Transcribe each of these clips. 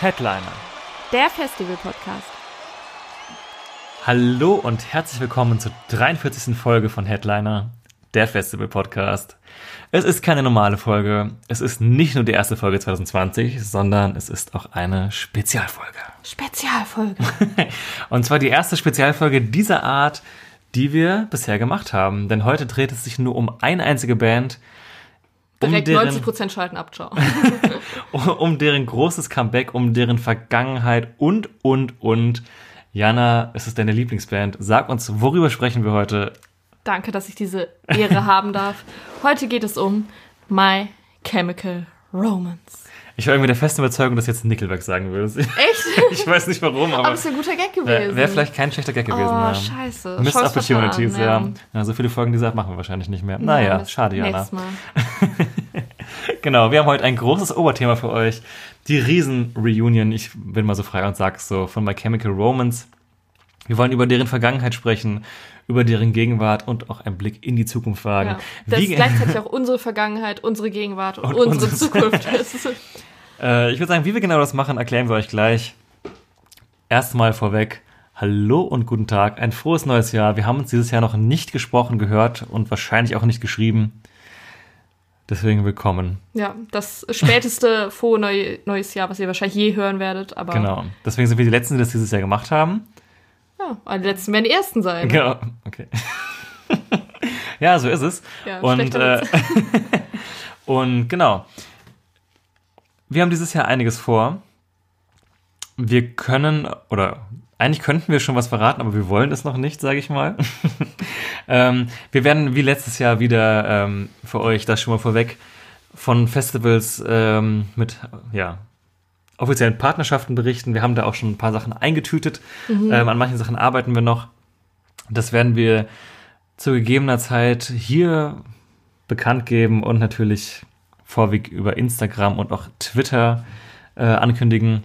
Headliner. Der Festival-Podcast. Hallo und herzlich willkommen zur 43. Folge von Headliner, der Festival Podcast. Es ist keine normale Folge. Es ist nicht nur die erste Folge 2020, sondern es ist auch eine Spezialfolge. Spezialfolge. Und zwar die erste Spezialfolge dieser Art, die wir bisher gemacht haben. Denn heute dreht es sich nur um eine einzige Band, um Direkt deren, 90% schalten ab, ciao. um deren großes Comeback, um deren Vergangenheit und, und, und. Jana, es ist deine Lieblingsband. Sag uns, worüber sprechen wir heute? Danke, dass ich diese Ehre haben darf. Heute geht es um My Chemical Romance. Ich war irgendwie der festen Überzeugung, dass jetzt Nickelback sagen würdest. Echt? Ich weiß nicht warum, aber Aber es ist ein guter Gag gewesen. wäre wär vielleicht kein schlechter Gag gewesen. Oh, ja. scheiße. Missed Chance Opportunities, ja. ja. So viele Folgen dieser Art machen wir wahrscheinlich nicht mehr. Naja, schade, Jana. Mal. Genau, wir haben heute ein großes Oberthema für euch. Die Riesen-Reunion, ich bin mal so frei und sag's so, von My Chemical Romance. Wir wollen über deren Vergangenheit sprechen, über deren Gegenwart und auch einen Blick in die Zukunft wagen. Ja. Das Wie- ist gleichzeitig auch unsere Vergangenheit, unsere Gegenwart und, Und unsere unsere- Zukunft. Äh, ich würde sagen, wie wir genau das machen, erklären wir euch gleich. Erstmal vorweg, hallo und guten Tag, ein frohes neues Jahr. Wir haben uns dieses Jahr noch nicht gesprochen, gehört und wahrscheinlich auch nicht geschrieben. Deswegen willkommen. ja, das späteste frohe neu, neues Jahr, was ihr wahrscheinlich je hören werdet. Aber Genau. Deswegen sind wir die Letzten, die das dieses Jahr gemacht haben. ja, aber die letzten werden die ersten sein. Genau, okay. ja, so ist es. Ja, und, äh, und genau. Wir haben dieses Jahr einiges vor. Wir können, oder eigentlich könnten wir schon was verraten, aber wir wollen es noch nicht, sage ich mal. ähm, wir werden wie letztes Jahr wieder ähm, für euch das schon mal vorweg von Festivals ähm, mit ja, offiziellen Partnerschaften berichten. Wir haben da auch schon ein paar Sachen eingetütet. Ähm, an manchen Sachen arbeiten wir noch. Das werden wir zu gegebener Zeit hier bekannt geben und natürlich vorweg über Instagram und auch Twitter äh, ankündigen.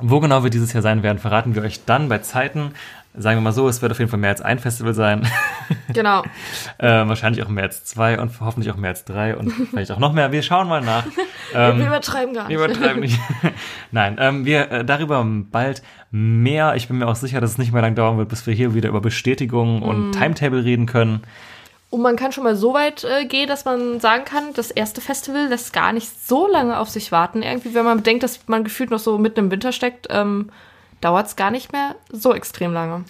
Wo genau wir dieses Jahr sein werden, verraten wir euch dann bei Zeiten. Sagen wir mal so, es wird auf jeden Fall mehr als ein Festival sein. Genau. äh, wahrscheinlich auch mehr als zwei und hoffentlich auch mehr als drei und vielleicht auch noch mehr. Wir schauen mal nach. Ähm, wir übertreiben gar nicht. wir übertreiben nicht. Nein, ähm, wir äh, darüber bald mehr. Ich bin mir auch sicher, dass es nicht mehr lang dauern wird, bis wir hier wieder über Bestätigungen und Timetable reden können. Und man kann schon mal so weit äh, gehen, dass man sagen kann, das erste Festival lässt gar nicht so lange auf sich warten. Irgendwie, wenn man bedenkt, dass man gefühlt noch so mitten im Winter steckt, ähm, dauert es gar nicht mehr so extrem lange.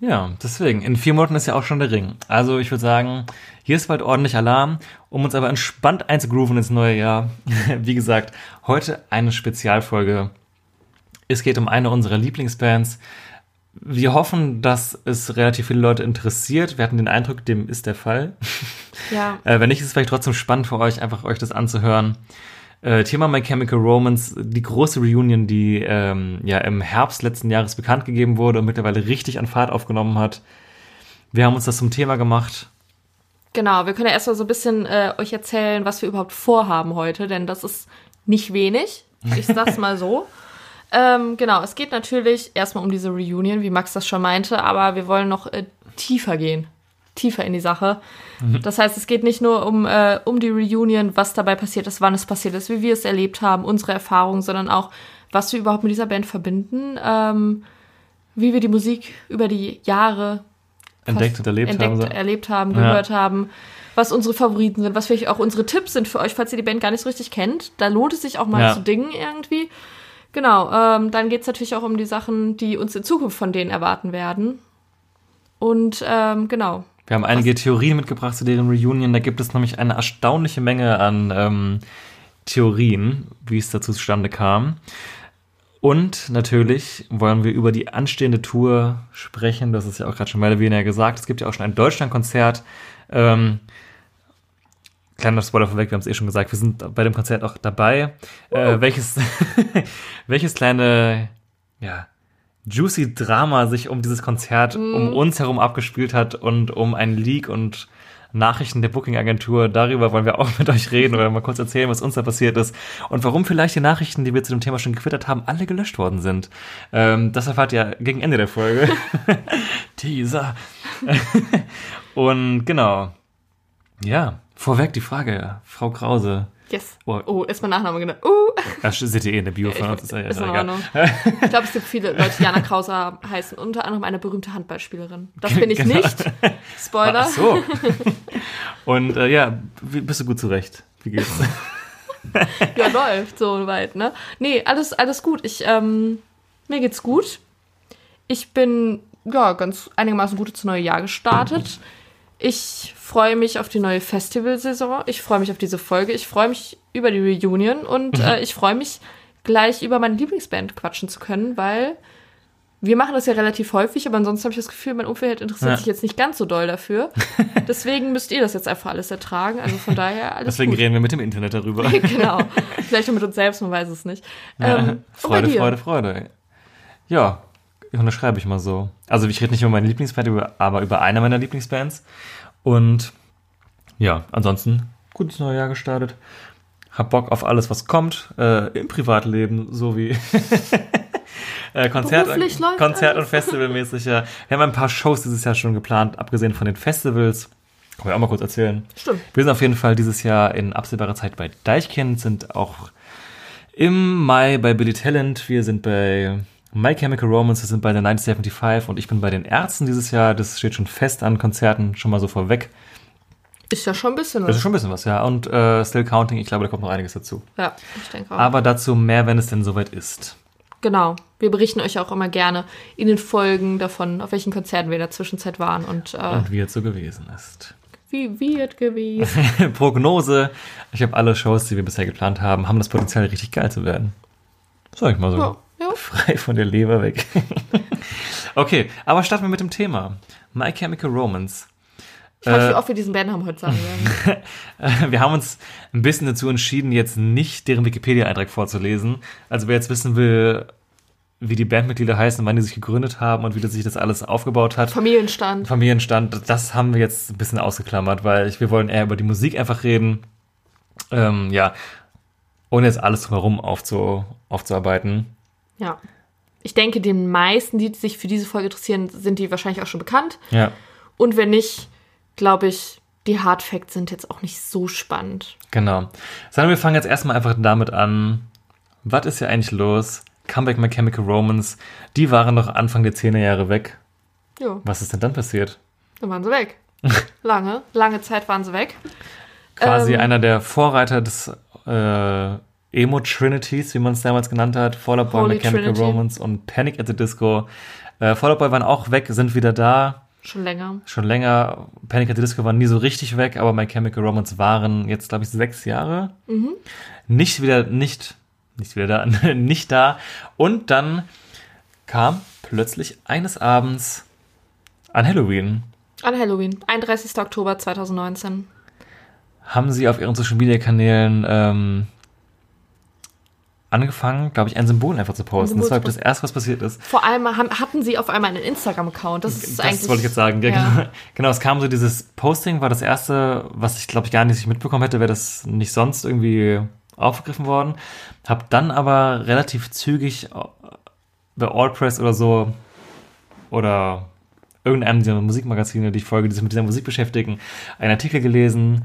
Ja, deswegen. In vier Monaten ist ja auch schon der Ring. Also ich würde sagen, hier ist bald ordentlich Alarm, um uns aber entspannt einzugrooven ins neue Jahr. Wie gesagt, heute eine Spezialfolge. Es geht um eine unserer Lieblingsbands. Wir hoffen, dass es relativ viele Leute interessiert. Wir hatten den Eindruck, dem ist der Fall. Ja. Äh, wenn nicht, ist es vielleicht trotzdem spannend für euch, einfach euch das anzuhören. Äh, Thema My Chemical Romance, die große Reunion, die ähm, ja im Herbst letzten Jahres bekannt gegeben wurde und mittlerweile richtig an Fahrt aufgenommen hat. Wir haben uns das zum Thema gemacht. Genau, wir können ja erstmal so ein bisschen äh, euch erzählen, was wir überhaupt vorhaben heute, denn das ist nicht wenig. Ich sag's mal so. Ähm, genau, es geht natürlich erstmal um diese Reunion, wie Max das schon meinte, aber wir wollen noch äh, tiefer gehen. Tiefer in die Sache. Das heißt, es geht nicht nur um, äh, um die Reunion, was dabei passiert ist, wann es passiert ist, wie wir es erlebt haben, unsere Erfahrungen, sondern auch, was wir überhaupt mit dieser Band verbinden, ähm, wie wir die Musik über die Jahre Entdeckt und erlebt entdeckt, haben. So. erlebt haben, Ja. gehört haben, was unsere Favoriten sind, was vielleicht auch unsere Tipps sind für euch, falls ihr die Band gar nicht so richtig kennt. Da lohnt es sich auch mal Ja. zu dingen irgendwie. Genau, ähm, dann geht es natürlich auch um die Sachen, die uns in Zukunft von denen erwarten werden. Und ähm, genau, Wir haben einige Theorien mitgebracht zu deren Reunion. Da gibt es nämlich eine erstaunliche Menge an ähm, Theorien, wie es dazu zustande kam. Und natürlich wollen wir über die anstehende Tour sprechen. Das ist ja auch gerade schon mehr oder weniger gesagt. Es gibt ja auch schon ein Deutschlandkonzert. Ähm, kleiner Spoiler vorweg, wir haben es eh schon gesagt, wir sind bei dem Konzert auch dabei. Äh, welches, welches kleine, ja, juicy Drama sich um dieses Konzert um uns herum abgespielt hat und um ein Leak und Nachrichten der Booking-Agentur. Darüber wollen wir auch mit euch reden oder mal kurz erzählen, was uns da passiert ist und warum vielleicht die Nachrichten, die wir zu dem Thema schon gequittert haben, alle gelöscht worden sind. Ähm, das erfahrt ihr gegen Ende der Folge. Teaser. und genau. Ja, vorweg die Frage, Frau Krause. Yes. Oh. Oh, ist mein Nachname genannt. Uh. Das seht ihr eh in der Bio von uns. Ist, ja- Ist ja in. Ordnung. Ich glaube, es gibt viele Leute, die Jana Krause heißen. Unter anderem eine berühmte Handballspielerin. Das bin ich Genau. nicht. Spoiler. Ach so. Und äh, ja, bist du gut zurecht? Wie geht's? Ja, läuft so weit, ne? Nee, alles, alles gut. Ich, ähm, mir geht's gut. Ich bin, ja, ganz einigermaßen gut ins neue Jahr gestartet. Ich freue mich auf die neue Festivalsaison. Ich freue mich auf diese Folge. Ich freue mich über die Reunion und äh, ich freue mich gleich über meine Lieblingsband quatschen zu können, weil wir machen das ja relativ häufig, aber ansonsten habe ich das Gefühl, mein Umfeld interessiert Ja. sich jetzt nicht ganz so doll dafür. Deswegen müsst ihr das jetzt einfach alles ertragen. Also von daher alles Deswegen gut. reden wir mit dem Internet darüber. genau. Vielleicht auch mit uns selbst, man weiß es nicht. Ja, Ähm, Freude? Freude, Freude. Ja, unterschreibe ich mal so. Also ich rede nicht über meine Lieblingsband, aber über eine meiner Lieblingsbands. Und ja, ansonsten gutes neues Jahr gestartet. Hab Bock auf alles, was kommt. Äh, Im Privatleben sowie äh, Konzert, läuft Konzert und. Festivalmäßig. Ja. Wir haben ein paar Shows dieses Jahr schon geplant, abgesehen von den Festivals. Können wir auch mal kurz erzählen. Stimmt. Wir sind auf jeden Fall dieses Jahr in absehbarer Zeit bei Deichkind, sind auch im Mai bei Billy Talent, wir sind bei My Chemical Romance, wir sind bei der 1975 und ich bin bei den Ärzten dieses Jahr. Das steht schon fest an Konzerten, schon mal so vorweg. Ist ja schon ein bisschen Das ist was. schon ein bisschen was, ja. Und äh, Still Counting, ich glaube, da kommt noch einiges dazu. Ja, ich denke auch. Aber dazu mehr, wenn es denn soweit ist. genau. Wir berichten euch auch immer gerne in den Folgen davon, auf welchen Konzerten wir in der Zwischenzeit waren und, äh, Und wie es so gewesen ist. wie wird gewesen. Prognose. Ich habe alle Shows, die wir bisher geplant haben, haben das Potenzial, richtig geil zu werden. Sag ich mal so. Ja, Frei von der Leber weg. okay, aber starten wir mit dem Thema. My Chemical Romance. Ich weiß, Äh, wie oft wir diesen Bandnamen heute sagen Wir haben uns ein bisschen dazu entschieden, jetzt nicht deren Wikipedia-Eintrag vorzulesen. Also wer jetzt wissen will, wie die Bandmitglieder heißen, wann die sich gegründet haben und wie sich das alles aufgebaut hat, Familienstand. Familienstand, das haben wir jetzt ein bisschen ausgeklammert, weil ich, wir wollen eher über die Musik einfach reden. Ähm, ja, ohne jetzt alles drumherum aufzu, aufzuarbeiten. Ja. Ich denke, den meisten, die sich für diese Folge interessieren, sind die wahrscheinlich auch schon bekannt. Ja, Und wenn nicht, glaube ich, die Hard Facts sind jetzt auch nicht so spannend. genau. Sondern wir fangen jetzt erstmal einfach damit an. Was ist hier eigentlich los? Comeback My Chemical Romance. Die waren noch Anfang der 10er Jahre weg. Ja, Was ist denn dann passiert? dann waren sie weg. Lange, lange Zeit waren sie weg. Quasi Ähm. einer der Vorreiter des äh, Emo Trinities, wie man es damals genannt hat. Fall Out Boy, Holy My Chemical Trinity. Romance und Panic at the Disco. Äh, Fall Out Boy waren auch weg, sind wieder da. Schon länger. Schon länger. Panic at the Disco waren nie so richtig weg, aber My Chemical Romance waren jetzt, glaube ich, sechs Jahre. Nicht wieder, nicht, nicht wieder da, nicht da. Und dann kam plötzlich eines Abends an Halloween An Halloween, 31. Oktober 2019. haben sie auf ihren Social Media Kanälen ähm, angefangen, glaube ich, ein Symbol einfach zu posten. Symbol Das war das erste, was passiert ist. Vor allem hatten sie auf einmal einen Instagram-Account. Das ist Das eigentlich. wollte ich jetzt sagen. Ja, Ja. Genau. genau, es kam so dieses Posting, war das erste, was ich glaube ich gar nicht mitbekommen hätte, wäre das nicht sonst irgendwie aufgegriffen worden. Hab dann aber relativ zügig bei Allpress oder so oder irgendeinem dieser Musikmagazine, die ich folge, die sich mit dieser Musik beschäftigen, einen Artikel gelesen,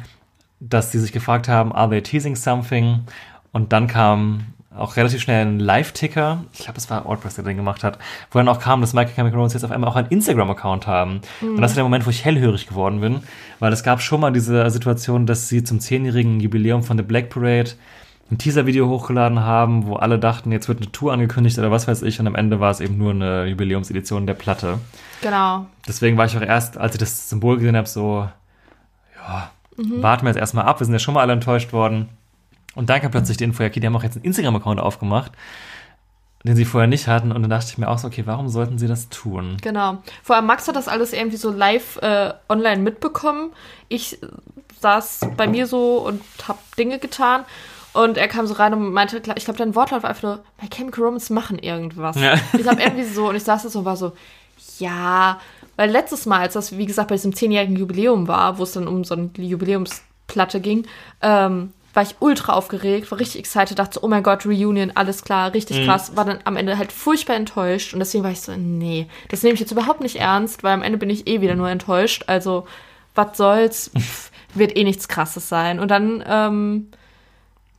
dass sie sich gefragt haben, are they teasing something? Und dann kam auch relativ schnell ein Live-Ticker, ich glaube, es war Allpress, der den gemacht hat, wo dann auch kam, dass Michael Chemical Romance jetzt auf einmal auch einen Instagram-Account haben. Und das ist der Moment, wo ich hellhörig geworden bin, weil es gab schon mal diese Situation, dass sie zum zehnjährigen Jubiläum von The Black Parade ein Teaser-Video hochgeladen haben, wo alle dachten, jetzt wird eine Tour angekündigt oder was weiß ich, und am Ende war es eben nur eine Jubiläumsedition der Platte. Genau. Deswegen war ich auch erst, als ich das Symbol gesehen habe, so, ja, warten wir jetzt erstmal ab, wir sind ja schon mal alle enttäuscht worden. Und dann kam plötzlich die Info, ja, okay, die haben auch jetzt einen Instagram-Account aufgemacht. den sie vorher nicht hatten. Und dann dachte ich mir auch so, okay, warum sollten sie das tun? Genau. Vor allem Max hat das alles irgendwie so live äh, online mitbekommen. Ich saß bei mir so und hab Dinge getan. Und er kam so rein und meinte, ich glaube, dein Wortlaut war einfach nur, My Chemical Romance machen irgendwas. Ja. Ich habe irgendwie so, und ich saß da so und war so, ja, weil letztes Mal, als das, wie gesagt, bei diesem zehnjährigen Jubiläum war, wo es dann um so eine Jubiläumsplatte ging, ähm, war ich ultra aufgeregt, war richtig excited, dachte so, oh mein Gott, Reunion, alles klar, richtig krass, war dann am Ende halt furchtbar enttäuscht und deswegen war ich so, nee, das nehme ich jetzt überhaupt nicht ernst, weil am Ende bin ich eh wieder nur enttäuscht, also was soll's, Pff, wird eh nichts krasses sein. Und dann ähm,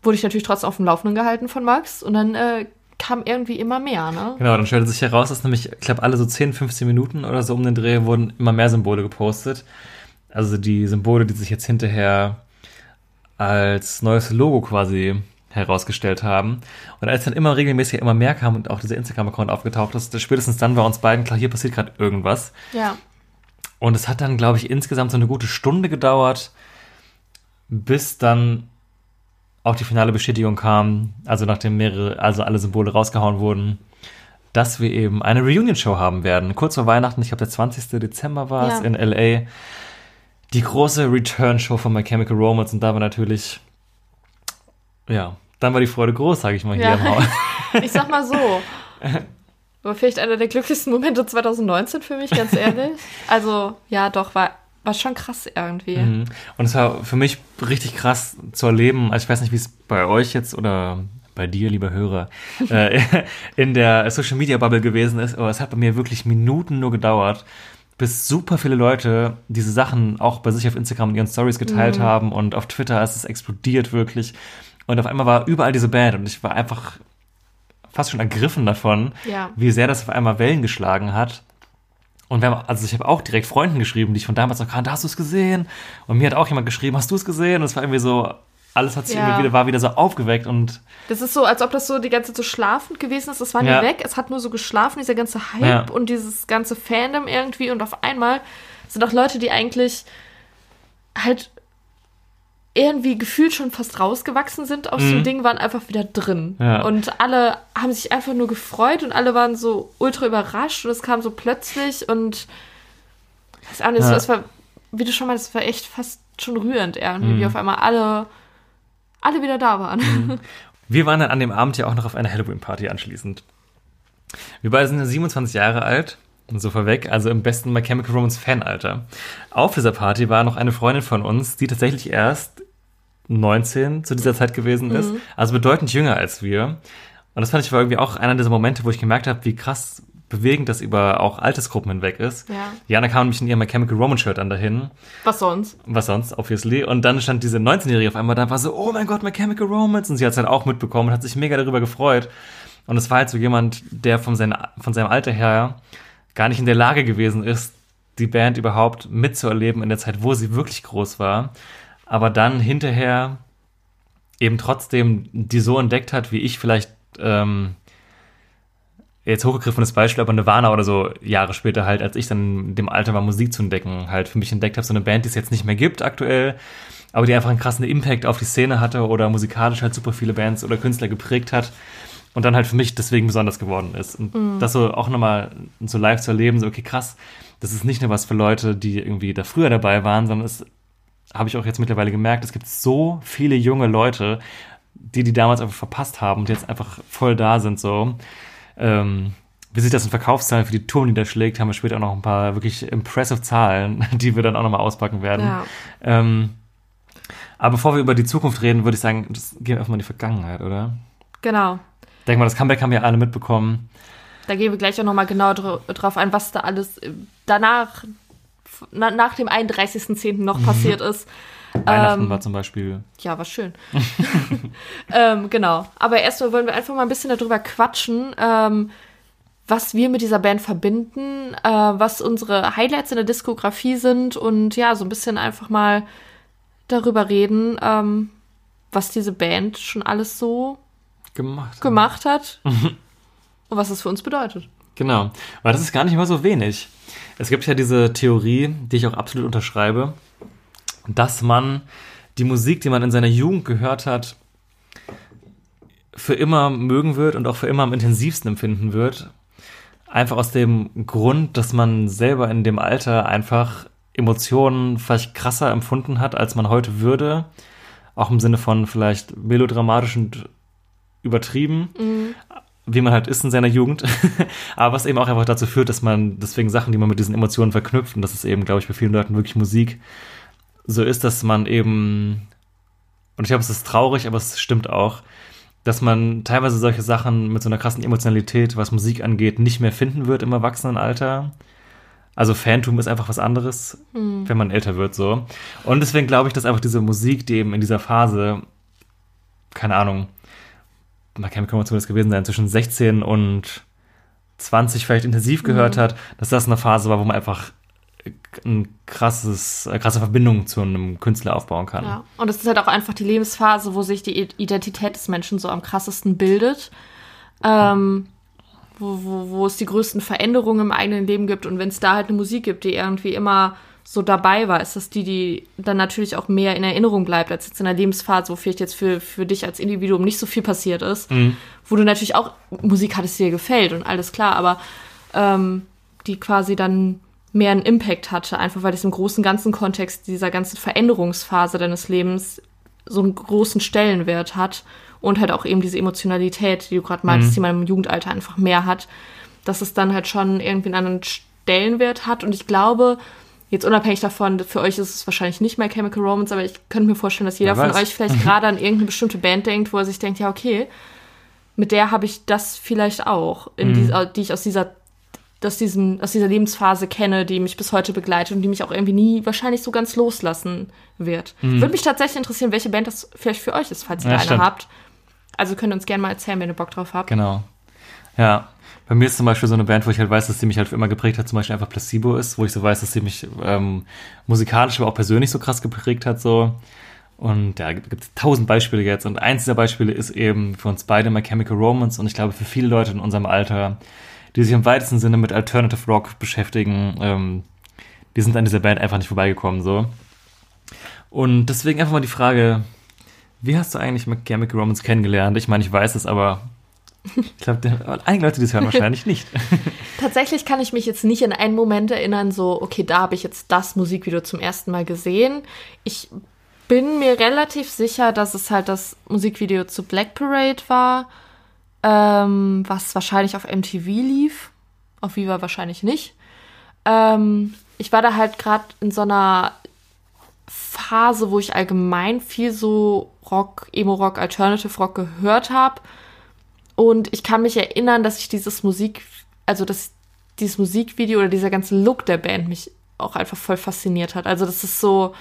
wurde ich natürlich trotzdem auf dem Laufenden gehalten von Max und dann äh, kam irgendwie immer mehr, ne? Genau, dann stellte sich heraus, dass nämlich, ich glaube, alle so 10, 15 Minuten oder so um den Dreh wurden immer mehr Symbole gepostet. Also die Symbole, die sich jetzt hinterher als neues Logo quasi herausgestellt haben. Und als dann immer regelmäßig immer mehr kam und auch dieser Instagram-Account aufgetaucht ist, spätestens dann war uns beiden klar, hier passiert gerade irgendwas. Ja. Und es hat dann, glaube ich, insgesamt so eine gute Stunde gedauert, bis dann auch die finale Bestätigung kam, also nachdem mehrere, also alle Symbole rausgehauen wurden, dass wir eben eine Reunion-Show haben werden. Kurz vor Weihnachten, ich glaube der 20. Dezember war es Ja. in L.A. Die große Return-Show von My Chemical Romance und da war natürlich, ja, dann war die Freude groß, sage ich mal hier Ja. im Haus. Ich sag mal so. Aber vielleicht einer der glücklichsten Momente 2019 für mich, ganz ehrlich. Also, ja, doch, war, war schon krass irgendwie. Mhm. Und es war für mich richtig krass zu erleben. Also ich weiß nicht, wie es bei euch jetzt oder bei dir, lieber Hörer, äh, in der Social Media Bubble gewesen ist, aber es hat bei mir wirklich Minuten nur gedauert, bis super viele Leute diese Sachen auch bei sich auf Instagram in ihren Stories geteilt haben und auf Twitter ist es explodiert wirklich. Und auf einmal war überall diese Band und ich war einfach fast schon ergriffen davon, Ja. wie sehr das auf einmal Wellen geschlagen hat. Und wir haben, also ich habe auch direkt Freunden geschrieben, die ich von damals noch kannte, hast du es gesehen? Und mir hat auch jemand geschrieben, hast du es gesehen? Und es war irgendwie so, alles hat sich Ja. wieder, war wieder so aufgeweckt und Das ist so, als ob das so die ganze Zeit so schlafend gewesen ist. Das war nie Ja. weg. Es hat nur so geschlafen, dieser ganze Hype Ja. und dieses ganze Fandom irgendwie. Und auf einmal sind auch Leute, die eigentlich halt irgendwie gefühlt schon fast rausgewachsen sind aus dem Ding, waren einfach wieder drin. Mhm. Und alle haben sich einfach nur gefreut und alle waren so ultra überrascht und es kam so plötzlich und weiß auch nicht, Ja. es war, wie du schon meinst, es war echt fast schon rührend irgendwie, Mhm. wie auf einmal alle, alle wieder da waren. wir waren dann an dem Abend ja auch noch auf einer Halloween-Party anschließend. Wir beide sind ja 27 Jahre alt, und so vorweg, also im besten My Chemical Romance Fanalter. Auf dieser Party war noch eine Freundin von uns, die tatsächlich erst 19 zu dieser Zeit gewesen ist, also bedeutend jünger als wir. Und das fand ich war irgendwie auch einer dieser Momente, wo ich gemerkt habe, wie krass bewegend das über auch Altersgruppen hinweg ist. Ja. Jana kam nämlich in ihrem Chemical Romance Shirt dann dahin. Was sonst? Was sonst, obviously. Und dann stand diese 19-Jährige auf einmal da und war so, oh mein Gott, My Chemical Romance. Und sie hat es halt auch mitbekommen und hat sich mega darüber gefreut. Und es war halt so jemand, der von, seiner, von seinem Alter her gar nicht in der Lage gewesen ist, die Band überhaupt mitzuerleben in der Zeit, wo sie wirklich groß war. Aber dann hinterher eben trotzdem die so entdeckt hat, wie ich vielleicht ähm, jetzt hochgegriffenes Beispiel, aber Nirvana oder so Jahre später halt, als ich dann in dem Alter war, Musik zu entdecken, halt für mich entdeckt habe, so eine Band, die es jetzt nicht mehr gibt aktuell, aber die einfach einen krassen Impact auf die Szene hatte oder musikalisch halt super viele Bands oder Künstler geprägt hat und dann halt für mich deswegen besonders geworden ist. Und das so auch nochmal so live zu erleben, so okay, krass, das ist nicht nur was für Leute, die irgendwie da früher dabei waren, sondern es habe ich auch jetzt mittlerweile gemerkt, es gibt so viele junge Leute, die die damals einfach verpasst haben und jetzt einfach voll da sind so. Ähm, wie sich das in Verkaufszahlen für die Tour niederschlägt, haben wir später auch noch ein paar wirklich impressive Zahlen, die wir dann auch nochmal auspacken werden. Ja. Ähm, aber bevor wir über die Zukunft reden, würde ich sagen, das gehen wir einfach mal in die Vergangenheit, oder? Genau. Denk mal, das Comeback haben wir alle mitbekommen. Da gehen wir gleich auch nochmal genau dr drauf ein, was da alles danach, na, nach dem 31.10. noch passiert ist. Weihnachten Ähm, war zum Beispiel. Ja, war schön. ähm, genau. Aber erstmal wollen wir einfach mal ein bisschen darüber quatschen, ähm, was wir mit dieser Band verbinden, äh, was unsere Highlights in der Diskografie sind und ja, so ein bisschen einfach mal darüber reden, ähm, was diese Band schon alles so Gemacht. gemacht hat und was es für uns bedeutet. Genau. Weil das ist gar nicht immer so wenig. Es gibt ja diese Theorie, die ich auch absolut unterschreibe, dass man die Musik, die man in seiner Jugend gehört hat, für immer mögen wird und auch für immer am intensivsten empfinden wird. Einfach aus dem Grund, dass man selber in dem Alter einfach Emotionen vielleicht krasser empfunden hat, als man heute würde. Auch im Sinne von vielleicht melodramatisch und übertrieben, wie man halt ist in seiner Jugend. Aber was eben auch einfach dazu führt, dass man deswegen Sachen, die man mit diesen Emotionen verknüpft, und das ist eben, glaube ich, bei vielen Leuten wirklich Musik, so ist, dass man eben, und ich glaube, es ist traurig, aber es stimmt auch, dass man teilweise solche Sachen mit so einer krassen Emotionalität, was Musik angeht, nicht mehr finden wird im Erwachsenenalter. Also Phantom ist einfach was anderes, wenn man älter wird so. Und deswegen glaube ich, dass einfach diese Musik, die eben in dieser Phase, keine Ahnung, man kann man zumindest gewesen sein, zwischen 16 und 20 vielleicht intensiv gehört hat, dass das eine Phase war, wo man einfach ein krasses, eine krasse Verbindung zu einem Künstler aufbauen kann. Ja. Und es ist halt auch einfach die Lebensphase, wo sich die Identität des Menschen so am krassesten bildet. Ähm, wo, wo, wo es die größten Veränderungen im eigenen Leben gibt. Und wenn es da halt eine Musik gibt, die irgendwie immer so dabei war, ist das die, die dann natürlich auch mehr in Erinnerung bleibt, als jetzt in einer Lebensphase, wo vielleicht jetzt für, für dich als Individuum nicht so viel passiert ist. Wo du natürlich auch Musik hattest, die dir gefällt und alles klar, aber ähm, die quasi dann mehr einen Impact hatte, einfach weil es im großen ganzen Kontext dieser ganzen Veränderungsphase deines Lebens so einen großen Stellenwert hat und halt auch eben diese Emotionalität, die du gerade meintest, die man im Jugendalter einfach mehr hat, dass es dann halt schon irgendwie einen anderen Stellenwert hat. Und ich glaube, jetzt unabhängig davon, für euch ist es wahrscheinlich nicht My Chemical Romance, aber ich könnte mir vorstellen, dass jeder von euch vielleicht gerade an irgendeine bestimmte Band denkt, wo er sich denkt, ja okay, mit der habe ich das vielleicht auch, Mhm. dieser, die ich aus dieser aus, diesem, aus dieser Lebensphase kenne, die mich bis heute begleitet und die mich auch irgendwie nie wahrscheinlich so ganz loslassen wird. Würde mich tatsächlich interessieren, welche Band das vielleicht für euch ist, falls ihr Mhm. Ja, eine stimmt. habt. Also könnt ihr uns gerne mal erzählen, wenn ihr Bock drauf habt. Genau. Ja. Bei mir ist zum Beispiel so eine Band, wo ich halt weiß, dass sie mich halt für immer geprägt hat, zum Beispiel einfach Placebo ist, wo ich so weiß, dass sie mich ähm, musikalisch, aber auch persönlich so krass geprägt hat, so. Und ja, gibt es tausend Beispiele jetzt. Und eins dieser Beispiele ist eben für uns beide My Chemical Romance und ich glaube für viele Leute in unserem Alter, die sich im weitesten Sinne mit Alternative Rock beschäftigen, ähm, die sind an dieser Band einfach nicht vorbeigekommen, so. Und deswegen einfach mal die Frage, wie hast du eigentlich My Chemical Romance kennengelernt? Ich meine, ich weiß es, aber ich glaube, einige Leute, die es hören, wahrscheinlich nicht. Tatsächlich kann ich mich jetzt nicht in einen Moment erinnern, so, okay, da habe ich jetzt das Musikvideo zum ersten Mal gesehen. Ich bin mir relativ sicher, dass es halt das Musikvideo zu Black Parade war, ähm, was wahrscheinlich auf MTV lief. Auf Viva wahrscheinlich nicht. Ähm, ich war da halt gerade in so einer Phase, wo ich allgemein viel so Rock, Emo-Rock, Alternative Rock gehört habe. Und ich kann mich erinnern, dass ich dieses Musik, also dass dieses Musikvideo oder dieser ganze Look der Band mich auch einfach voll fasziniert hat. Also das ist so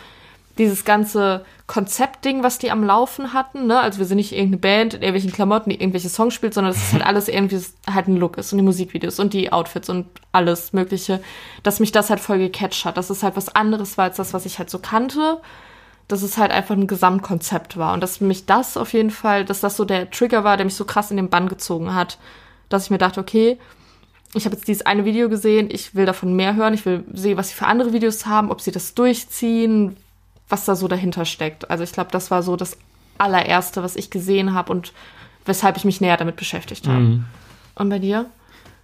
dieses ganze Konzeptding, was die am Laufen hatten. Ne? Also wir sind nicht irgendeine Band in irgendwelchen Klamotten, die irgendwelche Songs spielt, sondern das ist halt alles irgendwie halt ein Look ist und die Musikvideos und die Outfits und alles Mögliche, dass mich das halt voll gecatcht hat. Dass es halt was anderes war als das, was ich halt so kannte dass es halt einfach ein Gesamtkonzept war und dass mich das auf jeden Fall, dass das so der Trigger war, der mich so krass in den Bann gezogen hat, dass ich mir dachte, okay, ich habe jetzt dieses eine Video gesehen, ich will davon mehr hören, ich will sehen, was sie für andere Videos haben, ob sie das durchziehen, was da so dahinter steckt. Also ich glaube, das war so das allererste, was ich gesehen habe und weshalb ich mich näher damit beschäftigt habe. Und bei dir?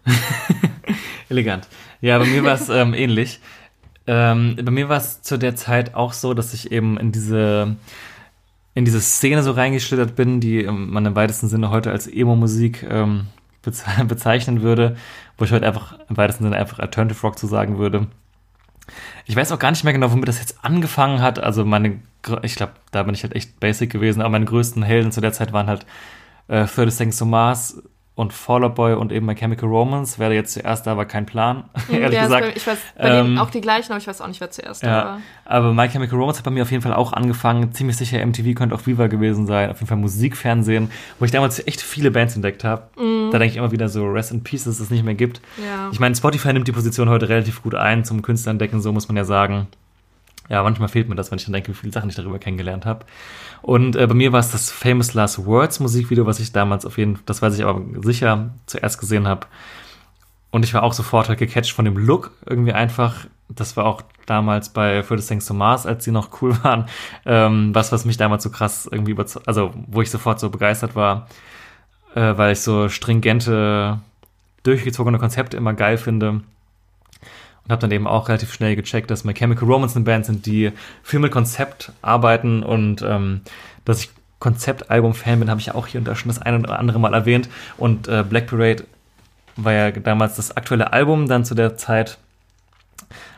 Elegant. Ja, bei mir war es ähm, ähnlich. Ähm, bei mir war es zu der Zeit auch so, dass ich eben in diese in diese Szene so reingeschlittert bin, die ähm, man im weitesten Sinne heute als Emo-Musik ähm, beze bezeichnen würde, wo ich heute einfach im weitesten Sinne einfach Alternative Rock zu sagen würde. Ich weiß auch gar nicht mehr genau, womit das jetzt angefangen hat. Also meine, ich glaube, da bin ich halt echt basic gewesen, aber meine größten Helden zu der Zeit waren halt äh, 30 Seconds to Mars und Fall Out Boy und eben My Chemical Romance. Wer jetzt zuerst da war, kein Plan, ehrlich ja, ist gesagt. Bei, ich weiß bei denen Ähm, auch die gleichen, aber ich weiß auch nicht, wer zuerst da Ja, war. aber My Chemical Romance hat bei mir auf jeden Fall auch angefangen. Ziemlich sicher MTV könnte auch Viva gewesen sein. Auf jeden Fall Musikfernsehen, wo ich damals echt viele Bands entdeckt habe. Da denke ich immer wieder so, Rest in Peace, dass es nicht mehr gibt. Mhm. Ja. Ich meine, Spotify nimmt die Position heute relativ gut ein zum Künstler entdecken, so muss man ja sagen. Ja, manchmal fehlt mir das, wenn ich dann denke, wie viele Sachen ich darüber kennengelernt habe. Und äh, bei mir war es das Famous Last Words Musikvideo, was ich damals auf jeden Fall, das weiß ich aber sicher, zuerst gesehen habe. Und ich war auch sofort halt gecatcht von dem Look irgendwie einfach. Das war auch damals bei Furthest Things to Mars, als die noch cool waren. Ähm, was, was mich damals so krass irgendwie überzeugt, also wo ich sofort so begeistert war. äh, weil ich so stringente, durchgezogene Konzepte immer geil finde. Und habe dann eben auch relativ schnell gecheckt, dass My Chemical Romance eine Band sind, die viel mit Konzept arbeiten und ähm, dass ich Konzeptalbum-Fan bin, habe ich ja auch hier und da schon das eine oder andere Mal erwähnt. Und äh, Black Parade war ja damals das aktuelle Album, dann zu der Zeit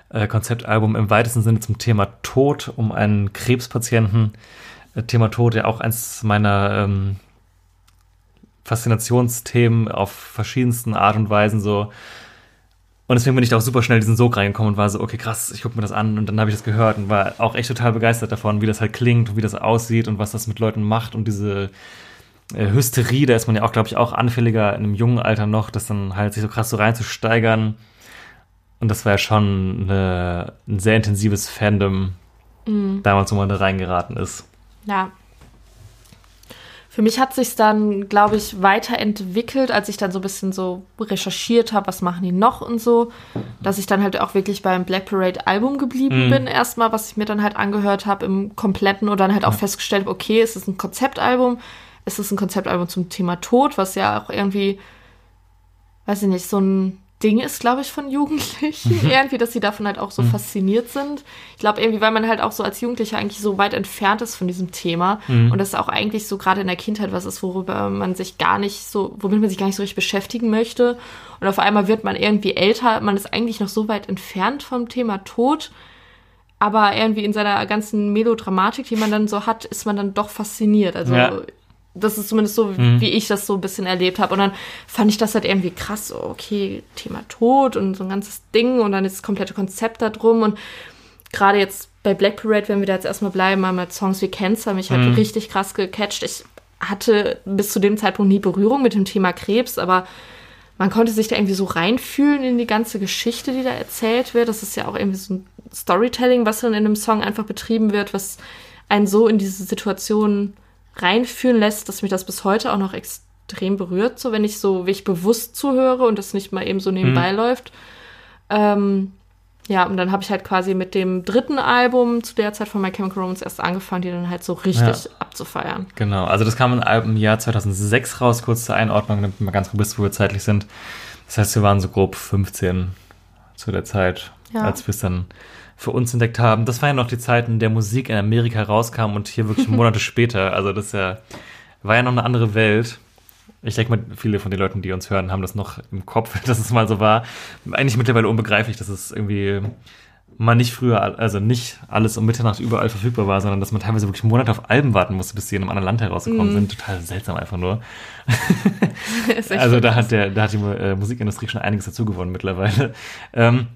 äh, Konzeptalbum im weitesten Sinne zum Thema Tod, um einen Krebspatienten. Äh, Thema Tod, ja auch eins meiner ähm, Faszinationsthemen auf verschiedensten Art und Weisen so. Und deswegen bin ich da auch super schnell in diesen Sog reingekommen und war so, okay, krass, ich gucke mir das an und dann habe ich das gehört und war auch echt total begeistert davon, wie das halt klingt und wie das aussieht und was das mit Leuten macht und diese äh, Hysterie, da ist man ja auch, glaube ich, auch anfälliger in einem jungen Alter noch, das dann halt sich so krass so reinzusteigern. Und das war ja schon eine, ein sehr intensives Fandom, damals, wo man da reingeraten ist. Ja. Für mich hat sich dann, glaube ich, weiterentwickelt, als ich dann so ein bisschen so recherchiert habe, was machen die noch und so, dass ich dann halt auch wirklich beim Black Parade Album geblieben Mhm. bin, erstmal, was ich mir dann halt angehört habe im kompletten und dann halt auch festgestellt, habe, okay, es ist ein Konzeptalbum, es ist ein Konzeptalbum zum Thema Tod, was ja auch irgendwie, weiß ich nicht, so ein Ding ist, glaube ich, von Jugendlichen irgendwie, dass sie davon halt auch so fasziniert sind. Ich glaube irgendwie, weil man halt auch so als Jugendlicher eigentlich so weit entfernt ist von diesem Thema und das auch eigentlich so gerade in der Kindheit was ist, worüber man sich gar nicht so, womit man sich gar nicht so richtig beschäftigen möchte. Und auf einmal wird man irgendwie älter, man ist eigentlich noch so weit entfernt vom Thema Tod, aber irgendwie in seiner ganzen Melodramatik, die man dann so hat, ist man dann doch fasziniert. Also Ja. Das ist zumindest so, wie ich das so ein bisschen erlebt habe. Und dann fand ich das halt irgendwie krass, so, okay, Thema Tod und so ein ganzes Ding und dann ist das komplette Konzept da drum. Und gerade jetzt bei Black Parade, wenn wir da jetzt erstmal bleiben, haben mit Songs wie Cancer mich halt richtig krass gecatcht. Ich hatte bis zu dem Zeitpunkt nie Berührung mit dem Thema Krebs, aber man konnte sich da irgendwie so reinfühlen in die ganze Geschichte, die da erzählt wird. Das ist ja auch irgendwie so ein Storytelling, was dann in einem Song einfach betrieben wird, was einen so in diese Situation reinführen lässt, dass mich das bis heute auch noch extrem berührt, so wenn ich so wirklich bewusst zuhöre und das nicht mal eben so nebenbei läuft. Ähm, ja, und dann habe ich halt quasi mit dem dritten Album zu der Zeit von My Chemical Romance erst angefangen, die dann halt so richtig Ja. abzufeiern. Genau, also das kam im Jahr 2006 raus, kurz zur Einordnung, damit wir mal ganz grob wissen, wo wir zeitlich sind. Das heißt, wir waren so grob 15 zu der Zeit, Ja. als wir es dann für uns entdeckt haben. Das waren ja noch die Zeiten, der Musik in Amerika rauskam und hier wirklich Monate später. Also das ja, war ja noch eine andere Welt. Ich denke mal, viele von den Leuten, die uns hören, haben das noch im Kopf, dass es mal so war. Eigentlich mittlerweile unbegreiflich, dass es irgendwie mal nicht früher, also nicht alles um Mitternacht überall verfügbar war, sondern dass man teilweise wirklich Monate auf Alben warten musste, bis sie in einem anderen Land herausgekommen sind. Total seltsam einfach nur. Also da hat der, da hat die äh, Musikindustrie schon einiges dazu gewonnen mittlerweile. Ähm,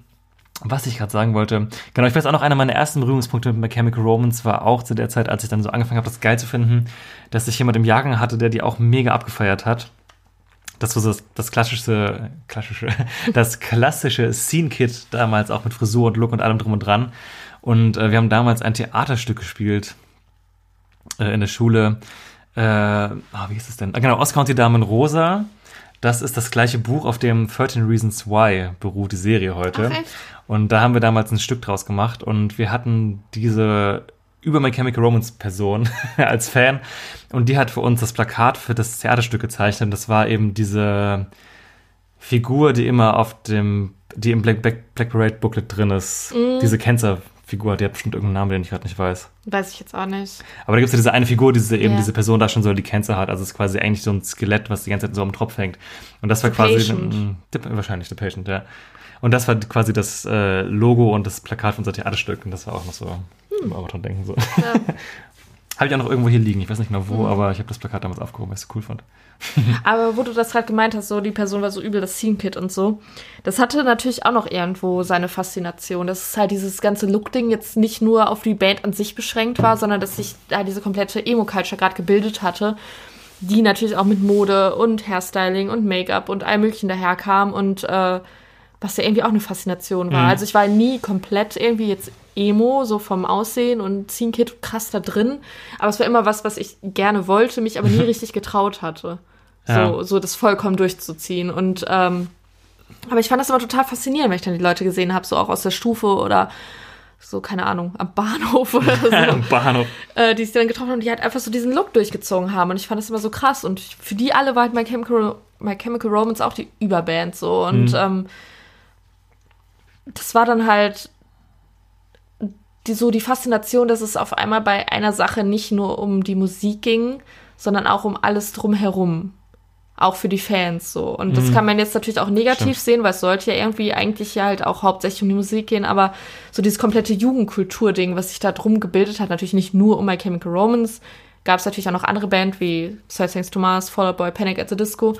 was ich gerade sagen wollte, genau, ich weiß auch noch, einer meiner ersten Berührungspunkte mit My Chemical Romance war auch zu der Zeit, als ich dann so angefangen habe, das geil zu finden, dass ich jemand im Jahrgang hatte, der die auch mega abgefeiert hat. Das war so das, das klassische, klassische, das klassische Scene-Kit damals, auch mit Frisur und Look und allem drum und dran. Und äh, wir haben damals ein Theaterstück gespielt äh, in der Schule. Äh, ah, wie hieß es denn? Ah, genau, Oscar und die Damen Rosa. Das ist das gleiche Buch, auf dem 13 Reasons Why beruht die Serie heute. Echt? Und da haben wir damals ein Stück draus gemacht und wir hatten diese über My Chemical Romance Person als Fan und die hat für uns das Plakat für das Theaterstück gezeichnet. Das war eben diese Figur, die immer auf dem, die im Black, Black, Black Parade Booklet drin ist. Diese Cancer-Figur, die hat bestimmt irgendeinen Namen, den ich gerade nicht weiß. Weiß ich jetzt auch nicht. Aber da gibt es ja diese eine Figur, diese eben Ja. diese Person da schon so, die Cancer hat. Also es ist quasi eigentlich so ein Skelett, was die ganze Zeit so am Tropf hängt. Und das war The quasi ein- wahrscheinlich The Patient, ja. Und das war quasi das äh, Logo und das Plakat von unser Theaterstück. Und das war auch noch so Hm. im auch dran denken. So. habe ich auch noch irgendwo hier liegen. Ich weiß nicht genau Hm. wo, aber ich habe das Plakat damals aufgehoben, weil ich es so cool fand. Aber wo du das gerade gemeint hast, so die Person war so übel das Scene-Kit und so, das hatte natürlich auch noch irgendwo seine Faszination. Dass halt dieses ganze Look-Ding jetzt nicht nur auf die Band an sich beschränkt war, sondern dass sich da diese komplette Emo-Culture gerade gebildet hatte, die natürlich auch mit Mode und Hairstyling und Make-up und allem möglichen daherkam und äh, was ja irgendwie auch eine Faszination war. Mhm. Also ich war nie komplett irgendwie jetzt Emo, so vom Aussehen und Scene-Kit krass da drin, aber es war immer was, was ich gerne wollte, mich aber nie richtig getraut hatte so, Ja. so das vollkommen durchzuziehen. Und ähm, aber ich fand das immer total faszinierend, wenn ich dann die Leute gesehen habe, so auch aus der Stufe oder so, keine Ahnung, am Bahnhof oder so, Am Bahnhof. äh, die sich dann getroffen haben, die halt einfach so diesen Look durchgezogen haben. Und ich fand das immer so krass. Und für die alle war halt My Chemical, My Chemical Romance auch die Überband so. Und ähm, das war dann halt die, so die Faszination, dass es auf einmal bei einer Sache nicht nur um die Musik ging, sondern auch um alles drumherum. Auch für die Fans so. Und das kann man jetzt natürlich auch negativ Stimmt. sehen, weil es sollte ja irgendwie eigentlich ja halt auch hauptsächlich um die Musik gehen, aber so dieses komplette Jugendkultur-Ding, was sich da drum gebildet hat, natürlich nicht nur um My Chemical Romance, gab es natürlich auch noch andere Band wie Sir Thanks to Mars, Fall Out Boy, Panic at the Disco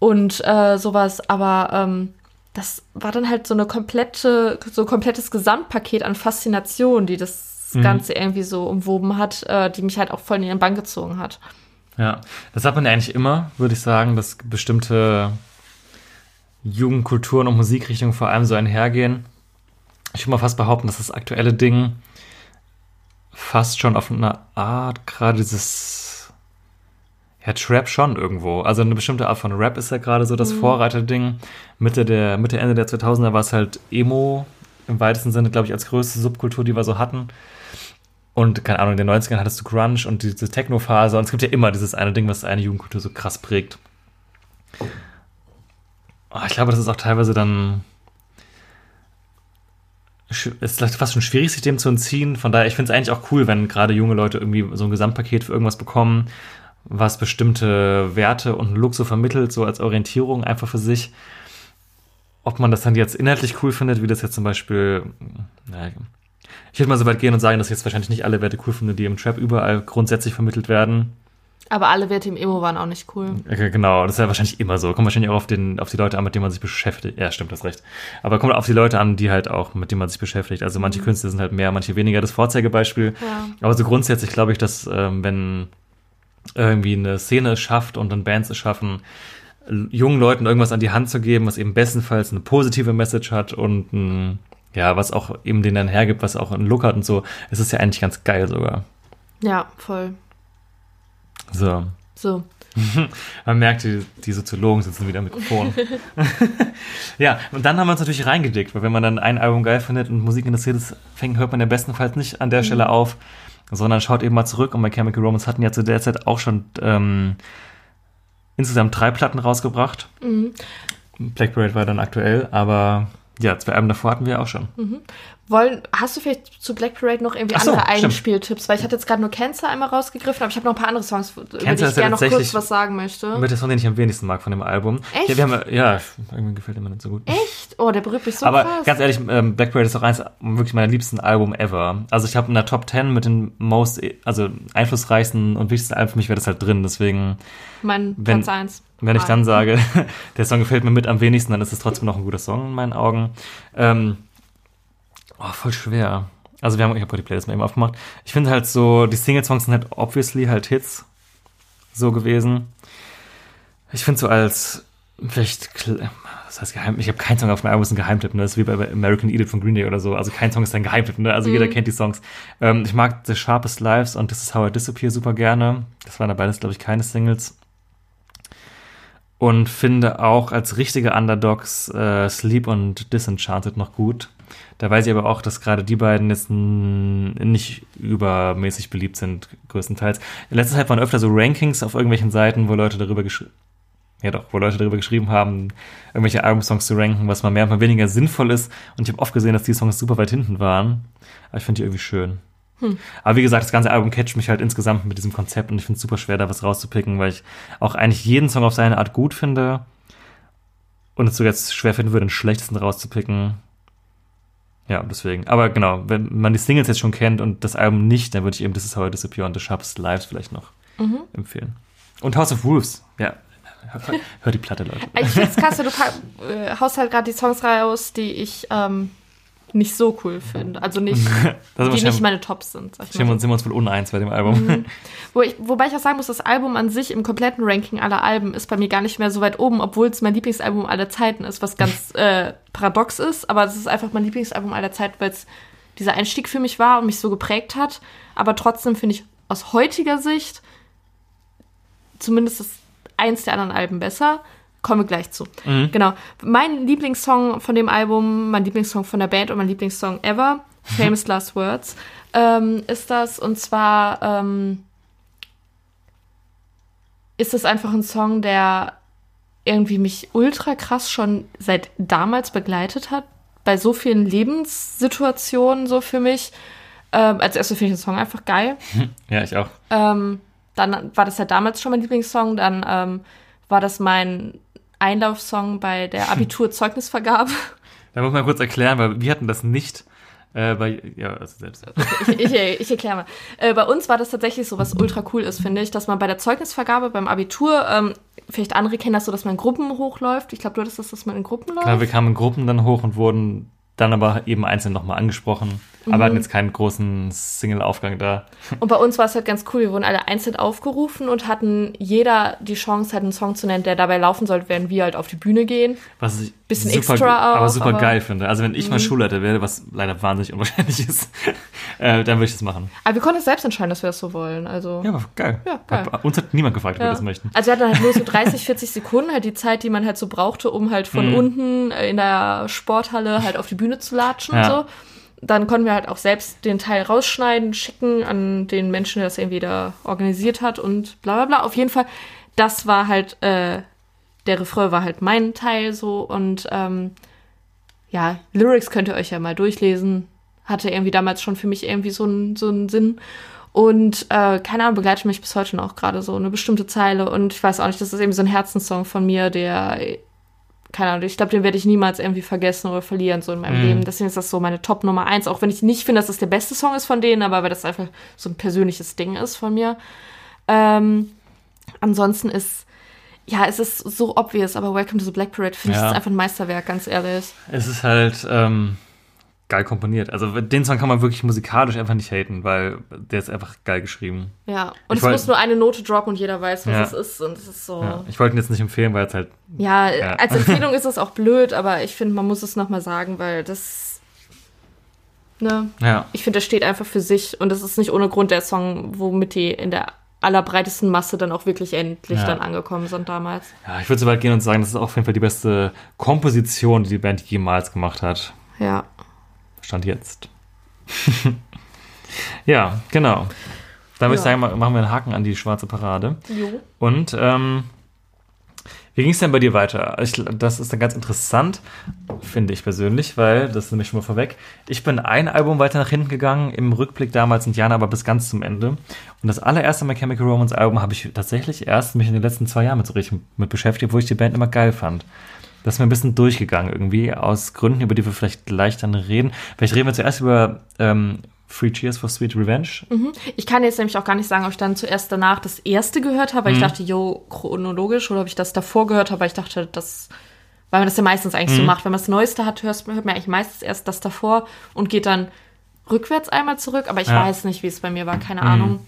und äh, sowas, aber ähm, das war dann halt so eine komplette, so ein komplettes Gesamtpaket an Faszination, die das Ganze irgendwie so umwoben hat, äh, die mich halt auch voll in ihren Bann gezogen hat. Ja, das hat man ja eigentlich immer, würde ich sagen, dass bestimmte Jugendkulturen und Musikrichtungen vor allem so einhergehen. Ich würde mal fast behaupten, dass das aktuelle Ding fast schon auf eine Art gerade dieses ja, Trap schon irgendwo. Also eine bestimmte Art von Rap ist ja gerade so das Vorreiterding. Mitte der, Mitte, Ende der 2000er war es halt Emo im weitesten Sinne, glaube ich, als größte Subkultur, die wir so hatten. Und keine Ahnung, in den 90ern hattest du Grunge und diese Techno-Phase. Und es gibt ja immer dieses eine Ding, was eine Jugendkultur so krass prägt. Oh, ich glaube, das ist auch teilweise dann. Es ist vielleicht fast schon schwierig, sich dem zu entziehen. Von daher, ich finde es eigentlich auch cool, wenn gerade junge Leute irgendwie so ein Gesamtpaket für irgendwas bekommen, was bestimmte Werte und Look so vermittelt, so als Orientierung einfach für sich. Ob man das dann jetzt inhaltlich cool findet, wie das jetzt zum Beispiel, naja, ich würde mal so weit gehen und sagen, dass ich jetzt wahrscheinlich nicht alle Werte cool finde, die im Trap überall grundsätzlich vermittelt werden. Aber alle Werte im Emo waren auch nicht cool. Genau, das ist ja wahrscheinlich immer so. Kommt wahrscheinlich auch auf, den, auf die Leute an, mit denen man sich beschäftigt. Ja, stimmt, das recht. Aber kommt auf die Leute an, die halt auch, mit denen man sich beschäftigt. Also manche Künstler sind halt mehr, manche weniger das Vorzeigebeispiel. Ja. Aber so grundsätzlich glaube ich, dass ähm, wenn irgendwie eine Szene schafft und dann Bands es schaffen, jungen Leuten irgendwas an die Hand zu geben, was eben bestenfalls eine positive Message hat und ein, ja, was auch eben den dann hergibt, was auch einen Look hat und so, es ist ja eigentlich ganz geil sogar. Ja, voll. So. So. Man merkt, die, die Soziologen sitzen wieder am Mikrofon. ja, und dann haben wir uns natürlich reingedickt, weil wenn man dann ein Album geil findet und Musik interessiert ist, fängt, hört man ja bestenfalls nicht an der Stelle auf, sondern schaut eben mal zurück. Und bei Chemical Romance hatten ja zu der Zeit auch schon ähm, insgesamt drei Platten rausgebracht. Black Parade war dann aktuell, aber ja, zwei Alben davor hatten wir auch schon. Wollen, hast du vielleicht zu Black Parade noch irgendwie so, andere. Einspieltipps? Weil ich hatte jetzt gerade nur Cancer einmal rausgegriffen, aber ich habe noch ein paar andere Songs, über die ich gerne noch kurz was sagen möchte. Mit der Song, den ich am wenigsten mag von dem Album. Echt? Ja, wir haben, ja, irgendwie gefällt er mir nicht so gut. Echt? Oh, der berührt mich so Aber krass. ganz ehrlich, ähm, Black Parade ist auch eins wirklich meiner liebsten Album ever. Also ich habe in der Top 10 mit den most, also einflussreichsten und wichtigsten Alben für mich wäre das halt drin. Deswegen, mein wenn- Platz 1. wenn ich dann sage, der Song gefällt mir mit am wenigsten, dann ist es trotzdem noch ein guter Song in meinen Augen. Ähm, oh, voll schwer. Also wir haben, ich habe die Playlist mal eben aufgemacht. Ich finde halt so, die Single-Songs sind halt obviously halt Hits so gewesen. Ich finde so als vielleicht, was heißt Geheim, ich habe keinen Song auf dem Album, ist ein Geheimtipp, ne? Das ist wie bei American Idiot von Green Day oder so. Also kein Song ist ein Geheimtipp, ne? Also jeder kennt die Songs. Ähm, ich mag The Sharpest Lives und This is How I Disappear super gerne. Das waren da beides, glaube ich, keine Singles. Und finde auch als richtige Underdogs äh, Sleep und Disenchanted noch gut. Da weiß ich aber auch, dass gerade die beiden jetzt nicht übermäßig beliebt sind, größtenteils. In letzter Zeit waren öfter so Rankings auf irgendwelchen Seiten, wo Leute darüber geschrieben ja doch, wo Leute darüber geschrieben haben, irgendwelche Albumsongs zu ranken, was mal mehr und mal weniger sinnvoll ist. Und ich habe oft gesehen, dass die Songs super weit hinten waren. Aber ich finde die irgendwie schön. Aber wie gesagt, das ganze Album catcht mich halt insgesamt mit diesem Konzept und ich finde es super schwer, da was rauszupicken, weil ich auch eigentlich jeden Song auf seine Art gut finde und es sogar jetzt schwer finden würde, den schlechtesten rauszupicken. Ja, deswegen. Aber genau, wenn man die Singles jetzt schon kennt und das Album nicht, dann würde ich eben This Is How I Disappear und The Sharpest Lives vielleicht noch empfehlen. Und House of Wolves, ja. Hör, hör die Platte, Leute. Ich finde es krass, du äh, haust halt gerade die Songs raus, die ich ähm, nicht so cool finde. Also nicht, die nicht meine Tops sind. Sag ich Sind wir, mal. uns, sind wir uns wohl uneins bei dem Album. Wo ich, wobei ich auch sagen muss, das Album an sich im kompletten Ranking aller Alben ist bei mir gar nicht mehr so weit oben, obwohl es mein Lieblingsalbum aller Zeiten ist, was ganz äh, paradox ist. Aber es ist einfach mein Lieblingsalbum aller Zeiten, weil es dieser Einstieg für mich war und mich so geprägt hat. Aber trotzdem finde ich aus heutiger Sicht zumindest das eins der anderen Alben besser. Kommen wir gleich zu. Genau. Mein Lieblingssong von dem Album, mein Lieblingssong von der Band und mein Lieblingssong ever Famous Last Words ähm, ist das. Und zwar ähm, ist es einfach ein Song, der irgendwie mich ultra krass schon seit damals begleitet hat. Bei so vielen Lebenssituationen so für mich. Ähm, als erstes finde ich den Song einfach geil. Ja, ich auch. Ähm, dann war das ja damals schon mein Lieblingssong. Dann ähm, war das mein Einlaufsong bei der Abiturzeugnisvergabe. Da muss man kurz erklären, weil wir hatten das nicht äh, bei, ja, also selbst. ich, ich, ich erkläre mal. Äh, bei uns war das tatsächlich so, was ultra cool ist, finde ich, dass man bei der Zeugnisvergabe beim Abitur, ähm, vielleicht andere kennen das so, dass man in Gruppen hochläuft. Ich glaube, du hattest das, dass man in Gruppen läuft. Klar, wir kamen in Gruppen dann hoch und wurden dann aber eben einzeln nochmal angesprochen. Aber hatten jetzt keinen großen Single-Aufgang da. Und bei uns war es halt ganz cool, wir wurden alle einzeln aufgerufen und hatten jeder die Chance, halt einen Song zu nennen, der dabei laufen sollte, während wir halt auf die Bühne gehen. Was ich Bisschen super, extra auch, aber super aber- Mhm. geil finde. Also wenn ich mal Schulleiter werde, was leider wahnsinnig unwahrscheinlich ist, äh, dann würde ich das machen. Aber wir konnten es selbst entscheiden, dass wir das so wollen. Also. Ja, aber geil. Ja, geil. Hat, uns hat niemand gefragt, ob wir das möchten. Also wir hatten halt nur so 30, 40 Sekunden, halt die Zeit, die man halt so brauchte, um halt von Mhm. unten äh, in der Sporthalle halt auf die Bühne zu latschen Ja. und so. Dann konnten wir halt auch selbst den Teil rausschneiden, schicken an den Menschen, der das irgendwie da organisiert hat und bla bla bla. Auf jeden Fall, das war halt, äh, der Refrain war halt mein Teil so und ähm, ja, Lyrics könnt ihr euch ja mal durchlesen. Hatte irgendwie damals schon für mich irgendwie so einen so einen Sinn. Und äh, keine Ahnung, begleitet mich bis heute noch gerade so eine bestimmte Zeile. Und ich weiß auch nicht, das ist eben so ein Herzenssong von mir, der, keine Ahnung, ich glaube, den werde ich niemals irgendwie vergessen oder verlieren, so in meinem Mhm. Leben. Deswegen ist das so meine Top Nummer eins. Auch wenn ich nicht finde, dass das der beste Song ist von denen, aber weil das einfach so ein persönliches Ding ist von mir. Ähm, ansonsten ist, ja, es ist so obvious, aber Welcome to the Black Parade finde ich Ja. ist einfach ein Meisterwerk, ganz ehrlich. Es ist halt ähm, geil komponiert. Also den Song kann man wirklich musikalisch einfach nicht haten, weil der ist einfach geil geschrieben. Ja, und Ich es wollt- muss nur eine Note droppen und jeder weiß, was Ja. es ist. Und es ist so. Ja. Ich wollte ihn jetzt nicht empfehlen, weil es halt Ja, Ja. als Empfehlung ist es auch blöd, aber ich finde, man muss es nochmal sagen, weil das. Ne? ja Ich finde, das steht einfach für sich und das ist nicht ohne Grund der Song, womit die in der allerbreitesten Masse dann auch wirklich endlich Ja. dann angekommen sind damals. Ja, ich würde so weit gehen und sagen, das ist auf jeden Fall die beste Komposition, die die Band jemals gemacht hat. Ja. Stand jetzt. ja, genau. Dann würde ich Ja. sagen, ma- machen wir einen Haken an die schwarze Parade. Jo. Und ähm, wie ging es denn bei dir weiter? Ich, das ist dann ganz interessant, finde ich persönlich, weil, das ist nämlich schon mal vorweg, ich bin ein Album weiter nach hinten gegangen, im Rückblick damals in Jana, aber bis ganz zum Ende. Und das allererste My Chemical Romance Album habe ich tatsächlich erst mich in den letzten zwei Jahren mit so richtig mit beschäftigt, wo ich die Band immer geil fand. Das ist mir ein bisschen durchgegangen irgendwie, aus Gründen, über die wir vielleicht gleich dann reden. Vielleicht reden wir zuerst über ähm, Free Cheers for Sweet Revenge. Ich kann jetzt nämlich auch gar nicht sagen, ob ich dann zuerst danach das erste gehört habe, weil Mhm. ich dachte, jo, chronologisch, oder ob ich das davor gehört habe, weil ich dachte, das. Weil man das ja meistens eigentlich Mhm. so macht. Wenn man das Neueste hat, hört man eigentlich meistens erst das davor und geht dann rückwärts einmal zurück. Aber ich Ja. Mhm. weiß nicht, wie es bei mir war, keine Ahnung.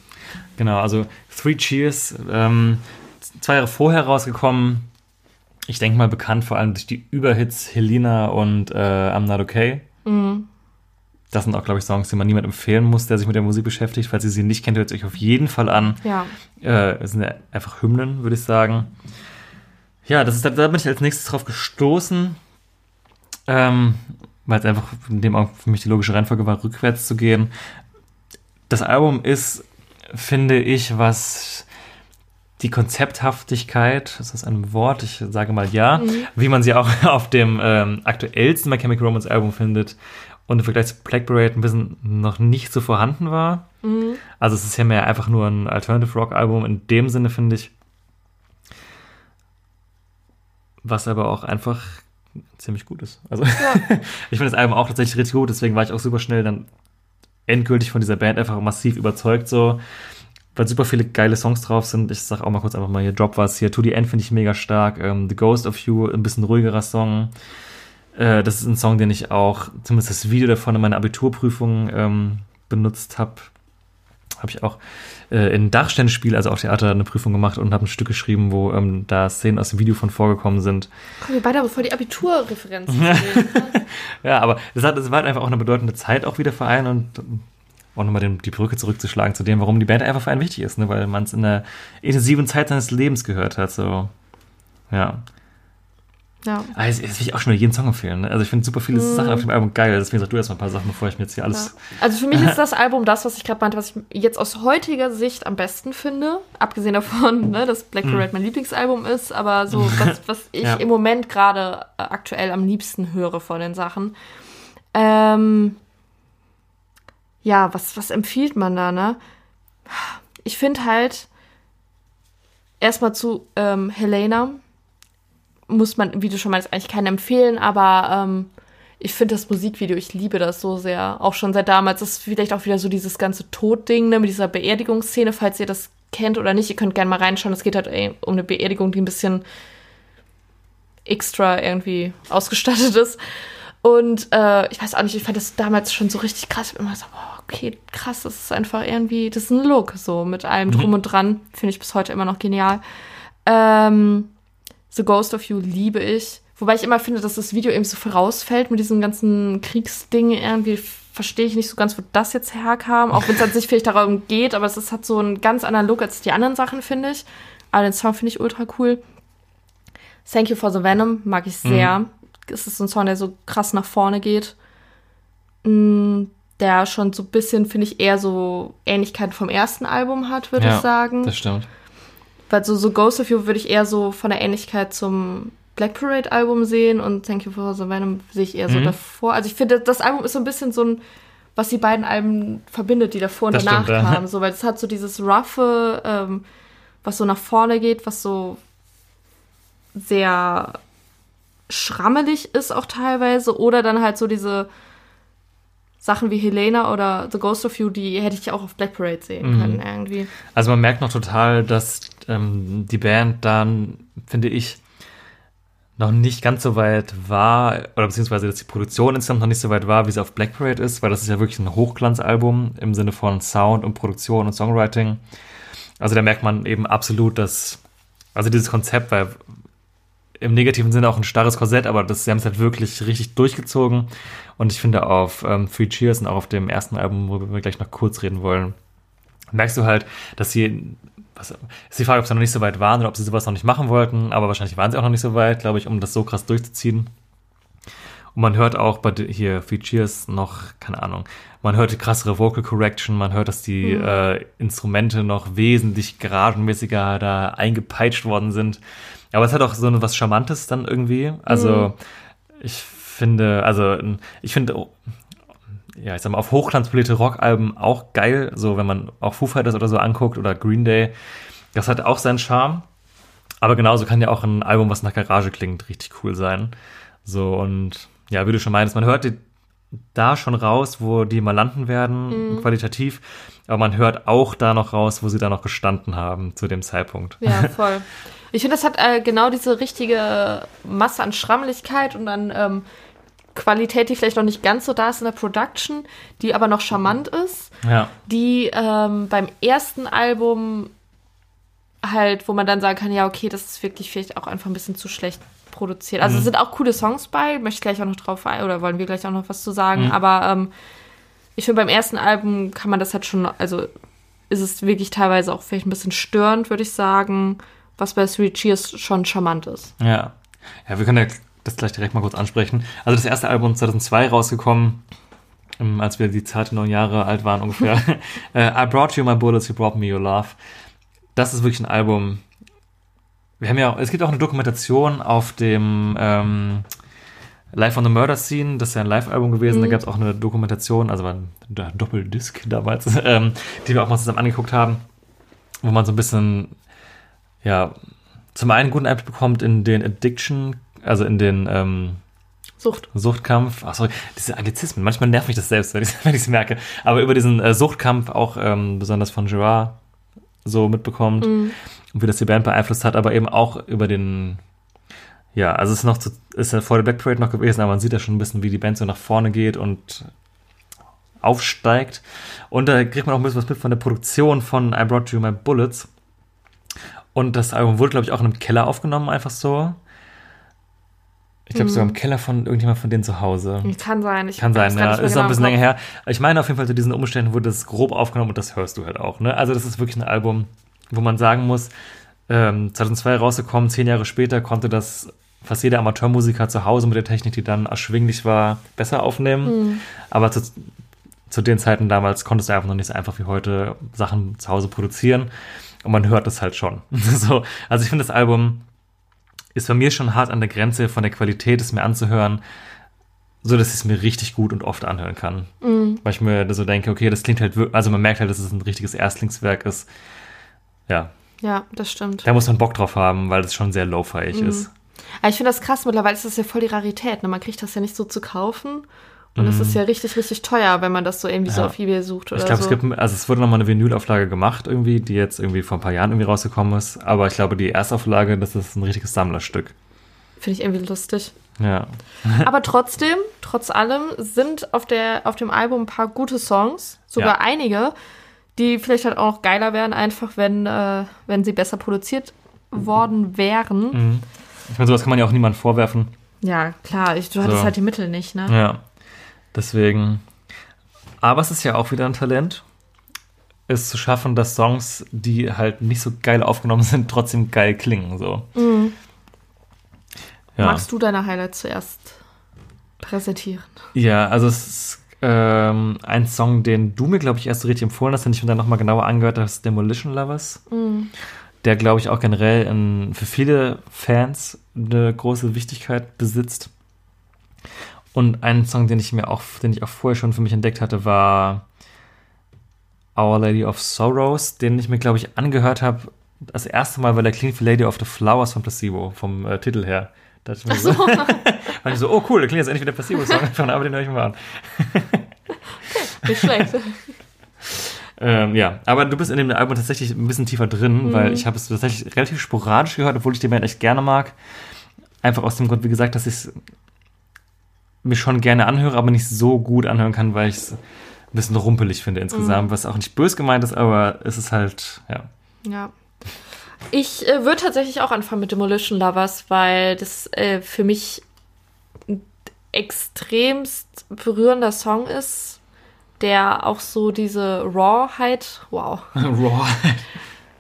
Genau, also Three Cheers, ähm, zwei Jahre vorher rausgekommen. Ich denke mal bekannt vor allem durch die Überhits Helena und äh, I'm Not Okay. Das sind auch, glaube ich, Songs, die man niemand empfehlen muss, der sich mit der Musik beschäftigt. Falls ihr sie nicht kennt, hört es euch auf jeden Fall an. Ja. Äh, es sind ja einfach Hymnen, würde ich sagen. Ja, das ist, da bin ich als nächstes drauf gestoßen, ähm, weil es einfach in dem Augenblick für mich die logische Reihenfolge war, rückwärts zu gehen. Das Album ist, finde ich, was die Konzepthaftigkeit, ist das ein Wort? Ich sage mal ja, wie man sie auch auf dem ähm, aktuellsten My Chemical Romance Album findet und im Vergleich zu Black Parade ein bisschen noch nicht so vorhanden war. Also es ist ja mehr einfach nur ein Alternative Rock Album in dem Sinne, finde ich. Was aber auch einfach ziemlich gut ist. Also ich finde das Album auch tatsächlich richtig gut, deswegen war ich auch super schnell dann endgültig von dieser Band einfach massiv überzeugt so, weil super viele geile Songs drauf sind. Ich sag auch mal kurz einfach mal hier Drop was hier. To the End finde ich mega stark. Ähm, the Ghost of You, ein bisschen ruhigerer Song. Äh, das ist ein Song, den ich auch, zumindest das Video davon in meiner Abiturprüfung ähm, benutzt habe. Habe ich auch äh, in Dachständespiel, also auf Theater, eine Prüfung gemacht und habe ein Stück geschrieben, wo ähm, da Szenen aus dem Video von vorgekommen sind. Komm, wir beide aber voll die Abiturreferenzen. Ja, aber das, hat, das war halt einfach auch eine bedeutende Zeit auch wieder für einen und auch nochmal den, die Brücke zurückzuschlagen zu dem, warum die Band einfach für einen wichtig ist, ne? weil man es in einer intensiven Zeit seines Lebens gehört hat. So, ja. Ja. Ah, jetzt, jetzt will ich auch schon jeden Song empfehlen. Ne? Also ich finde super viele Sachen auf dem Album geil. Deswegen sag du erstmal ein paar Sachen, bevor ich mir jetzt hier alles. Ja. Also für mich ist das Album das, was ich gerade meinte, was ich jetzt aus heutiger Sicht am besten finde. Abgesehen davon, ne, dass Black Parade mein Lieblingsalbum ist, aber so, was, was ich Ja. im Moment gerade äh, aktuell am liebsten höre von den Sachen. Ähm, ja, was, was empfiehlt man da, ne? Ich finde halt erstmal zu ähm, Helena muss man, wie du schon meinst, eigentlich keinen empfehlen, aber ähm, ich finde das Musikvideo, ich liebe das so sehr. Auch schon seit damals. Das ist vielleicht auch wieder so dieses ganze Todding, ne, mit dieser Beerdigungsszene, falls ihr das kennt oder nicht. Ihr könnt gerne mal reinschauen. Es geht halt ey, um eine Beerdigung, die ein bisschen extra irgendwie ausgestattet ist. Und äh, ich weiß auch nicht, ich fand das damals schon so richtig krass. Ich hab immer so, oh, okay, krass, das ist einfach irgendwie, das ist ein Look, so mit allem drum und dran. Finde ich bis heute immer noch genial. Ähm, The Ghost of You liebe ich. Wobei ich immer finde, dass das Video eben so vorausfällt mit diesem ganzen Kriegsding. Irgendwie verstehe ich nicht so ganz, wo das jetzt herkam. Auch wenn es an sich vielleicht darum geht, aber es ist, hat so einen ganz anderen Look als die anderen Sachen, finde ich. Aber den Song finde ich ultra cool. Thank You for the Venom mag ich sehr. Es ist so ein Song, der so krass nach vorne geht. Mm, Der schon so ein bisschen, finde ich, eher so Ähnlichkeiten vom ersten Album hat, würde ich sagen. Das stimmt. Weil so, so Ghost of You würde ich eher so von der Ähnlichkeit zum Black Parade Album sehen und Thank You for the Venom sehe ich eher so Mhm. davor. Also ich finde, das Album ist so ein bisschen so ein, was die beiden Alben verbindet, die davor und Das danach stimmt, ja. kamen. So, weil es hat so dieses roughe, ähm, was so nach vorne geht, was so sehr schrammelig ist auch teilweise. Oder dann halt so diese Sachen wie Helena oder The Ghost of You, die hätte ich auch auf Black Parade sehen Mhm. können irgendwie. Also man merkt noch total, dass ähm, die Band dann, finde ich, noch nicht ganz so weit war, oder beziehungsweise, dass die Produktion insgesamt noch nicht so weit war, wie sie auf Black Parade ist, weil das ist ja wirklich ein Hochglanzalbum im Sinne von Sound und Produktion und Songwriting. Also da merkt man eben absolut, dass, also dieses Konzept war im negativen Sinne auch ein starres Korsett, aber das, sie haben es halt wirklich richtig durchgezogen. Und ich finde auf ähm, Three Cheers und auch auf dem ersten Album, worüber wir gleich noch kurz reden wollen, merkst du halt, dass sie, was, ist die Frage, ob sie noch nicht so weit waren oder ob sie sowas noch nicht machen wollten, aber wahrscheinlich waren sie auch noch nicht so weit, glaube ich, um das so krass durchzuziehen. Und man hört auch bei hier Three Cheers noch, keine Ahnung, man hört die krassere Vocal Correction, man hört, dass die äh, Instrumente noch wesentlich garagenmäßiger da eingepeitscht worden sind. Aber es hat auch so was Charmantes dann irgendwie. Also ich finde, also ich finde, oh, ja, ich sag mal, auf hochglanzpolierte Rockalben auch geil, so wenn man auch Foo Fighters oder so anguckt oder Green Day, das hat auch seinen Charme. Aber genauso kann ja auch ein Album, was nach Garage klingt, richtig cool sein. So und ja, wie du schon meinst, man hört die, da schon raus, wo die mal landen werden, qualitativ, aber man hört auch da noch raus, wo sie da noch gestanden haben zu dem Zeitpunkt. Ja, voll. Ich finde, das hat äh, genau diese richtige Masse an Schrammeligkeit und an ähm, Qualität, die vielleicht noch nicht ganz so da ist in der Production, die aber noch charmant ist, Ja. die ähm, beim ersten Album halt, wo man dann sagen kann, ja, okay, das ist wirklich vielleicht auch einfach ein bisschen zu schlecht produziert. Also es sind auch coole Songs bei, möchte ich gleich auch noch drauf ein, oder wollen wir gleich auch noch was zu sagen, aber ähm, ich finde, beim ersten Album kann man das halt schon, also ist es wirklich teilweise auch vielleicht ein bisschen störend, würde ich sagen, was bei Three Cheers schon charmant ist. Ja. Ja, wir können ja das gleich direkt mal kurz ansprechen. Also das erste Album 2002 rausgekommen, ähm, als wir die zarte neun Jahre alt waren ungefähr. äh, I Brought You My Bullets, You Brought Me Your Love. Das ist wirklich ein Album. Wir haben ja, es gibt auch eine Dokumentation auf dem ähm, Live on the Murder Scene, das ist ja ein Live-Album gewesen, da gab es auch eine Dokumentation, also war ein Do- Doppeldisc damals, ähm, die wir auch mal zusammen angeguckt haben, wo man so ein bisschen, ja, zum einen guten Einblick bekommt in den Addiction, also in den ähm, Sucht. Suchtkampf, ach sorry, diese Anglizismen, manchmal nervt mich das selbst, wenn ich es merke, aber über diesen äh, Suchtkampf auch ähm, besonders von Gerard so mitbekommt und wie das die Band beeinflusst hat, aber eben auch über den, ja, also es ist noch zu, ist ja vor der Black Parade noch gewesen, aber man sieht ja schon ein bisschen, wie die Band so nach vorne geht und aufsteigt. Und da kriegt man auch ein bisschen was mit von der Produktion von I Brought You My Bullets und das Album wurde, glaube ich, auch in einem Keller aufgenommen, einfach so. Ich glaube, sogar im Keller von irgendjemand von denen zu Hause. Kann sein. Ich Kann sein, ja. Ist noch ein genau bisschen länger her. Ich meine auf jeden Fall zu diesen Umständen wurde das grob aufgenommen und das hörst du halt auch. Ne? Also das ist wirklich ein Album, wo man sagen muss, ähm, 2002 rausgekommen, zehn Jahre später konnte das fast jeder Amateurmusiker zu Hause mit der Technik, die dann erschwinglich war, besser aufnehmen. Aber zu, zu den Zeiten damals konntest du einfach noch nicht so einfach wie heute Sachen zu Hause produzieren. Und man hört es halt schon. so, also ich finde, das Album ist bei mir schon hart an der Grenze von der Qualität, es mir anzuhören, so dass ich es mir richtig gut und oft anhören kann. Weil ich mir so denke, okay, das klingt halt, also man merkt halt, dass es ein richtiges Erstlingswerk ist. Ja, Ja, das stimmt. da muss man Bock drauf haben, weil es schon sehr lo-fiig Mhm. ist. Aber ich finde das krass, mittlerweile ist das ja voll die Rarität. Ne? Man kriegt das ja nicht so zu kaufen. Und es ist ja richtig, richtig teuer, wenn man das so irgendwie so Mhm. Ja. auf Ebay sucht oder Ich glaube, so. es gibt, also es wurde nochmal eine Vinylauflage gemacht irgendwie, die jetzt irgendwie vor ein paar Jahren irgendwie rausgekommen ist. Aber ich glaube, die Erstauflage, das ist ein richtiges Sammlerstück. Finde ich irgendwie lustig. Ja. Aber trotzdem, trotz allem, sind auf, der, auf dem Album ein paar gute Songs. Sogar Ja. einige, die vielleicht halt auch noch geiler wären, einfach wenn, äh, wenn sie besser produziert worden wären. Ich meine, sowas kann man ja auch niemandem vorwerfen. Ja, klar, ich, du hattest So. halt die Mittel nicht, ne? Ja. Deswegen. Aber es ist ja auch wieder ein Talent, es zu schaffen, dass Songs, die halt nicht so geil aufgenommen sind, trotzdem geil klingen. So. Ja. Magst du deine Highlights zuerst präsentieren? Ja, also es ist ähm, ein Song, den du mir, glaube ich, erst so richtig empfohlen hast, den ich mir dann nochmal genauer angehört habe, ist Demolition Lovers. Der, glaube ich, auch generell in, für viele Fans eine große Wichtigkeit besitzt. Und ein Song, den ich mir auch, den ich auch vorher schon für mich entdeckt hatte, war Our Lady of Sorrows, den ich mir, glaube ich, angehört habe. Das erste Mal, weil der klingt wie Lady of the Flowers von Placebo, vom äh, Titel her. Da dachte ich mir so, war ich so, oh cool, der klingt jetzt endlich wie der Placebo-Song, aber den höre ich mal an. Nicht schlecht. Ähm, ja, aber du bist in dem Album tatsächlich ein bisschen tiefer drin, Mhm. weil ich habe es tatsächlich relativ sporadisch gehört, obwohl ich die Band echt gerne mag. Einfach aus dem Grund, wie gesagt, dass ich es mir schon gerne anhöre, aber nicht so gut anhören kann, weil ich es ein bisschen rumpelig finde insgesamt, Mhm. was auch nicht bös gemeint ist, aber es ist halt, ja. Ja. Ich äh, würde tatsächlich auch anfangen mit Demolition Lovers, weil das äh, für mich ein extremst berührender Song ist, der auch so diese Rawheit, wow, Raw.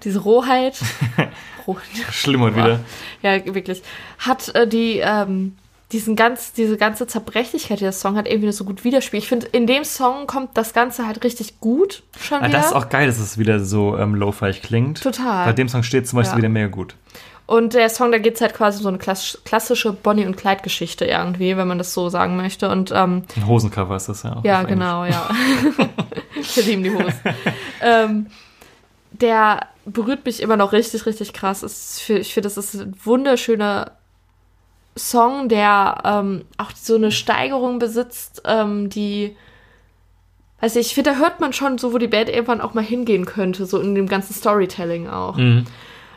diese Rohheit, Roh- Schlimm und wieder. ja wirklich, hat äh, die ähm, diesen ganz, diese ganze Zerbrechlichkeit, die der Song hat, irgendwie so gut widerspiegelt. Ich finde, in dem Song kommt das Ganze halt richtig gut schon Ah, wieder. das ist auch geil, dass es wieder so ähm, lo-fi klingt. Total. Bei dem Song steht zum Beispiel Ja. wieder mega gut. Und der Song, da geht es halt quasi um so eine klass klassische Bonnie- und Clyde-Geschichte irgendwie, wenn man das so sagen möchte. Und ähm, Ein Hosencover ist das ja auch. ja, genau, ja. Wir lieben die Hose. ähm, der berührt mich immer noch richtig, richtig krass. Ich finde, das ist ein wunderschöner Song, der ähm, auch so eine Steigerung besitzt, ähm, die, weiß ich, ich finde, da hört man schon so, wo die Band irgendwann auch mal hingehen könnte, so in dem ganzen Storytelling auch. Mhm.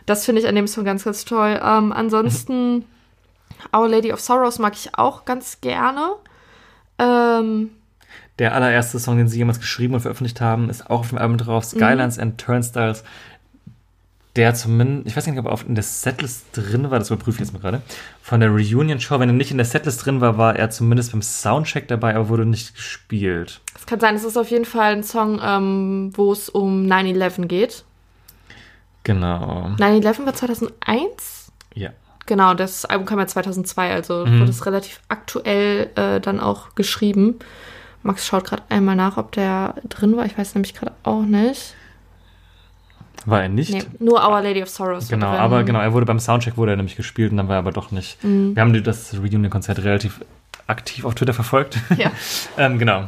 Das finde ich an dem Song ganz, ganz toll. Ähm, ansonsten, Our Lady of Sorrows mag ich auch ganz gerne. Ähm, Der allererste Song, den sie jemals geschrieben und veröffentlicht haben, ist auch auf dem Album drauf, Skylines and Turnstiles. Der zumindest, ich weiß nicht, ob er auf in der Setlist drin war, das überprüfe ich jetzt mal gerade. Von der Reunion-Show, wenn er nicht in der Setlist drin war, war er zumindest beim Soundcheck dabei, aber wurde nicht gespielt. es kann sein, es ist auf jeden Fall ein Song, ähm, wo es um 9-11 geht. Genau. 9-11 war 2001? Ja. Genau, das Album kam ja 2002, also Mhm. wurde es relativ aktuell äh, dann auch geschrieben. Max schaut gerade einmal nach, ob der drin war. Ich weiß nämlich gerade auch nicht. War er nicht? Nee, nur Our Lady of Sorrows. Genau, aber genau, er wurde beim Soundcheck wurde er nämlich gespielt und dann war er aber doch nicht. Wir haben das Reunion-Konzert relativ aktiv auf Twitter verfolgt. Ja. ähm, genau.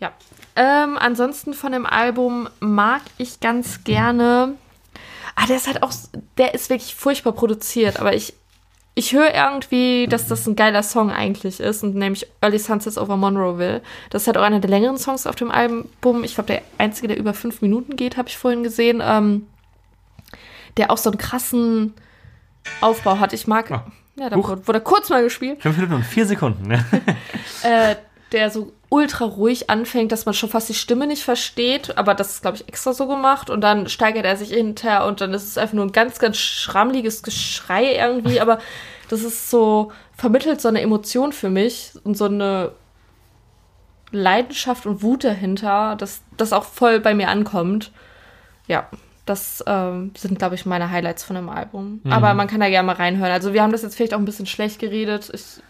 Ja. Ähm, ansonsten von dem Album mag ich ganz gerne. Ah, der ist halt auch, der ist wirklich furchtbar produziert, aber ich, ich höre irgendwie, dass das ein geiler Song eigentlich ist, und nämlich Early Sunsets over Monroeville. Das ist halt auch einer der längeren Songs auf dem Album. Ich glaube, der einzige, der über fünf Minuten geht, habe ich vorhin gesehen. Ähm, der auch so einen krassen Aufbau hat. Ich mag, Ah. ja, da wurde, wurde kurz mal gespielt Fünf Minuten und vier Sekunden. Ne? äh, der so ultra ruhig anfängt, dass man schon fast die Stimme nicht versteht, aber das ist, glaube ich, extra so gemacht und dann steigert er sich hinterher und dann ist es einfach nur ein ganz, ganz schrammliges Geschrei irgendwie, aber das ist so, vermittelt so eine Emotion für mich und so eine Leidenschaft und Wut dahinter, dass das auch voll bei mir ankommt. Ja, das ähm, sind, glaube ich, meine Highlights von dem Album. Mhm. Aber man kann da gerne mal reinhören. Also wir haben das jetzt vielleicht auch ein bisschen schlecht geredet. Ich,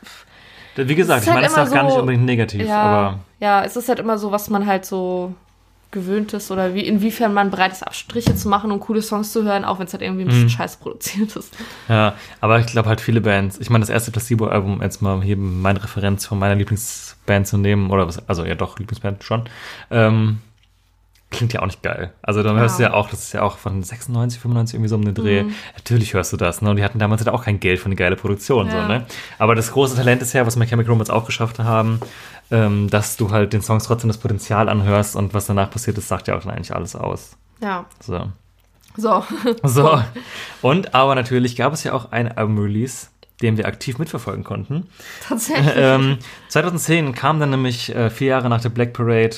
Wie gesagt, Es ich ist meine, halt es ist auch immer gar nicht so- unbedingt negativ, ja, aber ja, es ist halt immer so, was man halt so gewöhnt ist oder wie, inwiefern man bereit ist, Abstriche zu machen und coole Songs zu hören, auch wenn es halt irgendwie ein bisschen scheiße produziert ist. ja, aber ich glaube halt viele Bands, ich meine, das erste Placebo-Album, jetzt mal hier meine Referenz von meiner Lieblingsband zu nehmen, oder was, also ja doch, Lieblingsband schon, ähm, klingt ja auch nicht geil. Also dann hörst du Ja. ja auch, das ist ja auch von 96, 95 irgendwie so um den Dreh. Mhm. Natürlich hörst du das, ne? Und die hatten damals halt auch kein Geld für eine geile Produktion, so, Ja. ne? Aber das große Talent ist ja, was My Chemical Romance auch geschafft haben, ähm, dass du halt den Songs trotzdem das Potenzial anhörst und was danach passiert ist, sagt ja auch dann eigentlich alles aus. Ja, So. so. So. Und aber natürlich gab es ja auch ein Album-Release, den wir aktiv mitverfolgen konnten. Tatsächlich. ähm, 2010 kam dann nämlich äh, vier Jahre nach der Black Parade,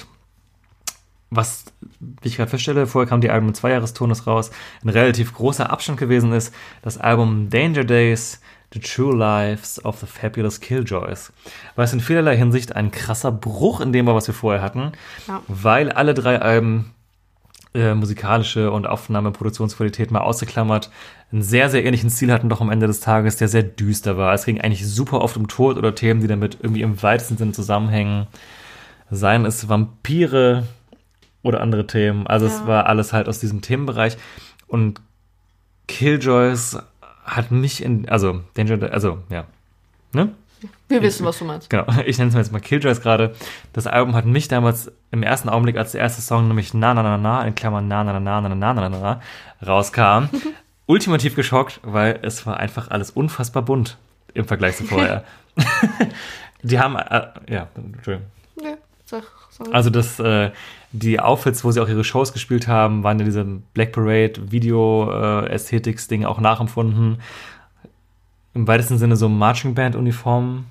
was, wie ich gerade feststelle, vorher kam die Album mit Zweijahrestonus raus, ein relativ großer Abstand gewesen ist, das Album Danger Days, The True Lives of the Fabulous Killjoys. Was in vielerlei Hinsicht ein krasser Bruch in dem war, was wir vorher hatten, Ja. weil alle drei Alben äh, musikalische und Aufnahmeproduktionsqualität mal ausgeklammert, einen sehr, sehr ähnlichen Stil hatten doch am Ende des Tages, der sehr düster war. Es ging eigentlich super oft um Tod oder Themen, die damit irgendwie im weitesten Sinne zusammenhängen. Seien es Vampire oder andere Themen. Also es Ja. war alles halt aus diesem Themenbereich. Und Killjoys hat mich in, also Danger, also ja, ne? Wir wissen, was du meinst. Genau, ich nenne es mal jetzt mal Killjoys gerade. Das Album hat mich damals im ersten Augenblick, als der erste Song nämlich Na Na Na Na, in Klammern Na Na Na Na Na Na Na Na Na rauskam, ultimativ geschockt, weil es war einfach alles unfassbar bunt im Vergleich zu vorher. Die haben, äh, ja, Entschuldigung. Nee, sag, sag. Also das, äh, die Outfits, wo sie auch ihre Shows gespielt haben, waren ja diese Black Parade Video-Ästhetics-Ding auch nachempfunden. Im weitesten Sinne so Marching Band-Uniformen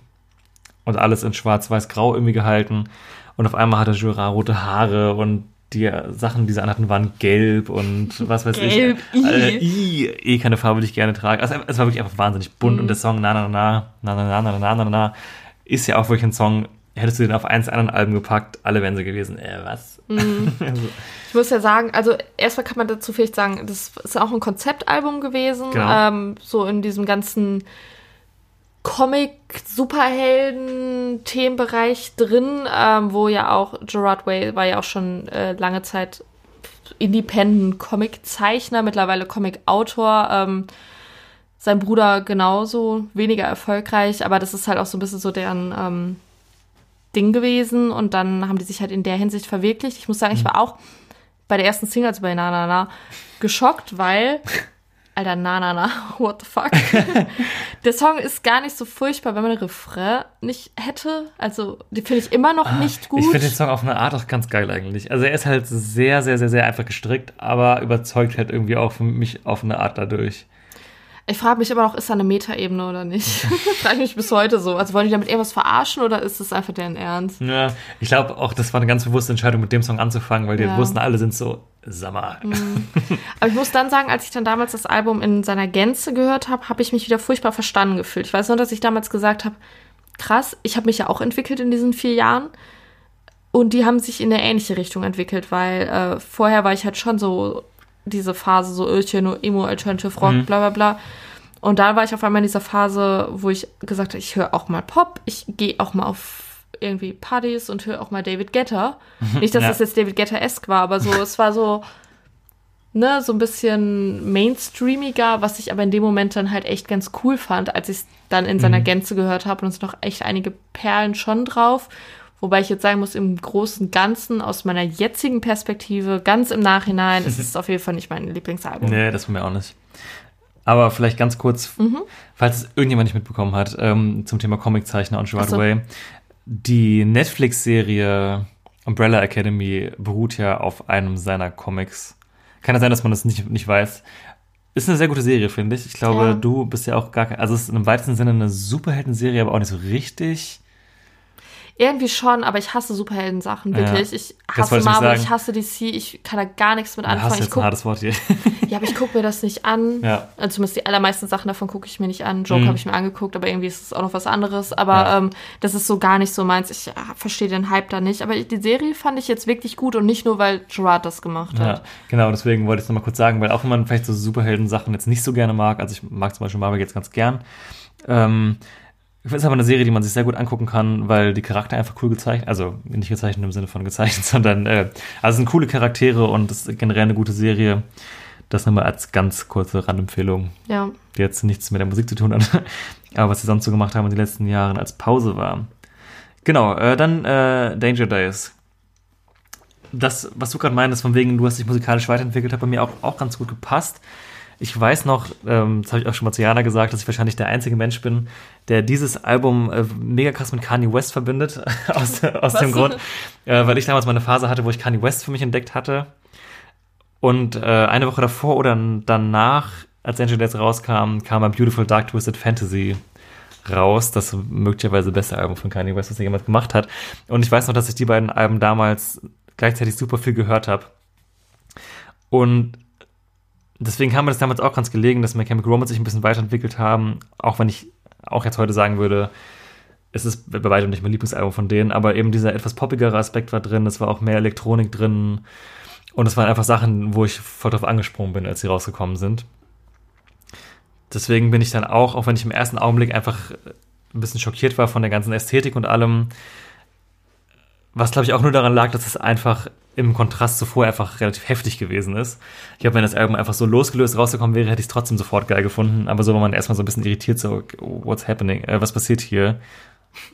und alles in schwarz-weiß-grau irgendwie gehalten. Und auf einmal hatte Jura rote Haare und die Sachen, die sie anhatten, waren gelb und was weiß gelb, ich. Gelb, i. Äh, i. Eh keine Farbe, die ich gerne trage. Also, es war wirklich einfach wahnsinnig bunt mhm. und der Song Na Na Na, Na Na Na Na Na Na Na ist ja auch wirklich ein Song, hättest du den auf eins der anderen Alben gepackt, alle wären sie gewesen. Äh, was? also, Ich muss ja sagen, also erstmal kann man dazu vielleicht sagen, das ist auch ein Konzeptalbum gewesen, Genau. ähm, so in diesem ganzen Comic-Superhelden-Themenbereich drin, ähm, wo ja auch Gerard Way war ja auch schon äh, lange Zeit Independent Comic-Zeichner, mittlerweile Comic-Autor. Ähm, sein Bruder genauso, weniger erfolgreich, aber das ist halt auch so ein bisschen so deren ähm, Ding gewesen und dann haben die sich halt in der Hinsicht verwirklicht. Ich muss sagen, ich war auch bei der ersten Single, also bei Na Na Na, geschockt, weil, Alter, Na Na Na, what the fuck. der Song ist gar nicht so furchtbar, wenn man den Refrain nicht hätte. Also, den finde ich immer noch nicht gut. Ich finde den Song auf eine Art auch ganz geil eigentlich. Also er ist halt sehr, sehr, sehr, sehr einfach gestrickt, aber überzeugt halt irgendwie auch für mich auf eine Art dadurch. Ich frage mich immer noch, ist da eine Metaebene oder nicht? frage ich mich bis heute so. Also wollen die damit irgendwas verarschen oder ist das einfach deren Ernst? Ja, ich glaube auch, das war eine ganz bewusste Entscheidung, mit dem Song anzufangen, weil die Ja. wussten, alle sind so, sag mal. Aber ich muss dann sagen, als ich dann damals das Album in seiner Gänze gehört habe, habe ich mich wieder furchtbar verstanden gefühlt. Ich weiß nur, dass ich damals gesagt habe, krass, ich habe mich ja auch entwickelt in diesen vier Jahren. Und die haben sich in eine ähnliche Richtung entwickelt, weil äh, vorher war ich halt schon so diese Phase, so Ölche, nur Emo, Alternative Rock, Mhm. bla bla bla. Und da war ich auf einmal in dieser Phase, wo ich gesagt habe, ich höre auch mal Pop, ich gehe auch mal auf irgendwie Partys und höre auch mal David Guetta. Nicht, dass Ja. das jetzt David Guetta-esque war, aber so, es war so, ne, so ein bisschen mainstreamiger, was ich aber in dem Moment dann halt echt ganz cool fand, als ich es dann in seiner Gänze gehört habe. Und es noch echt einige Perlen schon drauf. Wobei ich jetzt sagen muss, im Großen und Ganzen, aus meiner jetzigen Perspektive, ganz im Nachhinein, ist es auf jeden Fall nicht mein Lieblingsalbum. Nee, das war mir auch nicht. Aber vielleicht ganz kurz, falls es irgendjemand nicht mitbekommen hat, ähm, zum Thema Comiczeichner und Gerard so. Way. Die Netflix-Serie Umbrella Academy beruht ja auf einem seiner Comics. Kann ja sein, dass man das nicht, nicht weiß. Ist eine sehr gute Serie, finde ich. Ich glaube, Ja. du bist ja auch gar kein, also es ist im weitesten Sinne eine Superhelden-Serie, aber auch nicht so richtig. Irgendwie schon, aber ich hasse Superhelden-Sachen, Ja. wirklich. Ich hasse wollte ich nicht Marvel, sagen. ich hasse DC, ich kann da gar nichts mit Du hast anfangen. Ich jetzt ein guck, hartes Wort hier. Ja, aber ich gucke mir das nicht an. Ja. Also zumindest die allermeisten Sachen davon gucke ich mir nicht an. Joke Mhm. habe ich mir angeguckt, aber irgendwie ist es auch noch was anderes. Aber Ja. ähm, das ist so gar nicht so meins. Ich äh, verstehe den Hype da nicht. Aber die Serie fand ich jetzt wirklich gut und nicht nur, weil Gerard das gemacht Ja, hat. genau, deswegen wollte ich es nochmal kurz sagen, weil auch wenn man vielleicht so Superhelden-Sachen jetzt nicht so gerne mag, also ich mag zum Beispiel Marvel jetzt ganz gern, ähm, ich finde es aber eine Serie, die man sich sehr gut angucken kann, weil die Charakter einfach cool gezeichnet, also nicht gezeichnet im Sinne von gezeichnet, sondern äh, also es sind coole Charaktere und es ist generell eine gute Serie. Das nochmal als ganz kurze Randempfehlung, Ja. die jetzt nichts mit der Musik zu tun hat, aber was sie sonst so gemacht haben in den letzten Jahren als Pause war. Genau, äh, dann äh, Danger Days. Das, was du gerade meinst, von wegen, du hast dich musikalisch weiterentwickelt, hat bei mir auch, auch ganz gut gepasst. Ich weiß noch, ähm, das habe ich auch schon mal zu Jana gesagt, dass ich wahrscheinlich der einzige Mensch bin, der dieses Album äh, mega krass mit Kanye West verbindet. aus aus dem Grund, äh, weil ich damals mal eine Phase hatte, wo ich Kanye West für mich entdeckt hatte. Und äh, eine Woche davor oder danach, als Angel Days rauskam, kam ein Beautiful Dark Twisted Fantasy raus. Das möglicherweise beste Album von Kanye West, was er jemals gemacht hat. Und ich weiß noch, dass ich die beiden Alben damals gleichzeitig super viel gehört habe. Und deswegen kam mir das damals auch ganz gelegen, dass My Chemical Romance sich ein bisschen weiterentwickelt haben. Auch wenn ich auch jetzt heute sagen würde, es ist bei weitem nicht mein Lieblingsalbum von denen, aber eben dieser etwas poppigere Aspekt war drin, es war auch mehr Elektronik drin und es waren einfach Sachen, wo ich voll drauf angesprungen bin, als sie rausgekommen sind. Deswegen bin ich dann auch, auch wenn ich im ersten Augenblick einfach ein bisschen schockiert war von der ganzen Ästhetik und allem, was glaube ich auch nur daran lag, dass es einfach im Kontrast zuvor einfach relativ heftig gewesen ist. Ich glaube, wenn das Album einfach so losgelöst rausgekommen wäre, hätte ich es trotzdem sofort geil gefunden. Aber so war man erstmal so ein bisschen irritiert, so, what's happening? Äh, was passiert hier?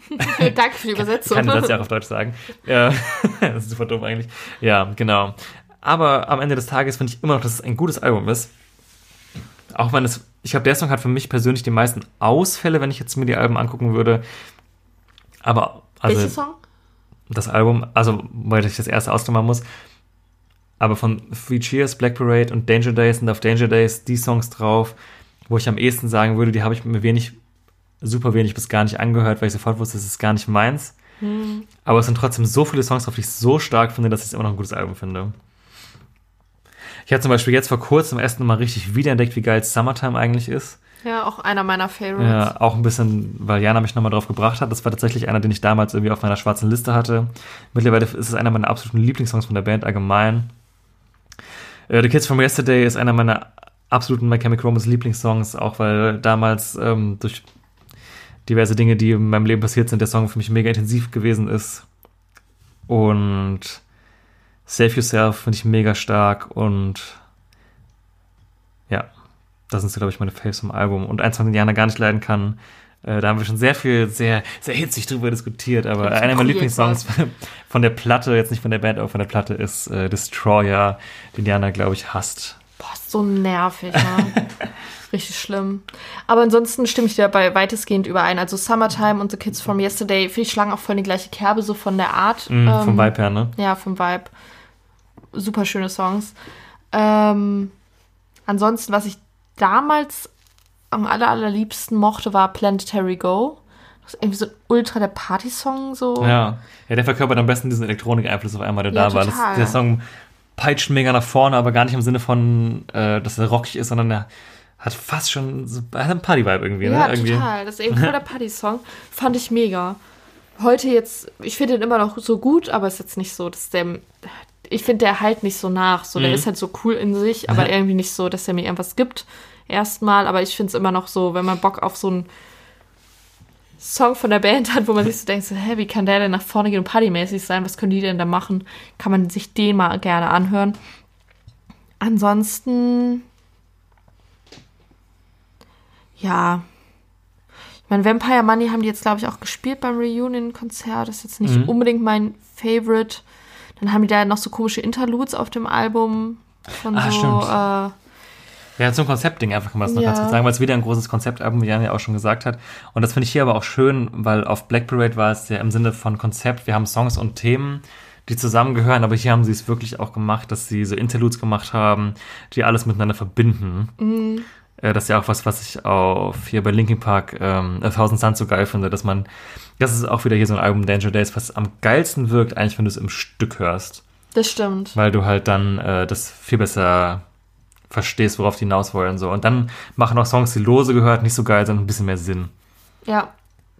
Danke für die Übersetzung. Kann das ja auch auf Deutsch sagen. Das ist super dumm eigentlich. Ja, genau. Aber am Ende des Tages finde ich immer noch, dass es ein gutes Album ist. Auch wenn es, ich glaube, der Song hat für mich persönlich die meisten Ausfälle, wenn ich jetzt mir die Alben angucken würde. Aber, also, Welcher Song? Das Album, also, weil ich das erste ausklammern muss. Aber von Three Cheers, Black Parade und Danger Days sind auf Danger Days die Songs drauf, wo ich am ehesten sagen würde, die habe ich mir wenig, super wenig bis gar nicht angehört, weil ich sofort wusste, es ist gar nicht meins. Aber es sind trotzdem so viele Songs drauf, die ich so stark finde, dass ich es immer noch ein gutes Album finde. Ich habe zum Beispiel jetzt vor kurzem erst mal richtig wiederentdeckt, wie geil Summertime eigentlich ist. Ja, auch einer meiner Favorites. Ja, auch ein bisschen, weil Jana mich nochmal drauf gebracht hat. Das war tatsächlich einer, den ich damals irgendwie auf meiner schwarzen Liste hatte. Mittlerweile ist es einer meiner absoluten Lieblingssongs von der Band allgemein. Äh, The Kids from Yesterday ist einer meiner absoluten My Chemical Romance Lieblingssongs, auch weil damals ähm, durch diverse Dinge, die in meinem Leben passiert sind, der Song für mich mega intensiv gewesen ist. Und Save Yourself finde ich mega stark und das sind so, glaube ich, meine Faves vom Album. Und eins, denen Jana gar nicht leiden kann, äh, da haben wir schon sehr viel, sehr, sehr hitzig drüber diskutiert, aber einer meiner Lieblingssongs von der Platte, jetzt nicht von der Band, aber von der Platte, ist äh, Destroyer, den Jana, glaube ich, hasst. Boah, ist so nervig, ne? Richtig schlimm. Aber ansonsten stimme ich dir bei weitestgehend überein. Also Summertime und The Kids from Yesterday, finde ich, schlagen auch voll die gleiche Kerbe, so von der Art. Mm, vom Ähm, Vibe her, ne? Ja, vom Vibe. Super schöne Songs. Ähm, ansonsten, was ich damals am aller, allerliebsten mochte, war Planetary Go. Das ist irgendwie so ein ultra der Party-Song, so. Ja. ja, der verkörpert am besten diesen Elektronik-Einfluss auf einmal, der Ja, da war. Das, total. der Song peitscht mega nach vorne, aber gar nicht im Sinne von, äh, dass er rockig ist, sondern er hat fast schon so, hat einen Party-Vibe irgendwie, Ja, ne? Irgendwie. total. Das ist eben voll der Party-Song. Fand ich mega. Heute jetzt, ich finde den immer noch so gut, aber es ist jetzt nicht so, dass der. Ich finde, der halt nicht so nach. So, der Mhm. ist halt so cool in sich, aber irgendwie nicht so, dass er mir irgendwas gibt. Erstmal, aber ich finde es immer noch so, wenn man Bock auf so einen Song von der Band hat, wo man sich so denkt, so, hä, wie kann der denn nach vorne gehen und partymäßig sein? Was können die denn da machen? Kann man sich den mal gerne anhören. Ansonsten, ja, ich meine, Vampire Money haben die jetzt, glaube ich, auch gespielt beim Reunion-Konzert. Das ist jetzt nicht Mhm. unbedingt mein Favorite. Dann haben die da noch so komische Interludes auf dem Album. Von Ah, so, stimmt. äh, Ja, zum Konzeptding einfach kann man es noch Ja. ganz kurz sagen, weil es wieder ein großes Konzeptalbum, wie Jan ja auch schon gesagt hat. Und das finde ich hier aber auch schön, weil auf Black Parade war es ja im Sinne von Konzept, wir haben Songs und Themen, die zusammengehören, aber hier haben sie es wirklich auch gemacht, dass sie so Interludes gemacht haben, die alles miteinander verbinden. Mhm. Äh, Das ist ja auch was, was ich auf hier bei Linkin Park ähm, A Thousand Suns so geil finde, dass man, das ist auch wieder hier so ein Album Danger Days, was am geilsten wirkt, eigentlich, wenn du es im Stück hörst das stimmt. weil du halt dann äh, das viel besser verstehst, worauf die hinaus wollen. So. Und dann machen auch Songs, die lose gehört, nicht so geil sind, ein bisschen mehr Sinn. Ja,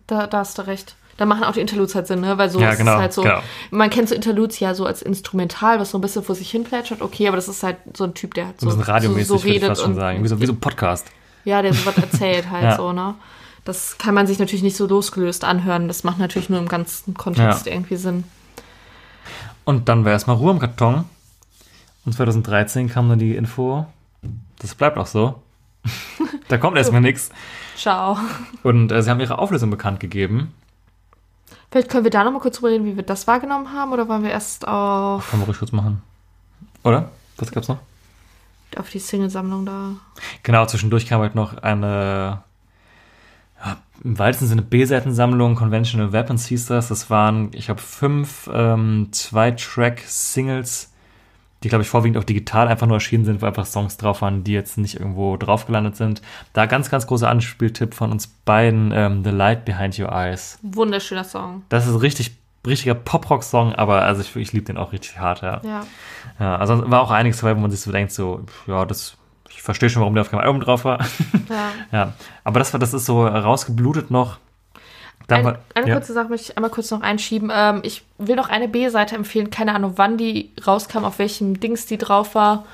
da, da hast du recht. Da machen auch die Interludes halt Sinn, ne? Weil so Ja, ist genau, es halt so. genau. Man kennt so Interludes ja so als Instrumental, was so ein bisschen vor sich hin plätschert. Okay, aber das ist halt so ein Typ, der halt So so, radiomäßig, so, so würde ich redet fast schon sagen. Wie so, wie so ein Podcast. ja, der so was erzählt halt Ja. so, ne? Das kann man sich natürlich nicht so losgelöst anhören. Das macht natürlich nur im ganzen Kontext Ja. irgendwie Sinn. Und dann war erstmal Ruhe im Karton. Und 2013 kam dann die Info, das bleibt auch so. da kommt erstmal nichts. Ciao. Und äh, sie haben ihre Auflösung bekannt gegeben. Vielleicht können wir da nochmal kurz drüber reden, wie wir das wahrgenommen haben, oder wollen wir erst auf, Können wir ruhig kurz machen. Oder? Was gab's noch? auf die Single-Sammlung da? Genau, zwischendurch kam halt noch eine, ja, im weitesten Sinne B-Seitensammlung, Conventional Weapons hieß das. Das waren, ich habe fünf ähm, Zwei-Track-Singles, die, glaube ich, vorwiegend auch digital einfach nur erschienen sind, wo einfach Songs drauf waren, die jetzt nicht irgendwo drauf gelandet sind. Da ganz, ganz großer Anspieltipp von uns beiden, ähm, The Light Behind Your Eyes. Wunderschöner Song. Das ist richtig, richtiger Pop-Rock-Song, aber also ich, ich liebe den auch richtig hart, ja. Ja. ja. Also war auch einiges dabei, wo man sich so denkt, so, ja, das, ich verstehe schon, warum der auf keinem Album drauf war. ja. Ja, aber das war, das ist so rausgeblutet noch. Ein, eine ja. kurze Sache möchte ich einmal kurz noch einschieben. Ähm, ich will noch eine B-Seite empfehlen. Keine Ahnung, wann die rauskam, auf welchem Dings die drauf war.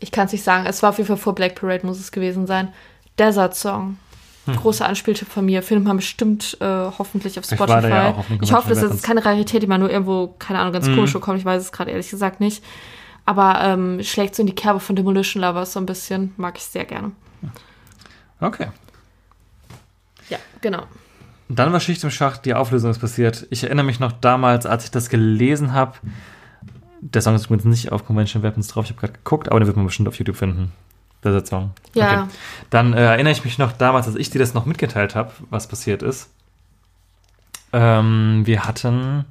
Ich kann es nicht sagen. Es war auf jeden Fall vor Black Parade, muss es gewesen sein. Desert Song. Hm. Großer Anspieltipp von mir. Findet man bestimmt äh, hoffentlich auf Spotify. der ja auf ich hoffe, das ist keine Rarität, die man nur irgendwo, keine Ahnung, ganz Mhm. komisch bekommt. Ich weiß es gerade ehrlich gesagt nicht. Aber ähm, schlägt so in die Kerbe von Demolition Lovers so ein bisschen. Mag ich sehr gerne. Okay. Ja, genau. Dann war Schicht im Schacht, die Auflösung ist passiert. Ich erinnere mich noch damals, als ich das gelesen habe. Der Song ist übrigens nicht auf Convention Weapons drauf, ich habe gerade geguckt, aber den wird man bestimmt auf YouTube finden. Der Song. Ja. Okay. Dann äh, erinnere ich mich noch damals, als ich dir das noch mitgeteilt habe, was passiert ist. Ähm, wir hatten.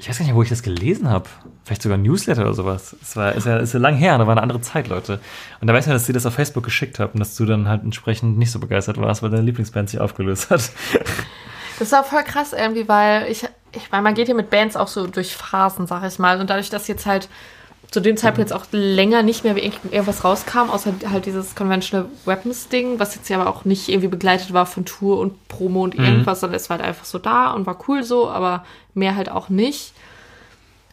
Ich weiß gar nicht, wo ich das gelesen habe. Vielleicht sogar ein Newsletter oder sowas. Es war, ist ja, ist ja lang her, da war eine andere Zeit, Leute. Und da weiß man, dass sie das auf Facebook geschickt haben und dass du dann halt entsprechend nicht so begeistert warst, weil deine Lieblingsband sich aufgelöst hat. Das war voll krass irgendwie, weil ich, ich meine, man geht hier mit Bands auch so durch Phasen, sag ich mal. Und dadurch, dass jetzt halt zu dem Zeitpunkt jetzt auch länger nicht mehr irgend- irgendwas rauskam, außer halt dieses Conventional Weapons Ding, was jetzt ja aber auch nicht irgendwie begleitet war von Tour und Promo und irgendwas, sondern es war halt einfach so da und war cool so, aber mehr halt auch nicht.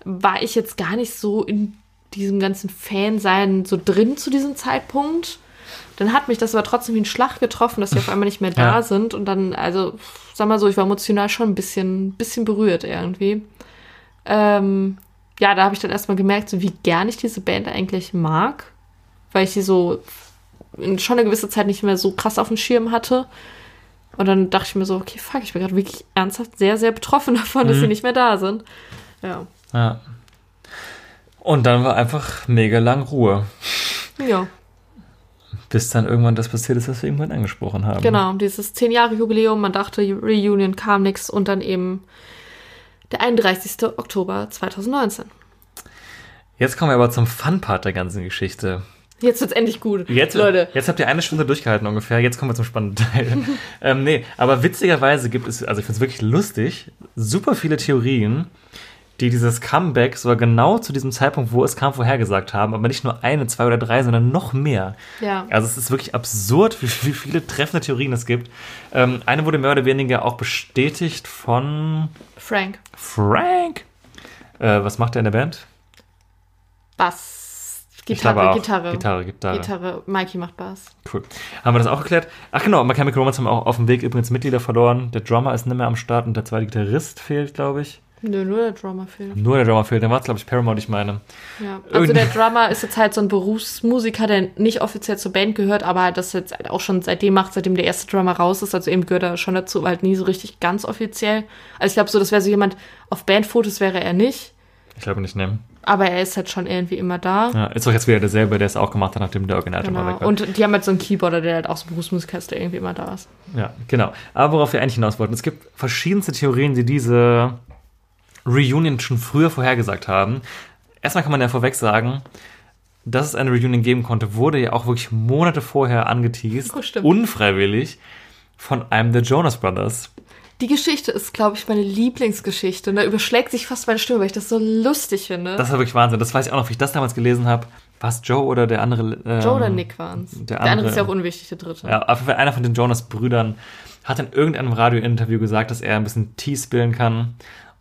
War ich jetzt gar nicht so in diesem ganzen Fansein so drin zu diesem Zeitpunkt. Dann hat mich das aber trotzdem wie ein Schlag getroffen, dass sie auf einmal nicht mehr da Ja. sind. Und dann, also, sag mal so, ich war emotional schon ein bisschen, bisschen berührt irgendwie. Ähm, ja, da habe ich dann erstmal gemerkt, so wie gern ich diese Band eigentlich mag, weil ich sie so in schon eine gewisse Zeit nicht mehr so krass auf dem Schirm hatte. Und dann dachte ich mir so, okay, fuck, ich bin gerade wirklich ernsthaft sehr, sehr betroffen davon, dass sie nicht mehr da sind. Ja. Ja. Und dann war einfach mega lang Ruhe. Ja, Bis dann irgendwann das passiert ist, was wir irgendwann angesprochen haben. genau. Dieses 10 Jahre Jubiläum, man dachte, Reunion kam nix und dann eben der 31. Oktober 2019. Jetzt kommen wir aber zum Fun-Part der ganzen Geschichte. Jetzt wird's endlich gut. Jetzt, Leute. jetzt habt ihr eine Stunde durchgehalten ungefähr. Jetzt kommen wir zum spannenden Teil. ähm, nee, aber witzigerweise gibt es, also ich finde es wirklich lustig, super viele Theorien, die dieses Comeback sogar genau zu diesem Zeitpunkt, wo es kam, vorhergesagt haben. Aber nicht nur eine, zwei oder drei, sondern noch mehr. Ja. Also es ist wirklich absurd, wie, wie viele treffende Theorien es gibt. Ähm, eine wurde mehr oder weniger auch bestätigt von Frank. Frank. Äh, was macht er in der Band? Bass. Gitarre. Gitarre. Gitarre, Gitarre. Gitarre. Mikey macht Bass. Cool. Haben wir das auch geklärt? Ach genau, My Chemical Romance haben auch auf dem Weg übrigens Mitglieder verloren. Der Drummer ist nicht mehr am Start und der zweite Gitarrist fehlt, glaube ich. Nö, nur der Drummer fehlt. Nur der Drummer fehlt. Dann war es, glaube ich, Paramount, ich meine. Ja. Also Irgend- der Drummer ist jetzt halt so ein Berufsmusiker, der nicht offiziell zur Band gehört, aber das jetzt halt auch schon seitdem macht, seitdem der erste Drummer raus ist. Also eben gehört er schon dazu, aber halt nie so richtig ganz offiziell. Also ich glaube so, das wäre so jemand, auf Bandfotos wäre er nicht, Ich glaube nicht, ne? aber er ist halt schon irgendwie immer da. Ja, ist doch jetzt wieder derselbe, der es auch gemacht hat, nachdem der Originaldrummer Genau. weg war. Und die haben halt so einen Keyboarder, der halt auch so ein Berufsmusiker ist, der irgendwie immer da ist. Ja, genau. Aber worauf wir eigentlich hinaus wollten, es gibt verschiedenste Theorien, die diese Reunion schon früher vorhergesagt haben. Erstmal kann man ja vorweg sagen, dass es eine Reunion geben konnte, wurde ja auch wirklich Monate vorher angeteased, Oh, unfreiwillig, von einem der Jonas Brothers. Die Geschichte ist, glaube ich, meine Lieblingsgeschichte. Und da überschlägt sich fast meine Stimme, weil ich das so lustig finde. Das war wirklich Wahnsinn. Das weiß ich auch noch, wie ich das damals gelesen habe. Was Joe oder der andere? Ähm, Joe oder Nick waren's. der Der andere, andere- ist ja auch unwichtig, der dritte. Ja, auf jeden Fall einer von den Jonas-Brüdern hat in irgendeinem Radiointerview gesagt, dass er ein bisschen Tee spillen kann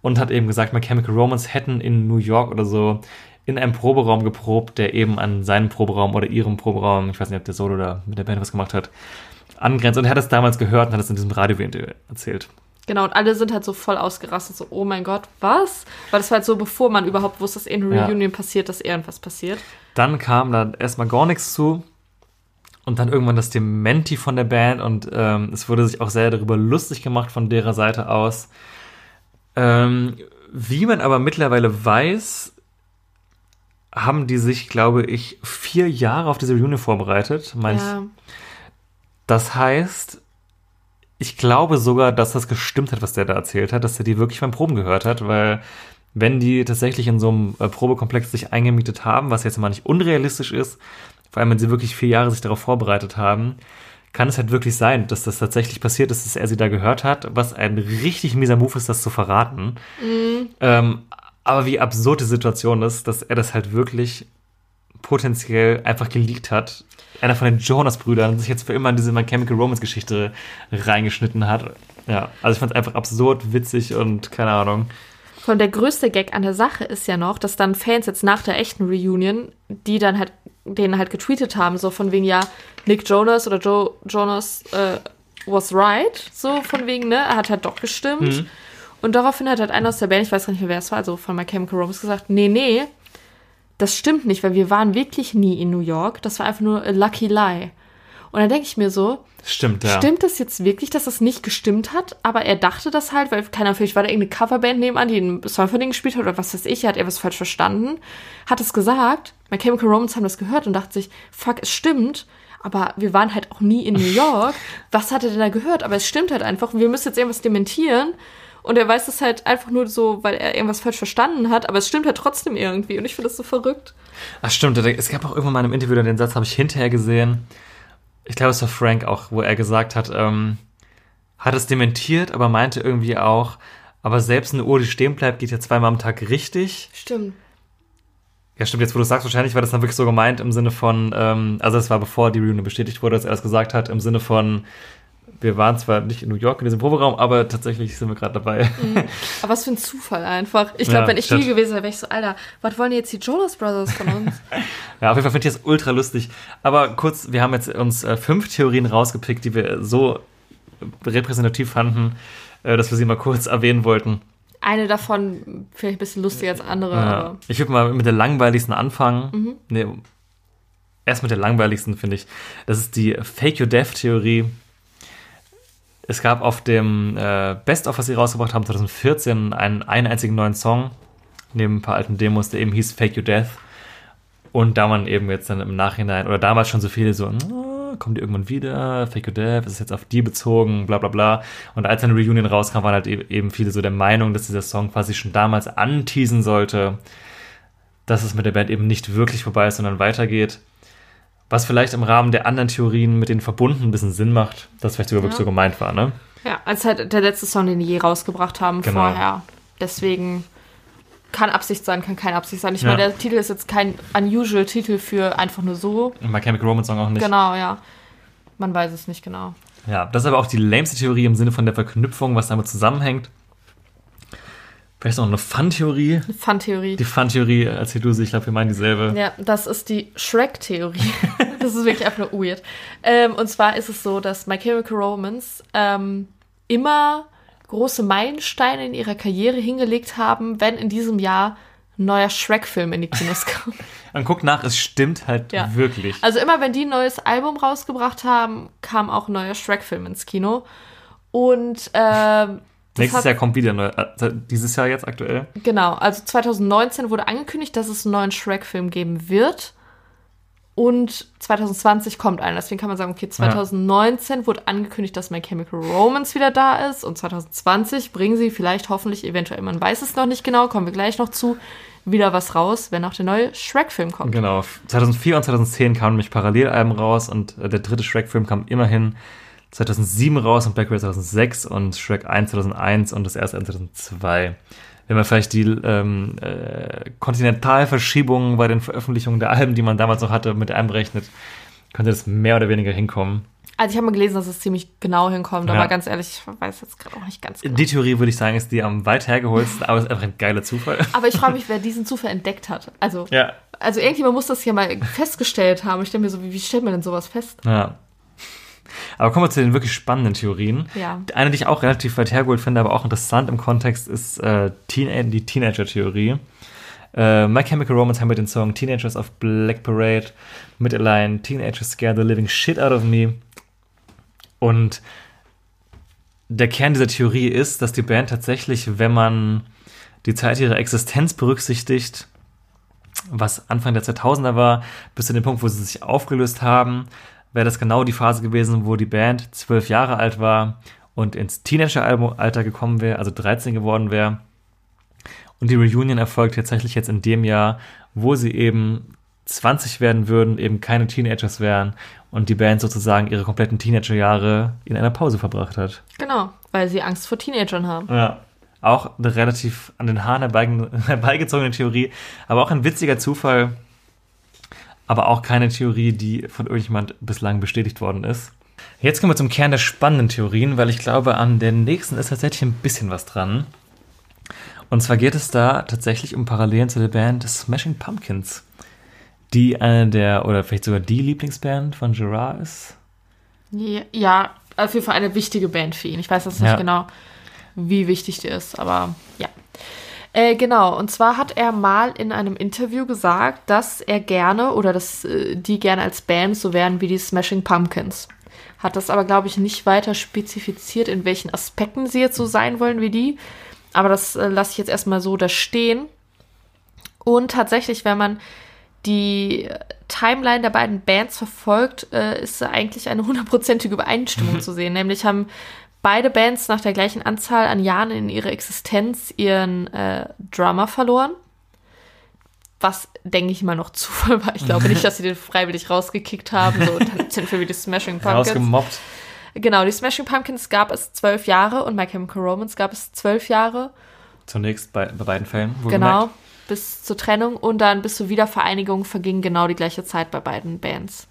und hat eben gesagt, My Chemical Romance hätten in New York oder so in einem Proberaum geprobt, der eben an seinem Proberaum oder ihrem Proberaum, ich weiß nicht, ob der Solo oder mit der Band was gemacht hat, angrenzt. Und er hat es damals gehört und hat es in diesem Radiointerview erzählt. Genau, und alle sind halt so voll ausgerastet, so, oh mein Gott, was? Weil das war halt so, bevor man überhaupt wusste, dass in einer Ja. Reunion passiert, dass irgendwas passiert. Dann kam da erstmal gar nichts zu. Und dann irgendwann das Dementi von der Band und ähm, es wurde sich auch sehr darüber lustig gemacht von derer Seite aus. Ähm, wie man aber mittlerweile weiß, haben die sich, glaube ich, vier Jahre auf diese Reunion vorbereitet. Mein, Ja, Das heißt, ich glaube sogar, dass das gestimmt hat, was der da erzählt hat, dass er die wirklich beim Proben gehört hat, weil wenn die tatsächlich in so einem äh, Probekomplex sich eingemietet haben, was jetzt mal nicht unrealistisch ist, vor allem wenn sie wirklich vier Jahre sich darauf vorbereitet haben, kann es halt wirklich sein, dass das tatsächlich passiert ist, dass er sie da gehört hat, was ein richtig mieser Move ist, das zu verraten. Ähm, aber wie absurd die Situation ist, dass er das halt wirklich potenziell einfach geleakt hat. Einer von den Jonas-Brüdern sich jetzt für immer in diese My Chemical Romance-Geschichte reingeschnitten hat. Ja, also ich fand es einfach absurd, witzig und keine Ahnung. Von der größte Gag an der Sache ist ja noch, dass dann Fans jetzt nach der echten Reunion, die dann halt, denen halt getweetet haben, so von wegen, ja, Nick Jonas oder Joe Jonas äh, was right, so von wegen, ne, er hat halt doch gestimmt. Mhm. Und daraufhin hat halt einer aus der Band, ich weiß gar nicht mehr, wer es war, also von My Chemical Romance gesagt, nee, nee, das stimmt nicht, weil wir waren wirklich nie in New York, das war einfach nur a lucky lie. Und dann denke ich mir so, Stimmt, ja. Stimmt das jetzt wirklich, dass das nicht gestimmt hat? Aber er dachte das halt, weil, keine Ahnung, vielleicht war da irgendeine Coverband nebenan, die einen Song von denen gespielt hat oder was weiß ich, hat er was falsch verstanden, hat es gesagt, My Chemical Romance haben das gehört und dachte sich, fuck, es stimmt, aber wir waren halt auch nie in New York. Was hat er denn da gehört? Aber es stimmt halt einfach und wir müssen jetzt irgendwas dementieren. Und er weiß es halt einfach nur so, weil er irgendwas falsch verstanden hat, aber es stimmt halt trotzdem irgendwie und ich finde das so verrückt. Ach stimmt, es gab auch irgendwann mal in einem Interview, den Satz habe ich hinterher gesehen. Ich glaube, es war Frank auch, wo er gesagt hat, ähm, hat es dementiert, aber meinte irgendwie auch, aber selbst eine Uhr, die stehen bleibt, geht ja zweimal am Tag richtig. Stimmt. Ja, stimmt, jetzt wo du es sagst, wahrscheinlich war das dann wirklich so gemeint im Sinne von, ähm, also es war bevor die Reunion bestätigt wurde, dass er das gesagt hat, im Sinne von, wir waren zwar nicht in New York in diesem Proberaum, aber tatsächlich sind wir gerade dabei. Aber was für ein Zufall einfach. Ich glaube, Ja, wenn ich die gewesen wäre, wäre ich so, Alter, was wollen jetzt die Jonas Brothers von uns? Ja, auf jeden Fall finde ich das ultra lustig. Aber kurz, wir haben jetzt uns äh, fünf Theorien rausgepickt, die wir so repräsentativ fanden, äh, dass wir sie mal kurz erwähnen wollten. Eine davon vielleicht ein bisschen lustiger als andere, Ja. aber Ich würde mal mit der langweiligsten anfangen. Nee, erst mit der langweiligsten, finde ich. Das ist die Fake Your Death-Theorie. Es gab auf dem äh, Best-of, was sie rausgebracht haben, 2014, einen, einen einzigen neuen Song, neben ein paar alten Demos, der eben hieß Fake Your Death. Und da man eben jetzt dann im Nachhinein, oder damals schon so viele so, "Ah, kommt die irgendwann wieder, Fake Your Death, ist jetzt auf die bezogen, bla bla bla. Und als eine Reunion rauskam, waren halt e- eben viele so der Meinung, dass dieser Song quasi schon damals anteasen sollte, dass es mit der Band eben nicht wirklich vorbei ist, sondern weitergeht. Was vielleicht im Rahmen der anderen Theorien mit denen verbunden ein bisschen Sinn macht, dass vielleicht sogar wirklich Ja. so gemeint war, ne? ja, als halt der letzte Song, den die je rausgebracht haben Genau. vorher. Deswegen kann Absicht sein, kann keine Absicht sein. Ich Ja. meine, der Titel ist jetzt kein unusual Titel für einfach nur so. Und My Chemical Romance Song auch nicht. Genau, ja. Man weiß es nicht genau. Ja, das ist aber auch die lämste Theorie im Sinne von der Verknüpfung, was damit zusammenhängt. Vielleicht noch eine Fun-Theorie. Eine Fun-Theorie. Die Fun-Theorie, erzähl du sie, ich glaube, wir meinen dieselbe. Ja, das ist die Shrek-Theorie. das ist wirklich einfach nur weird. Ähm, und zwar ist es so, dass My Chemical Romance ähm, immer große Meilensteine in ihrer Karriere hingelegt haben, wenn in diesem Jahr ein neuer Shrek-Film in die Kinos kam. Und guck nach, es stimmt halt Ja. wirklich. Also immer wenn die ein neues Album rausgebracht haben, kam auch ein neuer Shrek-Film ins Kino. Und das Nächstes hat- Jahr kommt wieder neu, äh, dieses Jahr jetzt aktuell. Genau, also 2019 wurde angekündigt, dass es einen neuen Shrek-Film geben wird. Und 2020 kommt einer. Deswegen kann man sagen, okay, 2019 wurde angekündigt, dass My Chemical Romance wieder da ist. Und 2020 bringen sie vielleicht, hoffentlich, eventuell, man weiß es noch nicht genau, kommen wir gleich noch zu, wieder was raus, wenn auch der neue Shrek-Film kommt. Genau. 2004 und 2010 kamen nämlich Parallelalben raus und äh, der dritte Shrek-Film kam immerhin 2007 raus und Black Race 2006 und Shrek 1 2001 und das erste 2002. wenn man vielleicht die ähm, äh, Kontinentalverschiebungen bei den Veröffentlichungen der Alben, die man damals noch hatte, mit einberechnet, könnte das mehr oder weniger hinkommen. Also ich habe mal gelesen, dass es ziemlich genau hinkommt, Ja. aber ganz ehrlich, ich weiß jetzt gerade auch nicht ganz genau. Die Theorie, würde ich sagen, ist die am weit hergeholsten, aber es ist einfach ein geiler Zufall. Aber ich frage mich, wer diesen Zufall entdeckt hat. Also, Ja. also irgendjemand muss das ja mal festgestellt haben. Ich denke mir so, wie, wie stellt man denn sowas fest? Ja. Aber kommen wir zu den wirklich spannenden Theorien. Ja. Eine, die ich auch relativ weit hergeholt finde, aber auch interessant im Kontext, ist äh, Teen die Teenager-Theorie. Äh, My Chemical Romance haben wir den Song Teenagers of Black Parade mit allein Teenagers Scare the Living Shit Out of Me. Und der Kern dieser Theorie ist, dass die Band tatsächlich, wenn man die Zeit ihrer Existenz berücksichtigt, was Anfang der 2000er war, bis zu dem Punkt, wo sie sich aufgelöst haben, wäre das genau die Phase gewesen, wo die Band zwölf Jahre alt war und ins Teenager-Alter gekommen wäre, also 13 geworden wäre. Und die Reunion erfolgt tatsächlich jetzt in dem Jahr, wo sie eben 20 werden würden, eben keine Teenagers wären und die Band sozusagen ihre kompletten Teenager-Jahre in einer Pause verbracht hat. Genau, weil sie Angst vor Teenagern haben. Ja. Auch eine relativ an den Haaren herbeigezogene Theorie, aber auch ein witziger Zufall, aber auch keine Theorie, die von irgendjemand bislang bestätigt worden ist. Jetzt kommen wir zum Kern der spannenden Theorien, weil ich glaube, an der nächsten ist tatsächlich ein bisschen was dran. Und zwar geht es da tatsächlich um Parallelen zu der Band Smashing Pumpkins, die eine der, oder vielleicht sogar die Lieblingsband von Gerard ist. Ja, ja, auf jeden Fall eine wichtige Band für ihn. Ich weiß jetzt nicht Ja. genau, wie wichtig die ist, aber ja. Äh, genau, und zwar hat er mal in einem Interview gesagt, dass er gerne oder dass äh, die gerne als Band so wären wie die Smashing Pumpkins. Hat das aber, glaube ich, nicht weiter spezifiziert, in welchen Aspekten sie jetzt so sein wollen wie die. Aber das äh, lasse ich jetzt erstmal so da stehen. Und tatsächlich, wenn man die Timeline der beiden Bands verfolgt, äh, ist eigentlich eine hundertprozentige Übereinstimmung zu sehen. Nämlich haben beide Bands nach der gleichen Anzahl an Jahren in ihrer Existenz ihren äh, Drummer verloren. Was, denke ich mal, noch Zufall war. Ich glaube nicht, dass sie den freiwillig rausgekickt haben. So, dann sind wir wie die Smashing Pumpkins. Rausgemobbt. Genau, die Smashing Pumpkins gab es zwölf Jahre und My Chemical Romance gab es zwölf Jahre. Zunächst bei, bei beiden Fällen. Genau, wohlgemerkt. bis zur Trennung und dann bis zur Wiedervereinigung verging genau die gleiche Zeit bei beiden Bands.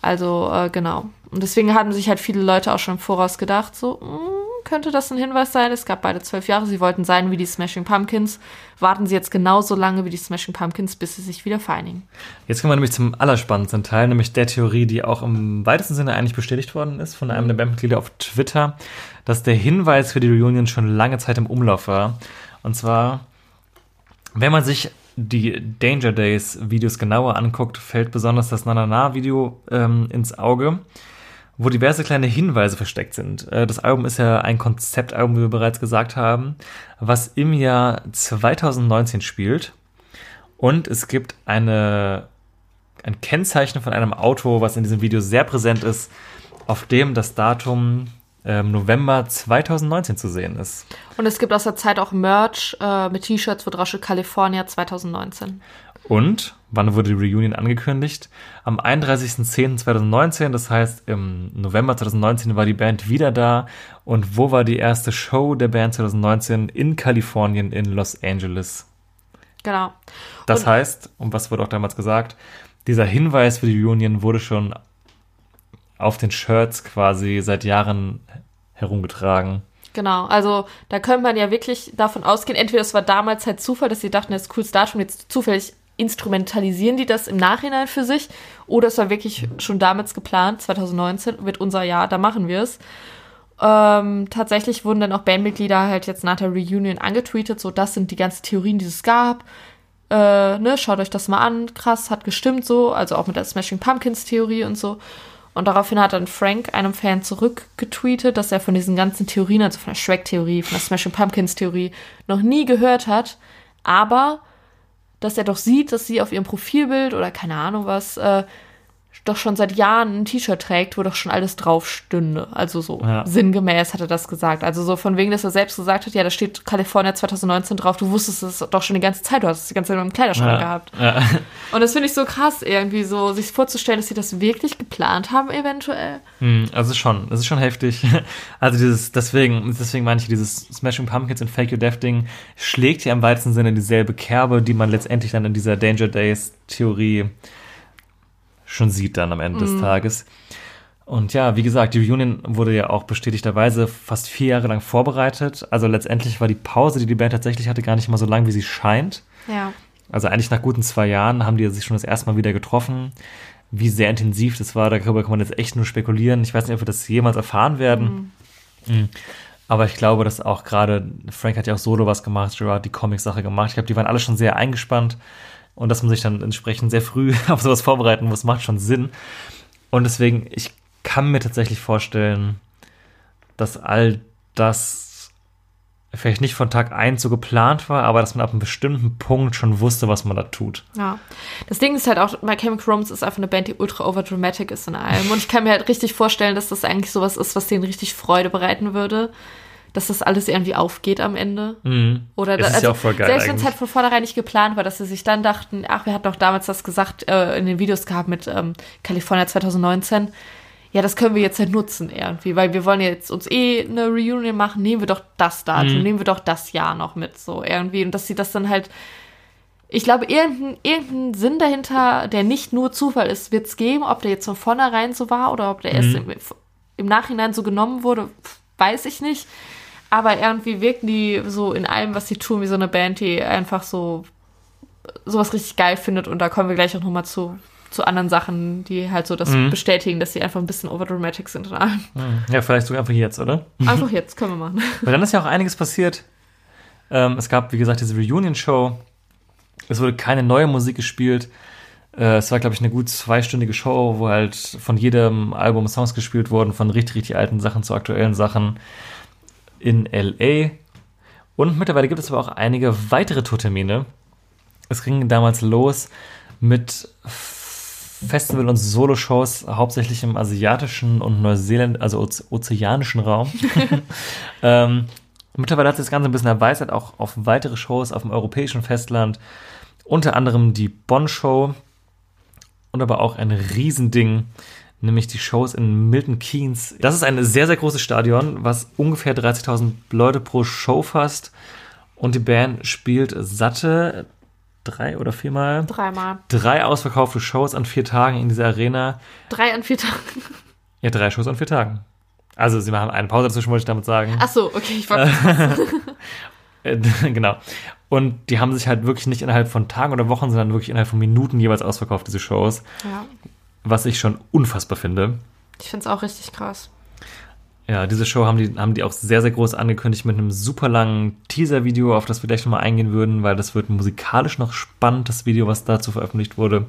Also, äh, genau. Und deswegen haben sich halt viele Leute auch schon im Voraus gedacht, so, mm, könnte das ein Hinweis sein? Es gab beide zwölf Jahre, sie wollten sein wie die Smashing Pumpkins. Warten sie jetzt genauso lange wie die Smashing Pumpkins, bis sie sich wieder vereinigen. Jetzt kommen wir nämlich zum allerspannendsten Teil, nämlich der Theorie, die auch im weitesten Sinne eigentlich bestätigt worden ist von einem der Bandmitglieder auf Twitter, dass der Hinweis für die Reunion schon lange Zeit im Umlauf war. Und zwar, wenn man sich die Danger Days Videos genauer anguckt, fällt besonders das Nanana Video ähm, ins Auge, wo diverse kleine Hinweise versteckt sind. Äh, das Album ist ja ein Konzeptalbum, wie wir bereits gesagt haben, was im Jahr 2019 spielt. Und es gibt eine, ein Kennzeichen von einem Auto, was in diesem Video sehr präsent ist, auf dem das Datum ähm, November 2019 zu sehen ist. Und es gibt aus der Zeit auch Merch äh, mit T-Shirts, wo drauf steht California 2019. Und wann wurde die Reunion angekündigt? Am 31.10.2019, das heißt im November 2019 war die Band wieder da. Und wo war die erste Show der Band 2019? In Kalifornien, in Los Angeles. Genau. Das Und- heißt, und was wurde auch damals gesagt, dieser Hinweis für die Reunion wurde schon auf den Shirts quasi seit Jahren herumgetragen. Genau, also da könnte man ja wirklich davon ausgehen, entweder es war damals halt Zufall, dass sie dachten, das ist cooles Datum, jetzt zufällig instrumentalisieren die das im Nachhinein für sich, oder es war wirklich schon damals geplant, 2019 wird unser Jahr, da machen wir es. Ähm, tatsächlich wurden dann auch Bandmitglieder halt jetzt nach der Reunion angetweetet, so das sind die ganzen Theorien, die es gab. Äh, ne, schaut euch das mal an, krass, hat gestimmt so, also auch mit der Smashing Pumpkins Theorie und so. Und daraufhin hat dann Frank einem Fan zurückgetweetet, dass er von diesen ganzen Theorien, also von der Shrek-Theorie, von der Smashing Pumpkins-Theorie, noch nie gehört hat, aber dass er doch sieht, dass sie auf ihrem Profilbild oder keine Ahnung was, äh, doch schon seit Jahren ein T-Shirt trägt, wo doch schon alles drauf stünde. Also so Ja. sinngemäß hat er das gesagt. Also so von wegen, dass er selbst gesagt hat, ja, da steht California 2019 drauf. Du wusstest es doch schon die ganze Zeit. Du hast es die ganze Zeit im Kleiderschrank Ja. gehabt. Ja. Und das finde ich so krass, irgendwie so, sich vorzustellen, dass sie das wirklich geplant haben, eventuell. Hm, Also schon, das ist schon heftig. Also dieses, deswegen, deswegen meine ich, dieses Smashing Pumpkins und Fake Your Death Ding schlägt ja im weitesten Sinne dieselbe Kerbe, die man letztendlich dann in dieser Danger Days Theorie schon sieht dann am Ende des Tages. Und ja, wie gesagt, die Reunion wurde ja auch bestätigterweise fast vier Jahre lang vorbereitet. Also letztendlich war die Pause, die die Band tatsächlich hatte, gar nicht mal so lang, wie sie scheint. Ja. Also eigentlich nach guten zwei Jahren haben die sich schon das erste Mal wieder getroffen. Wie sehr intensiv das war, darüber kann man jetzt echt nur spekulieren. Ich weiß nicht, ob wir das jemals erfahren werden. Mhm. Aber ich glaube, dass auch gerade, Frank hat ja auch solo was gemacht, Gerard die Comic-Sache gemacht. Ich glaube, die waren alle schon sehr eingespannt. Und dass man sich dann entsprechend sehr früh auf sowas vorbereiten muss, macht schon Sinn. Und deswegen, ich kann mir tatsächlich vorstellen, dass all das vielleicht nicht von Tag 1 so geplant war, aber dass man ab einem bestimmten Punkt schon wusste, was man da tut. Ja. Das Ding ist halt auch, My Chemical Romance ist einfach eine Band, die ultra overdramatic ist in allem. Und ich kann mir halt richtig vorstellen, dass das eigentlich sowas ist, was denen richtig Freude bereiten würde. Dass das alles irgendwie aufgeht am Ende. Oder Es da, ist ja auch voll geil Selbst wenn es halt von vornherein nicht geplant war, dass sie sich dann dachten, ach, wir hatten doch damals das gesagt äh, in den Videos gehabt mit ähm, California 2019. Ja, das können wir jetzt halt nutzen irgendwie, weil wir wollen jetzt uns eh eine Reunion machen, nehmen wir doch das Datum, Mhm. nehmen wir doch das Jahr noch mit, so irgendwie. Und dass sie das dann halt ich glaube, irgendeinen irgendein Sinn dahinter, der nicht nur Zufall ist, wird es geben. Ob der jetzt von vornherein so war oder ob der erst im, im Nachhinein so genommen wurde, weiß ich nicht. Aber irgendwie wirken die so in allem, was sie tun, wie so eine Band, die einfach so sowas richtig geil findet. Und da kommen wir gleich auch nochmal zu, zu anderen Sachen, die halt so das bestätigen, dass sie einfach ein bisschen overdramatic sind. in allem. Ja, vielleicht sogar einfach jetzt, oder? Einfach jetzt, können wir machen. Weil dann ist ja auch einiges passiert. Ähm, es gab, wie gesagt, diese Reunion-Show. Es wurde keine neue Musik gespielt. Äh, es war, glaube ich, eine gut zweistündige Show, wo halt von jedem Album Songs gespielt wurden, von richtig, richtig alten Sachen zu aktuellen Sachen in L.A. Und mittlerweile gibt es aber auch einige weitere Tourtermine. Es ging damals los mit Festival- und Solo-Shows, hauptsächlich im asiatischen und Neuseeland, also oze- ozeanischen Raum. ähm, mittlerweile hat sich das Ganze ein bisschen erweitert, auch auf weitere Shows auf dem europäischen Festland. Unter anderem die Bonn-Show und aber auch ein Riesending, nämlich die Shows in Milton Keynes. Das ist ein sehr, sehr großes Stadion, was ungefähr 30.000 Leute pro Show fasst. Und die Band spielt satte drei oder viermal Dreimal. drei ausverkaufte Shows an vier Tagen in dieser Arena. Drei an vier Tagen. Ja, drei Shows an vier Tagen. Also, sie machen eine Pause dazwischen, wollte ich damit sagen. Ach so, okay, ich wollte. Äh, genau. Und die haben sich halt wirklich nicht innerhalb von Tagen oder Wochen, sondern wirklich innerhalb von Minuten jeweils ausverkauft, diese Shows. Ja. Was ich schon unfassbar finde. Ich finde es auch richtig krass. Ja, diese Show haben die, haben die auch sehr, sehr groß angekündigt mit einem super langen Teaser-Video, auf das wir gleich nochmal eingehen würden, weil das wird musikalisch noch spannend, das Video, was dazu veröffentlicht wurde.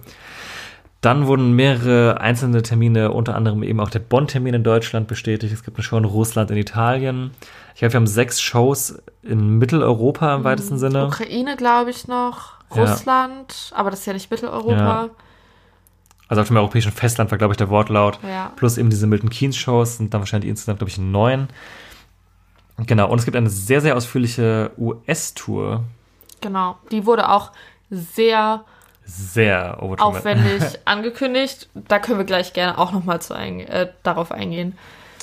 Dann wurden mehrere einzelne Termine, unter anderem eben auch der Bonn-Termin in Deutschland bestätigt. Es gibt eine Show in Russland, in Italien. Ich glaube, wir haben sechs Shows in Mitteleuropa im weitesten Sinne. Ukraine, glaube ich, noch. Ja. Russland, aber das ist ja nicht Mitteleuropa. Ja. Also auf dem europäischen Festland war, glaube ich, der Wortlaut. Ja. Plus eben diese Milton Keynes Shows sind dann wahrscheinlich insgesamt, glaube ich, neun. Genau, und es gibt eine sehr, sehr ausführliche US-Tour. Genau. Die wurde auch sehr Sehr aufwendig angekündigt. Da können wir gleich gerne auch nochmal äh, darauf eingehen.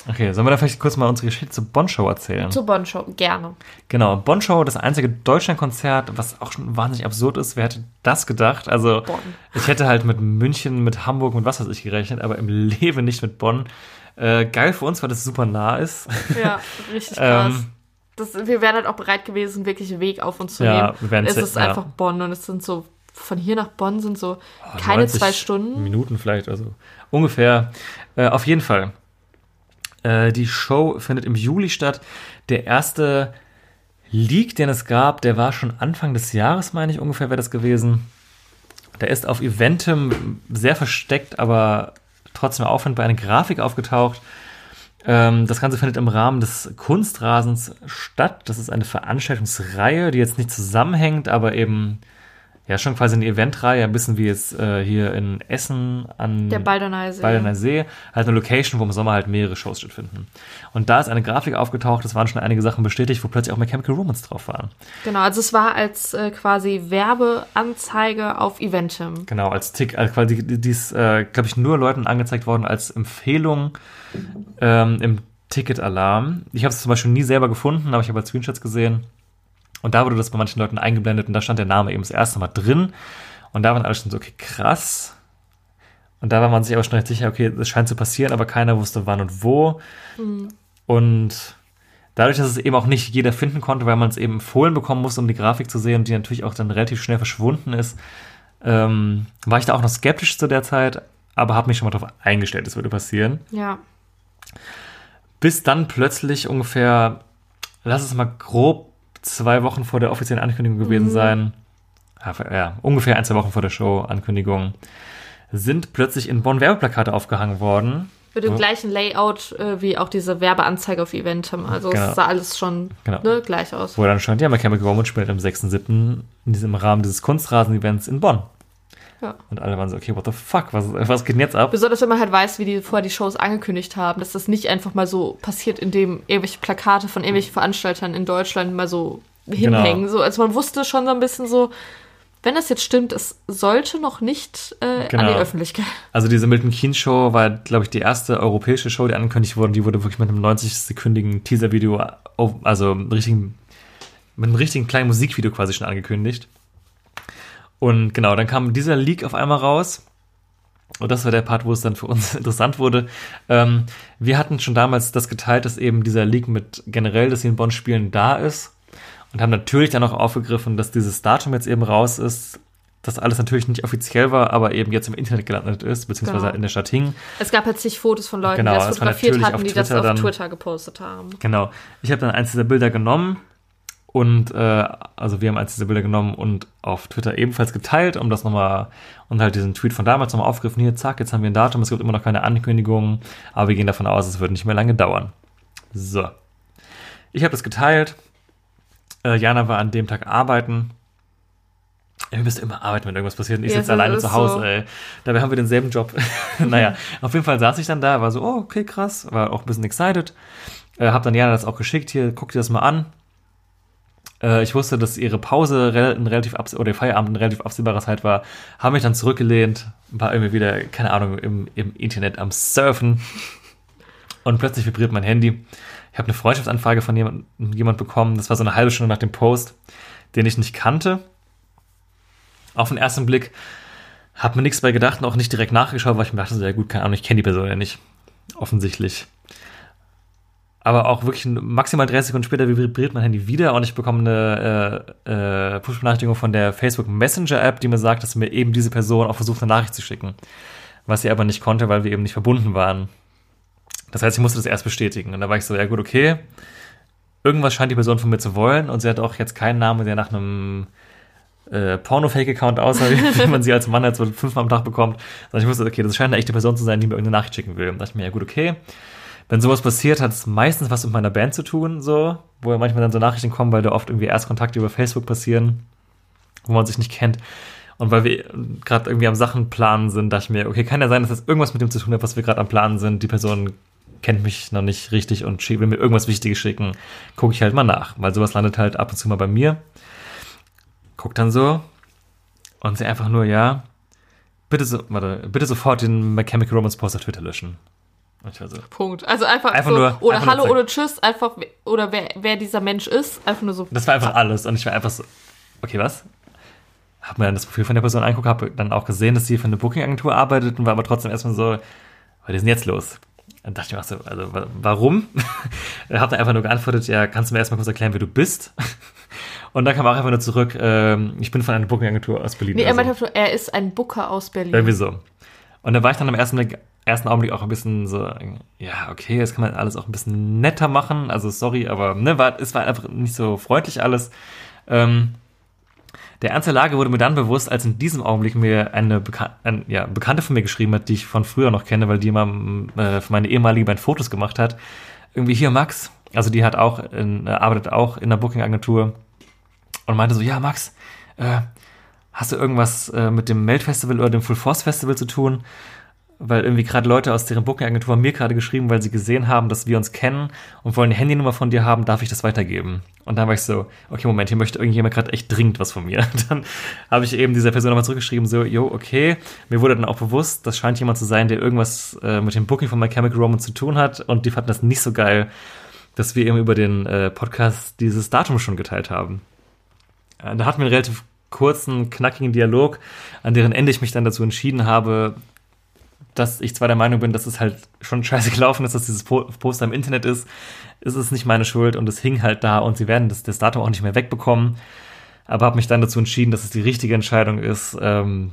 Okay, sollen wir da vielleicht kurz mal unsere Geschichte zur Bonn-Show erzählen? Zur Bonn-Show, gerne. Genau, Bonn-Show, das einzige Deutschlandkonzert, was auch schon wahnsinnig absurd ist. Wer hätte das gedacht? Also, Bonn. ich hätte halt mit München, mit Hamburg, mit was weiß ich gerechnet, aber im Leben nicht mit Bonn. Äh, geil für uns, weil das super nah ist. Ja, richtig krass. Ähm, das, wir wären halt auch bereit gewesen, wirklich einen Weg auf uns zu Ja, nehmen. wir wären es ist ja. einfach Bonn und es sind so, von hier nach Bonn sind so keine 90 zwei Stunden. Minuten vielleicht, also ungefähr. Äh, auf jeden Fall. Äh, die Show findet im Juli statt. Der erste Leak, den es gab, der war schon Anfang des Jahres, meine ich, ungefähr wäre das gewesen. Der ist auf Eventim sehr versteckt, aber trotzdem auffindbar eine Grafik aufgetaucht. Ähm, das Ganze findet im Rahmen des Kunstrasens statt. Das ist eine Veranstaltungsreihe, die jetzt nicht zusammenhängt, aber eben ja schon quasi eine Eventreihe, ein bisschen wie jetzt äh, hier in Essen an Der Baldener See. Baldener See, halt eine Location, wo im Sommer halt mehrere Shows stattfinden. Und da ist eine Grafik aufgetaucht, es waren schon einige Sachen bestätigt, wo plötzlich auch Mechanical Romance drauf waren. Genau, also es war als äh, quasi Werbeanzeige auf Eventim. Genau, als Tick, also quasi die die ist, äh, glaube ich, nur Leuten angezeigt worden als Empfehlung ähm, im Ticket-Alarm. Ich habe es zum Beispiel nie selber gefunden, aber ich habe halt Screenshots gesehen. Und da wurde das bei manchen Leuten eingeblendet und da stand der Name eben das erste Mal drin. Und da waren alle schon so, okay, krass. Und da war man sich aber schon recht sicher, okay, das scheint zu passieren, aber keiner wusste wann und wo. Und dadurch, dass es eben auch nicht jeder finden konnte, weil man es eben empfohlen bekommen musste, um die Grafik zu sehen, die natürlich auch dann relativ schnell verschwunden ist, ähm, war ich da auch noch skeptisch zu der Zeit, aber habe mich schon mal darauf eingestellt, es würde passieren. Ja. Bis dann plötzlich ungefähr, lass es mal grob zwei Wochen vor der offiziellen Ankündigung gewesen sein, ja, ja, ungefähr ein, zwei Wochen vor der Show-Ankündigung, sind plötzlich in Bonn Werbeplakate aufgehangen worden. Mit dem gleichen Layout äh, wie auch diese Werbeanzeige auf Eventim. Also Genau. es sah alles schon Genau. ne, gleich aus. Wo dann stand, ja, Mechanical Romance spielt am 6.7. in diesem Rahmen dieses Kunstrasen-Events in Bonn. Ja. Und alle waren so, okay, what the fuck, was, was geht denn jetzt ab? Besonders wenn man halt weiß, wie die vorher die Shows angekündigt haben, dass das nicht einfach mal so passiert, indem irgendwelche Plakate von irgendwelchen Veranstaltern in Deutschland mal so Genau. hinhängen. So, also man wusste schon so ein bisschen so, wenn das jetzt stimmt, es sollte noch nicht äh, an Genau. die Öffentlichkeit. Also diese Milton Keynes Show war, glaube ich, die erste europäische Show, die angekündigt wurde. Die wurde wirklich mit einem 90-sekündigen Teaser-Video, also einem richtigen, mit einem richtigen kleinen Musikvideo quasi schon angekündigt. Und genau, dann kam dieser Leak auf einmal raus. Und das war der Part, wo es dann für uns interessant wurde. Ähm, wir hatten schon damals das geteilt, dass eben dieser Leak mit generell, dass sie in Bonn spielen, da ist. Und haben natürlich dann auch aufgegriffen, dass dieses Datum jetzt eben raus ist. Das alles natürlich nicht offiziell war, aber eben jetzt im Internet gelandet ist, beziehungsweise Genau. in der Stadt hing. Es gab halt zig Fotos von Leuten, Genau, die das fotografiert hatten, auf die das Twitter auf dann- Twitter gepostet haben. Genau. Ich habe dann eins dieser Bilder genommen und äh, also wir haben eins dieser Bilder genommen und auf Twitter ebenfalls geteilt, um das nochmal und halt diesen Tweet von damals nochmal aufgegriffen. Hier, zack, jetzt haben wir ein Datum, es gibt immer noch keine Ankündigung, aber wir gehen davon aus, es wird nicht mehr lange dauern. So. Ich habe das geteilt. Äh, Jana war an dem Tag arbeiten. Ihr müsst immer arbeiten, wenn irgendwas passiert und ich Ja, sitze alleine zu Hause, so. ey. Dabei haben wir denselben Job. naja, auf jeden Fall saß ich dann da, war so, oh, okay, krass, war auch ein bisschen excited. Äh, hab dann Jana das auch geschickt, hier, guck dir das mal an. Äh, ich wusste, dass ihre Pause ein relativ oder ihr Feierabend eine relativ absehbare Zeit war. Habe mich dann zurückgelehnt, war irgendwie wieder, keine Ahnung, im, im Internet am Surfen. Und plötzlich vibriert mein Handy. Ich habe eine Freundschaftsanfrage von jemand, jemand bekommen. Das war so eine halbe Stunde nach dem Post, den ich nicht kannte. Auf den ersten Blick habe mir nichts bei gedacht und auch nicht direkt nachgeschaut, weil ich mir dachte, so, ja gut, keine Ahnung, ich kenne die Person ja nicht. Offensichtlich. Aber auch wirklich maximal 30 Sekunden später vibriert mein Handy wieder und ich bekomme eine äh, äh, Push-Benachrichtigung von der Facebook Messenger-App, die mir sagt, dass mir eben diese Person auch versucht, eine Nachricht zu schicken. Was sie aber nicht konnte, weil wir eben nicht verbunden waren. Das heißt, ich musste das erst bestätigen. Und da war ich so, ja gut, okay. Irgendwas scheint die Person von mir zu wollen und sie hat auch jetzt keinen Namen, der nach einem äh, Porno-Fake-Account aussah, wie man sie als Mann halt so fünfmal am Tag bekommt. Sondern ich wusste, okay, das scheint eine echte Person zu sein, die mir irgendeine Nachricht schicken will. Und da dachte ich mir, ja gut, okay. Wenn sowas passiert, hat es meistens was mit meiner Band zu tun, so, wo ja manchmal dann so Nachrichten kommen, weil da oft irgendwie Erstkontakte über Facebook passieren, wo man sich nicht kennt. Und weil wir gerade irgendwie am Sachen planen sind, dachte ich mir, okay, kann ja sein, dass das irgendwas mit dem zu tun hat, was wir gerade am Planen sind. Die Person kennt mich noch nicht richtig und will mir irgendwas Wichtiges schicken. Gucke ich halt mal nach, weil sowas landet halt ab und zu mal bei mir. Guck dann so und sie einfach nur, ja, bitte, so, warte, bitte sofort den My Chemical Romance Post auf Twitter löschen. So, Punkt. Also einfach, Einfach so, nur- oder einfach Hallo oder Tschüss, einfach, oder wer, wer dieser Mensch ist, einfach nur so. Das war einfach alles. Und ich war einfach so, okay, was? Hab mir dann das Profil von der Person angeguckt, habe dann auch gesehen, dass sie für eine Booking-Agentur arbeitet und war aber trotzdem erstmal so, was ist denn jetzt los? Dann dachte ich mir auch so, also wa- warum? hab dann einfach nur geantwortet, ja, kannst du mir erstmal kurz erklären, wer du bist? Und dann kam auch einfach nur zurück, ähm, ich bin von einer Booking-Agentur aus Berlin. Nee, er oder so. meinte einfach nur, er ist ein Booker aus Berlin. Irgendwie so. Und da war ich dann im ersten, ersten Augenblick auch ein bisschen so, ja, okay, jetzt kann man alles auch ein bisschen netter machen. Also sorry, aber ne, war, es war einfach nicht so freundlich alles. Ähm, der Ernst der Lage wurde mir dann bewusst, als in diesem Augenblick mir eine Beka ein, ja, Bekannte von mir geschrieben hat, die ich von früher noch kenne, weil die immer äh, für meine ehemalige Band Fotos gemacht hat. Irgendwie hier Max, also die hat auch in, äh, arbeitet auch in einer Booking-Agentur und meinte so, ja Max, äh, hast du irgendwas äh, mit dem Melt-Festival oder dem Full Force Festival zu tun? Weil irgendwie gerade Leute aus deren Booking-Agentur haben mir gerade geschrieben, weil sie gesehen haben, dass wir uns kennen und wollen eine Handynummer von dir haben, darf ich das weitergeben? Und dann war ich so, okay, Moment, hier möchte irgendjemand gerade echt dringend was von mir. Dann habe ich eben dieser Person nochmal zurückgeschrieben, so, jo, okay. Mir wurde dann auch bewusst, das scheint jemand zu sein, der irgendwas äh, mit dem Booking von My Chemical Romance zu tun hat und die fanden das nicht so geil, dass wir eben über den äh, Podcast dieses Datum schon geteilt haben. Äh, da hatten wir einen relativ kurzen, knackigen Dialog, an deren Ende ich mich dann dazu entschieden habe, dass ich zwar der Meinung bin, dass es halt schon scheiße gelaufen ist, dass dieses Po- Poster im Internet ist, ist es nicht meine Schuld und es hing halt da und sie werden das, das Datum auch nicht mehr wegbekommen. Aber habe mich dann dazu entschieden, dass es die richtige Entscheidung ist, ähm,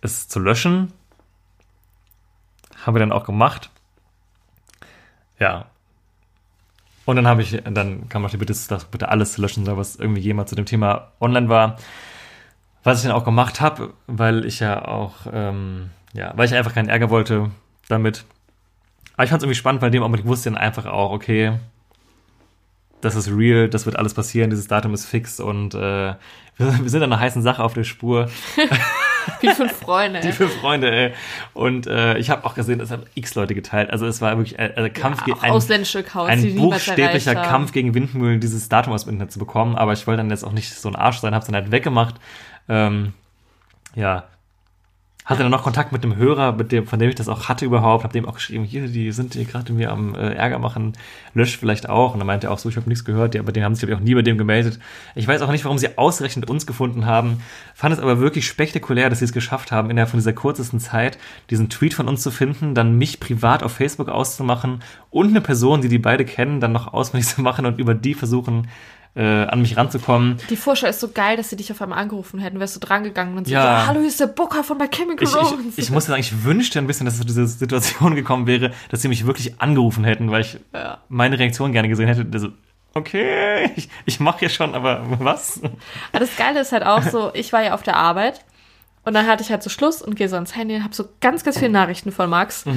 es zu löschen. Haben wir dann auch gemacht. Ja. Und dann habe ich, dann kam noch die Bitte, dass bitte alles zu löschen soll, was irgendwie jemals zu dem Thema online war. Was ich dann auch gemacht habe, weil ich ja auch, ähm, ja, weil ich einfach keinen Ärger wollte damit. Aber ich fand es irgendwie spannend, weil dem Augenblick wusste ich dann einfach auch, okay, das ist real, das wird alles passieren, dieses Datum ist fix und äh, wir, wir sind an einer heißen Sache auf der Spur. Wie fünf Freunde. Die fünf Freunde, ey. Und äh, ich habe auch gesehen, es haben x Leute geteilt. Also es war wirklich äh, also Kampf ja, auch ausländische Accounts, ein die buchstäblicher. Kampf gegen Windmühlen, dieses Datum aus dem Internet zu bekommen. Aber ich wollte dann jetzt auch nicht so ein Arsch sein, habe es dann halt weggemacht. Ähm, ja. Hatte dann noch Kontakt mit dem Hörer, mit dem, von dem ich das auch hatte überhaupt, habe dem auch geschrieben, hier, die sind hier gerade mir am äh, Ärger machen, löscht vielleicht auch. Und dann meinte er auch so, ich habe nichts gehört, die, aber den haben sich, glaube ich, auch nie bei dem gemeldet. Ich weiß auch nicht, warum sie ausgerechnet uns gefunden haben, fand es aber wirklich spektakulär, dass sie es geschafft haben, innerhalb von dieser kurzesten Zeit diesen Tweet von uns zu finden, dann mich privat auf Facebook auszumachen und eine Person, die die beide kennen, dann noch ausfindig zu machen und über die versuchen, äh, an mich ranzukommen. Die Vorschau ist so geil, dass sie dich auf einmal angerufen hätten, wärst du drangegangen und so, Ja. ja. hallo, hier ist der Booker von My Chemical Ich, Romance. ich, ich muss sagen, ich wünschte ein bisschen, dass es zu dieser Situation gekommen wäre, dass sie mich wirklich angerufen hätten, weil ich Ja. meine Reaktion gerne gesehen hätte. Also, okay, ich, ich mache ja schon, aber was? Aber das Geile ist halt auch so, ich war ja auf der Arbeit und dann hatte ich halt so Schluss und gehe so ans Handy und habe so ganz, ganz viele Nachrichten von Max.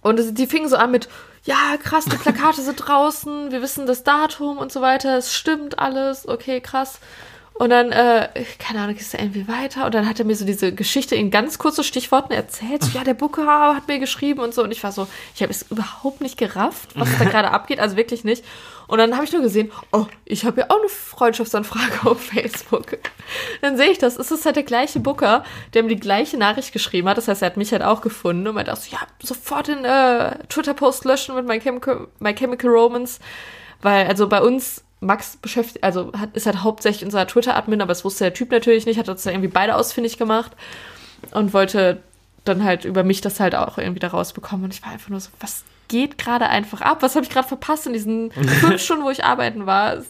Und die fingen so an mit, ja, krass, die Plakate sind draußen, wir wissen das Datum und so weiter, es stimmt alles, okay, krass. Und dann, äh, keine Ahnung, ist er irgendwie weiter und dann hat er mir so diese Geschichte in ganz kurzen Stichworten erzählt. So, ja, der Booker hat mir geschrieben und so. Und ich war so, ich habe es überhaupt nicht gerafft, was da gerade abgeht, also wirklich nicht. Und dann habe ich nur gesehen, oh, ich habe ja auch eine Freundschaftsanfrage auf Facebook. Dann sehe ich das, es ist halt der gleiche Booker, der mir die gleiche Nachricht geschrieben hat. Das heißt, er hat mich halt auch gefunden und meinte auch so, ja, sofort den äh, Twitter-Post löschen mit My Chemical, My Chemical Romance. Weil, also bei uns, Max beschäftigt, also hat, ist halt hauptsächlich unser Twitter-Admin, aber das wusste der Typ natürlich nicht, hat uns da irgendwie beide ausfindig gemacht und wollte dann halt über mich das halt auch irgendwie da rausbekommen. Und ich war einfach nur so, was geht gerade einfach ab? Was habe ich gerade verpasst in diesen fünf Stunden, wo ich arbeiten war? Es